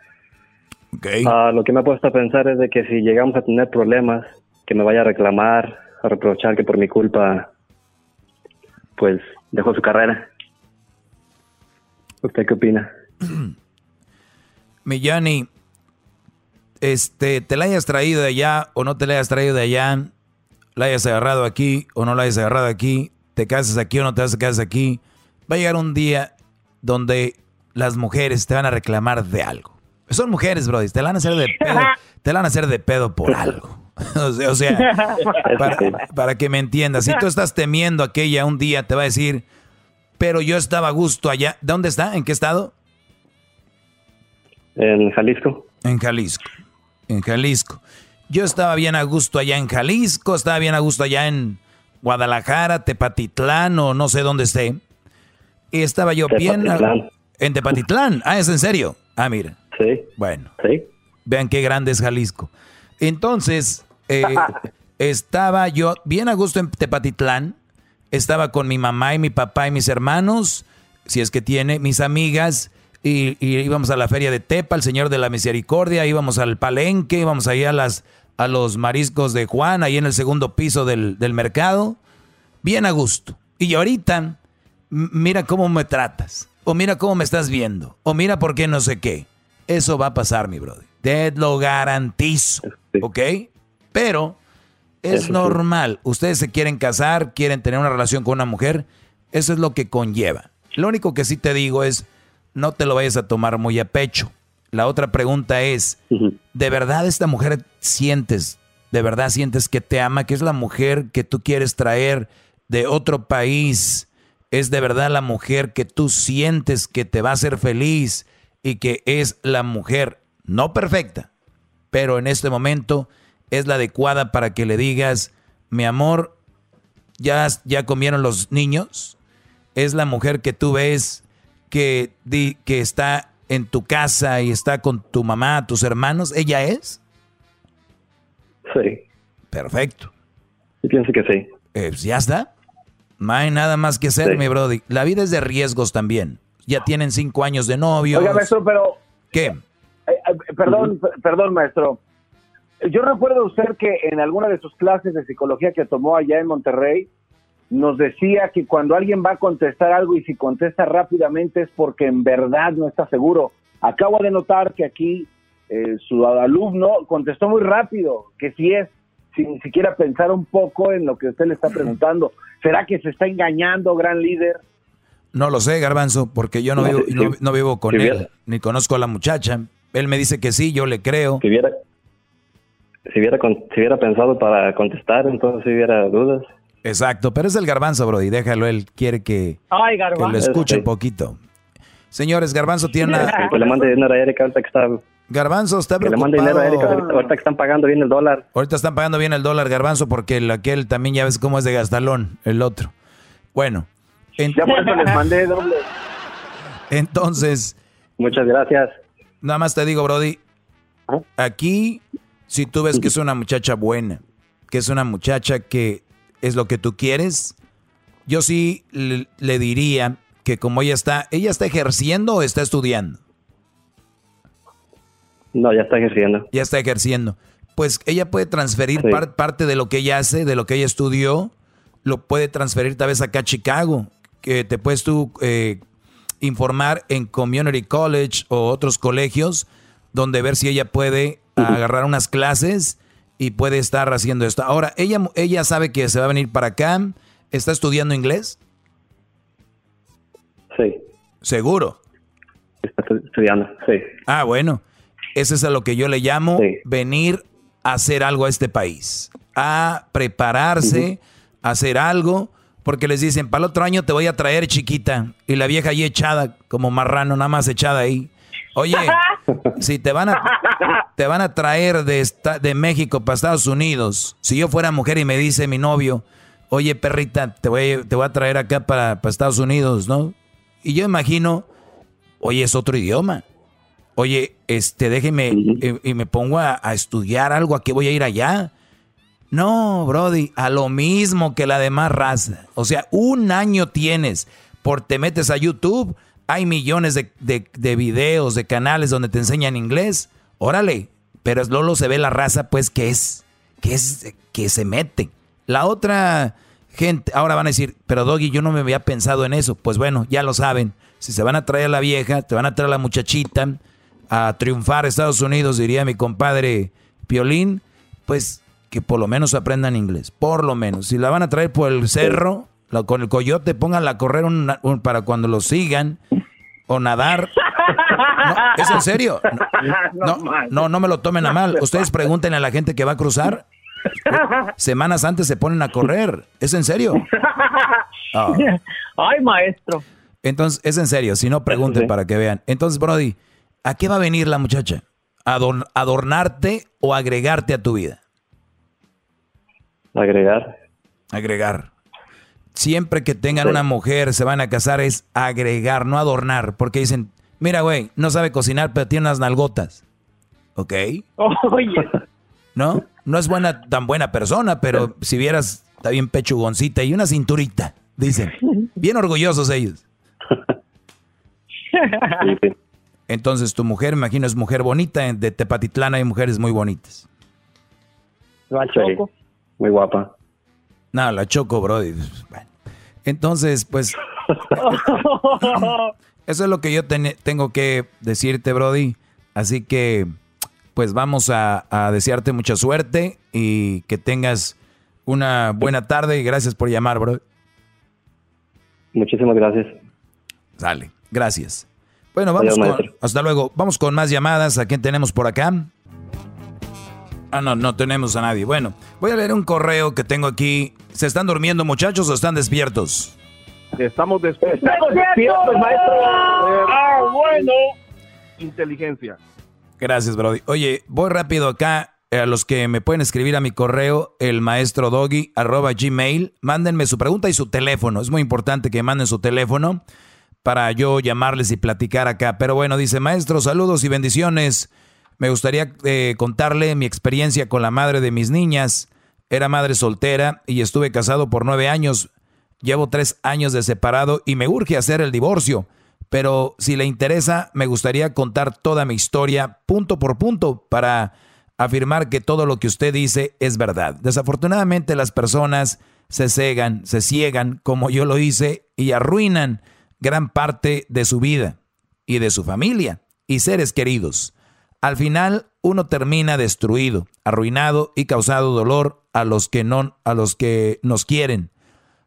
Okay.
Uh, lo que me ha puesto a pensar es de que si llegamos a tener problemas, que me vaya a reclamar, a reprochar que por mi culpa, pues dejó su carrera. ¿Usted qué opina?
Millani, este, te la hayas traído de allá o no te la hayas traído de allá, la hayas agarrado aquí o no la hayas agarrado aquí, te casas aquí o no te casas aquí, va a llegar un día donde las mujeres te van a reclamar de algo. Son mujeres, bro, *laughs* te la van a hacer de pedo, te van a hacer de pedo por algo. *laughs* o sea, *laughs* para, que me entiendas, si tú estás temiendo aquella un día, te va a decir, pero yo estaba a gusto allá. ¿De dónde está? ¿En qué estado?
En Jalisco.
En Jalisco. En Jalisco. Yo estaba bien a gusto allá en Jalisco, estaba bien a gusto allá en Guadalajara, Tepatitlán o no sé dónde esté. Y estaba yo bien en Tepatitlán. Ah, es en serio. Ah, mira.
Sí.
Bueno.
Sí.
Vean qué grande es Jalisco. Entonces, eh, estaba yo bien a gusto en Tepatitlán. Estaba con mi mamá y mi papá y mis hermanos. si es que tiene, mis amigas, y, y íbamos a la feria de Tepa, el Señor de la Misericordia, íbamos al Palenque, íbamos ahí a, las, a los mariscos de Juan, ahí en el segundo piso del, del mercado, bien a gusto. Y ahorita, mira cómo me tratas, o mira cómo me estás viendo, o mira por qué no sé qué. Eso va a pasar, mi brother. Te lo garantizo, ¿ok? Pero es
Eso sí.
normal. Ustedes se quieren casar, quieren tener una relación con una mujer. Eso es lo que conlleva. Lo único que sí te digo es, no te lo vayas a tomar muy a pecho. La otra pregunta es, ¿de verdad esta mujer sientes, de verdad sientes que te ama, que es la mujer que tú quieres traer de otro país? ¿Es de verdad la mujer que tú sientes que te va a hacer feliz y que es la mujer no perfecta, pero en este momento es la adecuada para que le digas, mi amor, ya, ya comieron los niños, es la mujer que tú ves que, di- que está en tu casa y está con tu mamá, tus hermanos, ¿ella es?
Sí.
Perfecto.
Yo pienso que sí.
Eh, pues ya está. No hay nada más que hacer,
Sí.
mi brody. La vida es de riesgos también. Ya tienen cinco años de novio.
Oiga, maestro, pero...
¿Qué?
eh, eh, perdón, per- perdón, maestro. Yo recuerdo usted que en alguna de sus clases de psicología que tomó allá en Monterrey, nos decía que cuando alguien va a contestar algo y si contesta rápidamente es porque en verdad no está seguro. Acabo de notar que aquí eh, su alumno contestó muy rápido, que si es, sin siquiera pensar un poco en lo que usted le está preguntando. ¿Será que se está engañando, gran líder?
No lo sé, Garbanzo, porque yo no vivo, no, no vivo con él, ni conozco a la muchacha. Él me dice que sí, yo le creo.
Si hubiera, si hubiera, con- si hubiera pensado para contestar, entonces si hubiera dudas.
Exacto, pero es el Garbanzo, Brody, déjalo, él quiere que,
Ay,
que lo escuche un poquito. Señores, Garbanzo tiene una... *laughs*
Que le mande dinero a Erika ahorita que está...
Garbanzo está
Que le
preocupado.
mande dinero a Erika ahorita, que están pagando bien el dólar.
Ahorita están pagando bien el dólar, Garbanzo, porque el, aquel también ya ves cómo es de gastalón, el otro. Bueno. en-
Ya por eso les mandé doble. *laughs*
Entonces.
Muchas gracias.
Nada más te digo, Brody. Aquí, si tú ves que es una muchacha buena, que es una muchacha que es lo que tú quieres, yo sí le, le diría que como ella está, ¿ella está ejerciendo o está estudiando?
No, ya está ejerciendo.
Ya está ejerciendo. Pues ella puede transferir
Sí.
par- parte de lo que ella hace, de lo que ella estudió, lo puede transferir tal vez acá a Chicago, que te puedes tú eh, informar en Community College o otros colegios, donde ver si ella puede agarrar unas clases y puede estar haciendo esto. Ahora, ella, ella sabe que se va a venir para acá, está estudiando inglés.
Sí.
Seguro.
Está estu- estudiando, sí.
Ah, bueno. Eso es a lo que yo le llamo venir a hacer algo a este país. A prepararse, a hacer algo. Porque les dicen, para el otro año te voy a traer chiquita. Y la vieja ahí echada, como marrano, nada más echada ahí. Oye, *laughs* si te van a, te van a traer de, esta- de México para Estados Unidos, si yo fuera mujer y me dice mi novio, oye perrita, te voy, te voy a traer acá para, para Estados Unidos, ¿no? Y yo imagino, oye, es otro idioma. Oye, este, déjeme y, y me pongo a, a estudiar algo, ¿a qué voy a ir allá? No, Brody, a lo mismo que la demás raza. O sea, un año tienes, por te metes a YouTube, hay millones de, de, de videos, de canales donde te enseñan inglés. Órale, pero Lolo se ve la raza, pues, que es, que es, que se mete. La otra gente, ahora van a decir, pero Doggy, yo no me había pensado en eso. Pues bueno, ya lo saben. Si se van a traer la vieja, te van a traer la muchachita a triunfar a Estados Unidos, diría mi compadre Piolín, pues que por lo menos aprendan inglés. Por lo menos. Si la van a traer por el cerro, con el coyote, pónganla a correr un- un- para cuando lo sigan o nadar. No, ¿Es en serio? *laughs* No, no, no me lo tomen a mal. Ustedes pregúntenle a la gente que va a cruzar. Semanas antes se ponen a correr. ¿Es en serio? *laughs* Ah.
Ay, maestro.
Entonces, es en serio, si no pregunten para que vean. Entonces, Brody, ¿a qué va a venir la muchacha? ¿Adorn- ¿Adornarte o agregarte a tu vida?
Agregar.
Agregar. Siempre que tengan una mujer, se van a casar, es agregar, no adornar. Porque dicen, mira, güey, no sabe cocinar, pero tiene unas nalgotas. ¿Ok? *laughs*
Oye.
¿No? No es buena, tan buena persona, pero si vieras, está bien pechugoncita y una cinturita, dicen. Bien orgullosos ellos. *laughs* Entonces tu mujer, me imagino, es mujer bonita. De Tepatitlán hay mujeres muy bonitas.
Choco. Muy guapa.
No, la Choco, Brody. Bueno. Entonces, pues... *laughs* eso es lo que yo tengo que decirte, Brody. Así que, pues vamos a, a desearte mucha suerte y que tengas una buena tarde y gracias por llamar, bro.
Muchísimas gracias.
Dale, gracias. Bueno, vamos con, hasta luego. Vamos con más llamadas. ¿A quién tenemos por acá? Ah, no, no tenemos a nadie. Bueno, voy a leer un correo que tengo aquí. ¿Se están durmiendo muchachos o están despiertos?
Estamos despiertos. Estamos despiertos, maestro. Ah, bueno. Inteligencia.
Gracias, Brody. Oye, voy rápido acá. A los que me pueden escribir a mi correo, el maestro doggy, arroba gmail, mándenme su pregunta y su teléfono. Es muy importante que manden su teléfono para yo llamarles y platicar acá. Pero bueno, dice maestro, saludos y bendiciones. Me gustaría eh, contarle mi experiencia con la madre de mis niñas. Era madre soltera y estuve casado por nueve años. Llevo tres años de separado y me urge hacer el divorcio. Pero si le interesa, me gustaría contar toda mi historia punto por punto para afirmar que todo lo que usted dice es verdad. Desafortunadamente las personas se cegan, se ciegan, como yo lo hice, y arruinan gran parte de su vida y de su familia y seres queridos. Al final uno termina destruido, arruinado y causado dolor a los que no a los que nos quieren.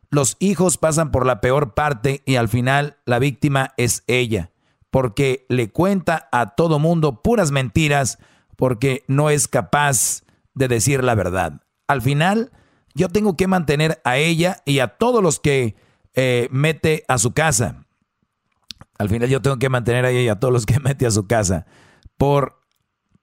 Los hijos pasan por la peor parte y al final la víctima es ella, porque le cuenta a todo mundo puras mentiras porque no es capaz de decir la verdad. Al final, yo tengo que mantener a ella y a todos los que eh, mete a su casa. Al final yo tengo que mantener a ella y a todos los que mete a su casa. Por,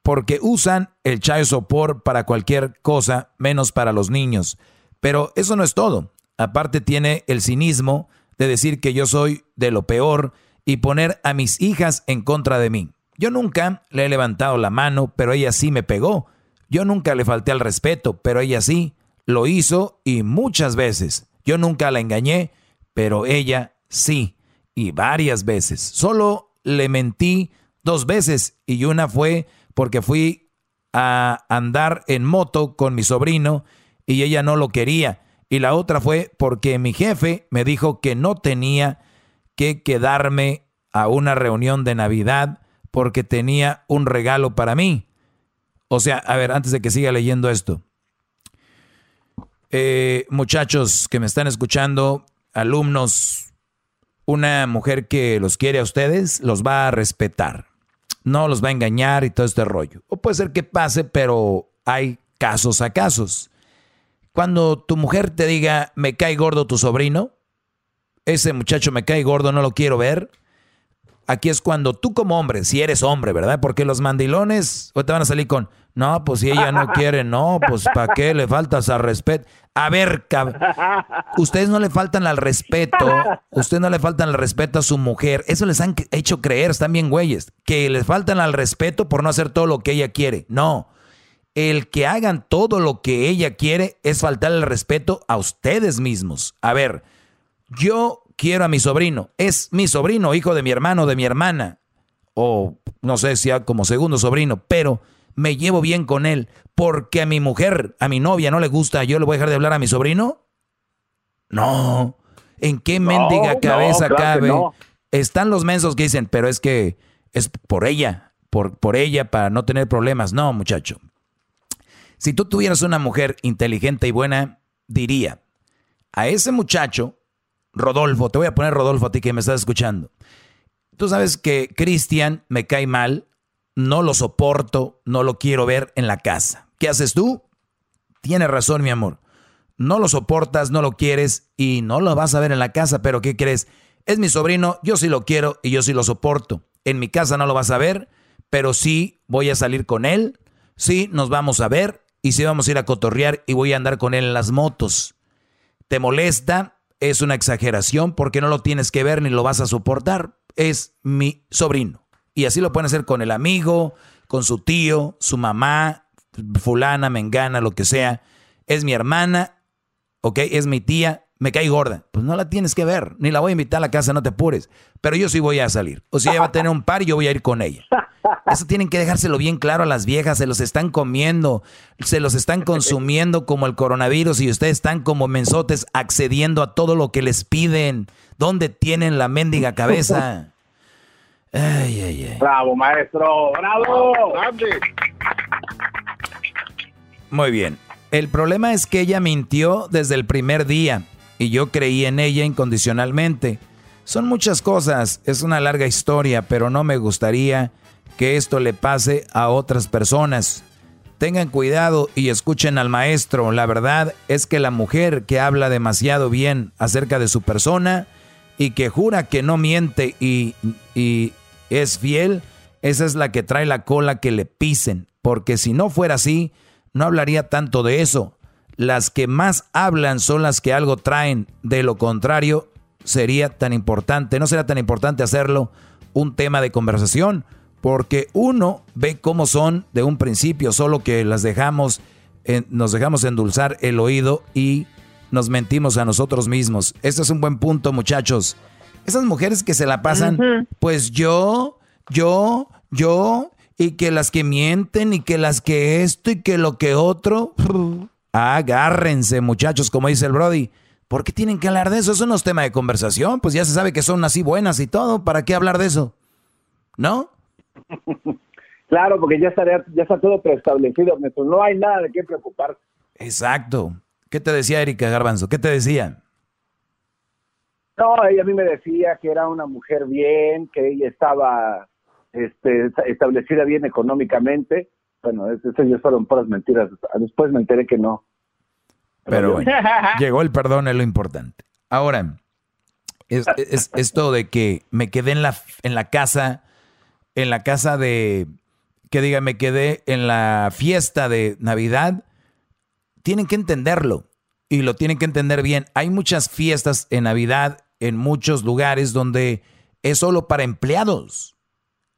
porque usan el child support para cualquier cosa, menos para los niños. Pero eso no es todo. Aparte tiene el cinismo de decir que yo soy de lo peor y poner a mis hijas en contra de mí. Yo nunca le he levantado la mano, pero ella sí me pegó. Yo nunca le falté al respeto, pero ella sí. Lo hizo y muchas veces. Yo nunca la engañé, pero ella sí. Y varias veces. Solo le mentí dos veces y una fue porque fui a andar en moto con mi sobrino y ella no lo quería. Y la otra fue porque mi jefe me dijo que no tenía que quedarme a una reunión de Navidad porque tenía un regalo para mí. O sea, a ver, antes de que siga leyendo esto. Eh, muchachos que me están escuchando, alumnos, una mujer que los quiere a ustedes los va a respetar. No los va a engañar y todo este rollo. O puede ser que pase, pero hay casos a casos. Cuando tu mujer te diga, me cae gordo tu sobrino, ese muchacho me cae gordo, no lo quiero ver, Aquí es cuando tú como hombre, si eres hombre, ¿verdad? Porque los mandilones te van a salir con, no, pues si ella no *laughs* quiere, no, pues ¿para qué le faltas al respeto? A ver, ustedes no le faltan al respeto, ustedes no le faltan al respeto a su mujer. Eso les han hecho creer, están bien güeyes, que les faltan al respeto por no hacer todo lo que ella quiere. No, el que hagan todo lo que ella quiere es faltar el respeto a ustedes mismos. A ver, yo quiero a mi sobrino. Es mi sobrino, hijo de mi hermano, de mi hermana. O no sé si como segundo sobrino, pero me llevo bien con él. Porque a mi mujer, a mi novia no le gusta, ¿yo le voy a dejar de hablar a mi sobrino? No. ¿En qué mendiga cabeza cabe? Están los mensos que dicen, pero es que es por ella, por, por ella, para no tener problemas. No, muchacho. Si tú tuvieras una mujer inteligente y buena, diría, a ese muchacho Rodolfo, te voy a poner Rodolfo a ti que me estás escuchando. Tú sabes que Cristian me cae mal, no lo soporto, no lo quiero ver en la casa. ¿Qué haces tú? Tienes razón, mi amor. No lo soportas, no lo quieres y no lo vas a ver en la casa, pero ¿qué crees? Es mi sobrino, yo sí lo quiero y yo sí lo soporto. En mi casa no lo vas a ver, pero sí voy a salir con él, sí nos vamos a ver y sí vamos a ir a cotorrear y voy a andar con él en las motos. ¿Te molesta? es una exageración porque no lo tienes que ver ni lo vas a soportar. Es mi sobrino. Y así lo pueden hacer con el amigo, con su tío, su mamá, fulana, mengana, lo que sea. Es mi hermana, ¿ok? Es mi tía, me cae gorda. Pues no la tienes que ver, ni la voy a invitar a la casa, no te apures. Pero yo sí voy a salir. O si ella va a tener un par, yo voy a ir con ella. Eso tienen que dejárselo bien claro a las viejas, se los están comiendo, se los están consumiendo como el coronavirus y ustedes están como mensotes accediendo a todo lo que les piden. ¿Dónde tienen la mendiga cabeza? Ay, ay, ay.
Bravo, maestro, bravo.
Muy bien. El problema es que ella mintió desde el primer día y yo creí en ella incondicionalmente. Son muchas cosas, es una larga historia, pero no me gustaría que esto le pase a otras personas. Tengan cuidado y escuchen al maestro. La verdad es que la mujer que habla demasiado bien acerca de su persona y que jura que no miente y, y es fiel, esa es la que trae la cola que le pisen. Porque si no fuera así, no hablaría tanto de eso. Las que más hablan son las que algo traen. De lo contrario, sería tan importante, no será tan importante hacerlo un tema de conversación, porque uno ve cómo son de un principio, solo que las dejamos, nos dejamos endulzar el oído y nos mentimos a nosotros mismos. Este es un buen punto, muchachos. Esas mujeres que se la pasan, pues yo, yo, yo, y que las que mienten y que las que esto y que lo que otro. *laughs* Agárrense, muchachos, como dice el Brody. ¿Por qué tienen que hablar de eso? Eso no es tema de conversación. Pues ya se sabe que son así buenas y todo. ¿Para qué hablar de eso? ¿No? *laughs*
Claro, porque ya, estaría, ya está todo preestablecido. No hay nada de qué preocuparse.
Exacto. ¿Qué te decía Erika Garbanzo? ¿Qué te decía?
No, ella a mí me decía que era una mujer bien, que ella estaba este, establecida bien económicamente. Bueno, eso ya fueron puras mentiras. Después me enteré que no.
Pero bueno, *laughs* llegó el perdón, es lo importante. Ahora, es, esto de que me quedé en la, en la casa, en la casa de, que diga, me quedé en la fiesta de Navidad, tienen que entenderlo y lo tienen que entender bien. Hay muchas fiestas en Navidad en muchos lugares donde es solo para empleados.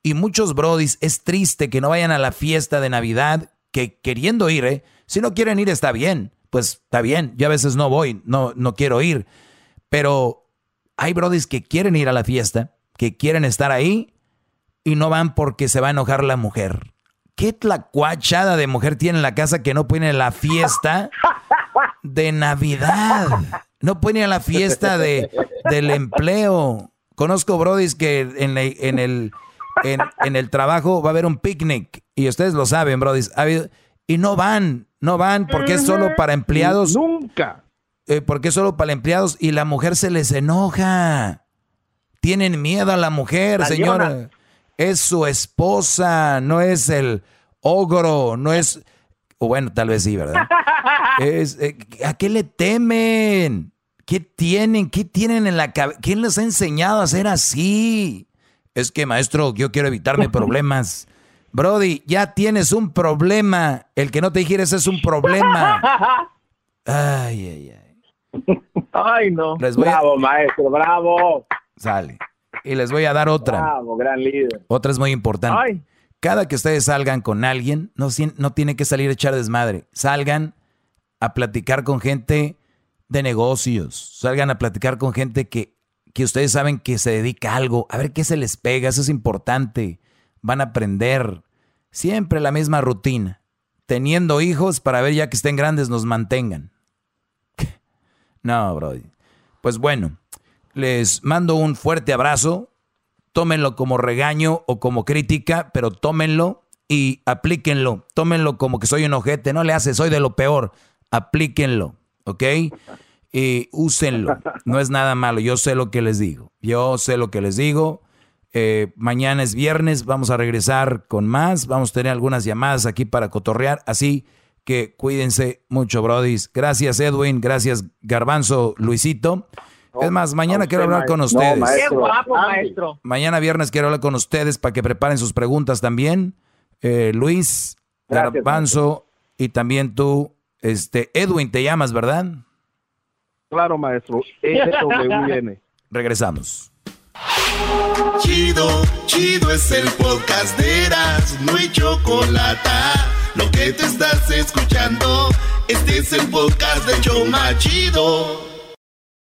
Y muchos brodis, es triste que no vayan a la fiesta de Navidad, que queriendo ir, ¿eh? si no quieren ir está bien, pues está bien, yo a veces no voy, no, no quiero ir, pero hay brodis que quieren ir a la fiesta, que quieren estar ahí y no van porque se va a enojar la mujer. ¿Qué tlacuachada de mujer tiene en la casa que no a la fiesta de Navidad? No puede ir a la fiesta de, del empleo. Conozco brodis que en, en el en, el trabajo va a haber un picnic y ustedes lo saben, Brody. Y no van, no van porque es solo para empleados.
Nunca.
Eh, porque es solo para empleados y la mujer se les enoja. Tienen miedo a la mujer, señora. Es su esposa, no es el ogro, no es... O bueno, tal vez sí, ¿verdad? *laughs* Es, eh, ¿A qué le temen? ¿Qué tienen? ¿Qué tienen en la cabeza? ¿Quién les ha enseñado a ser así? Es que, maestro, yo quiero evitarme *laughs* problemas. Brody, ya tienes un problema. El que no te quieres es un problema. *laughs* Ay, ay,
ay. Ay, no. bravo, maestro, bravo.
Sale. Y les voy a dar otra.
Bravo, gran líder.
Otra es muy importante. Cada que ustedes salgan con alguien, no, no tiene que salir a echar desmadre. Salgan a platicar con gente de negocios. Salgan a platicar con gente que que ustedes saben que se dedica a algo, a ver qué se les pega, eso es importante. Van a aprender siempre la misma rutina. Teniendo hijos para ver ya que estén grandes nos mantengan. *laughs* no, bro. Pues bueno, les mando un fuerte abrazo. Tómenlo como regaño o como crítica, pero tómenlo y aplíquenlo. Tómenlo como que soy un ojete. No le hace, soy de lo peor. Aplíquenlo, ¿ok? y úsenlo. No es nada malo. Yo sé lo que les digo. Yo sé lo que les digo. Eh, mañana es viernes. Vamos a regresar con más. Vamos a tener algunas llamadas aquí para cotorrear. Así que cuídense mucho, brodis. Gracias, Edwin. Gracias, Garbanzo, Luisito. es más, mañana quiero hablar con ustedes.
Qué guapo, maestro.
Mañana viernes quiero hablar con ustedes para que preparen sus preguntas también. Eh, Luis, Garbanzo y también tú, este, Edwin, te llamas, ¿verdad?
Claro, maestro. EWN. *laughs*
Regresamos.
Chido, chido es el podcast de Eras, no hay chocolate. Lo que te estás escuchando, este es el podcast de Choma Chido.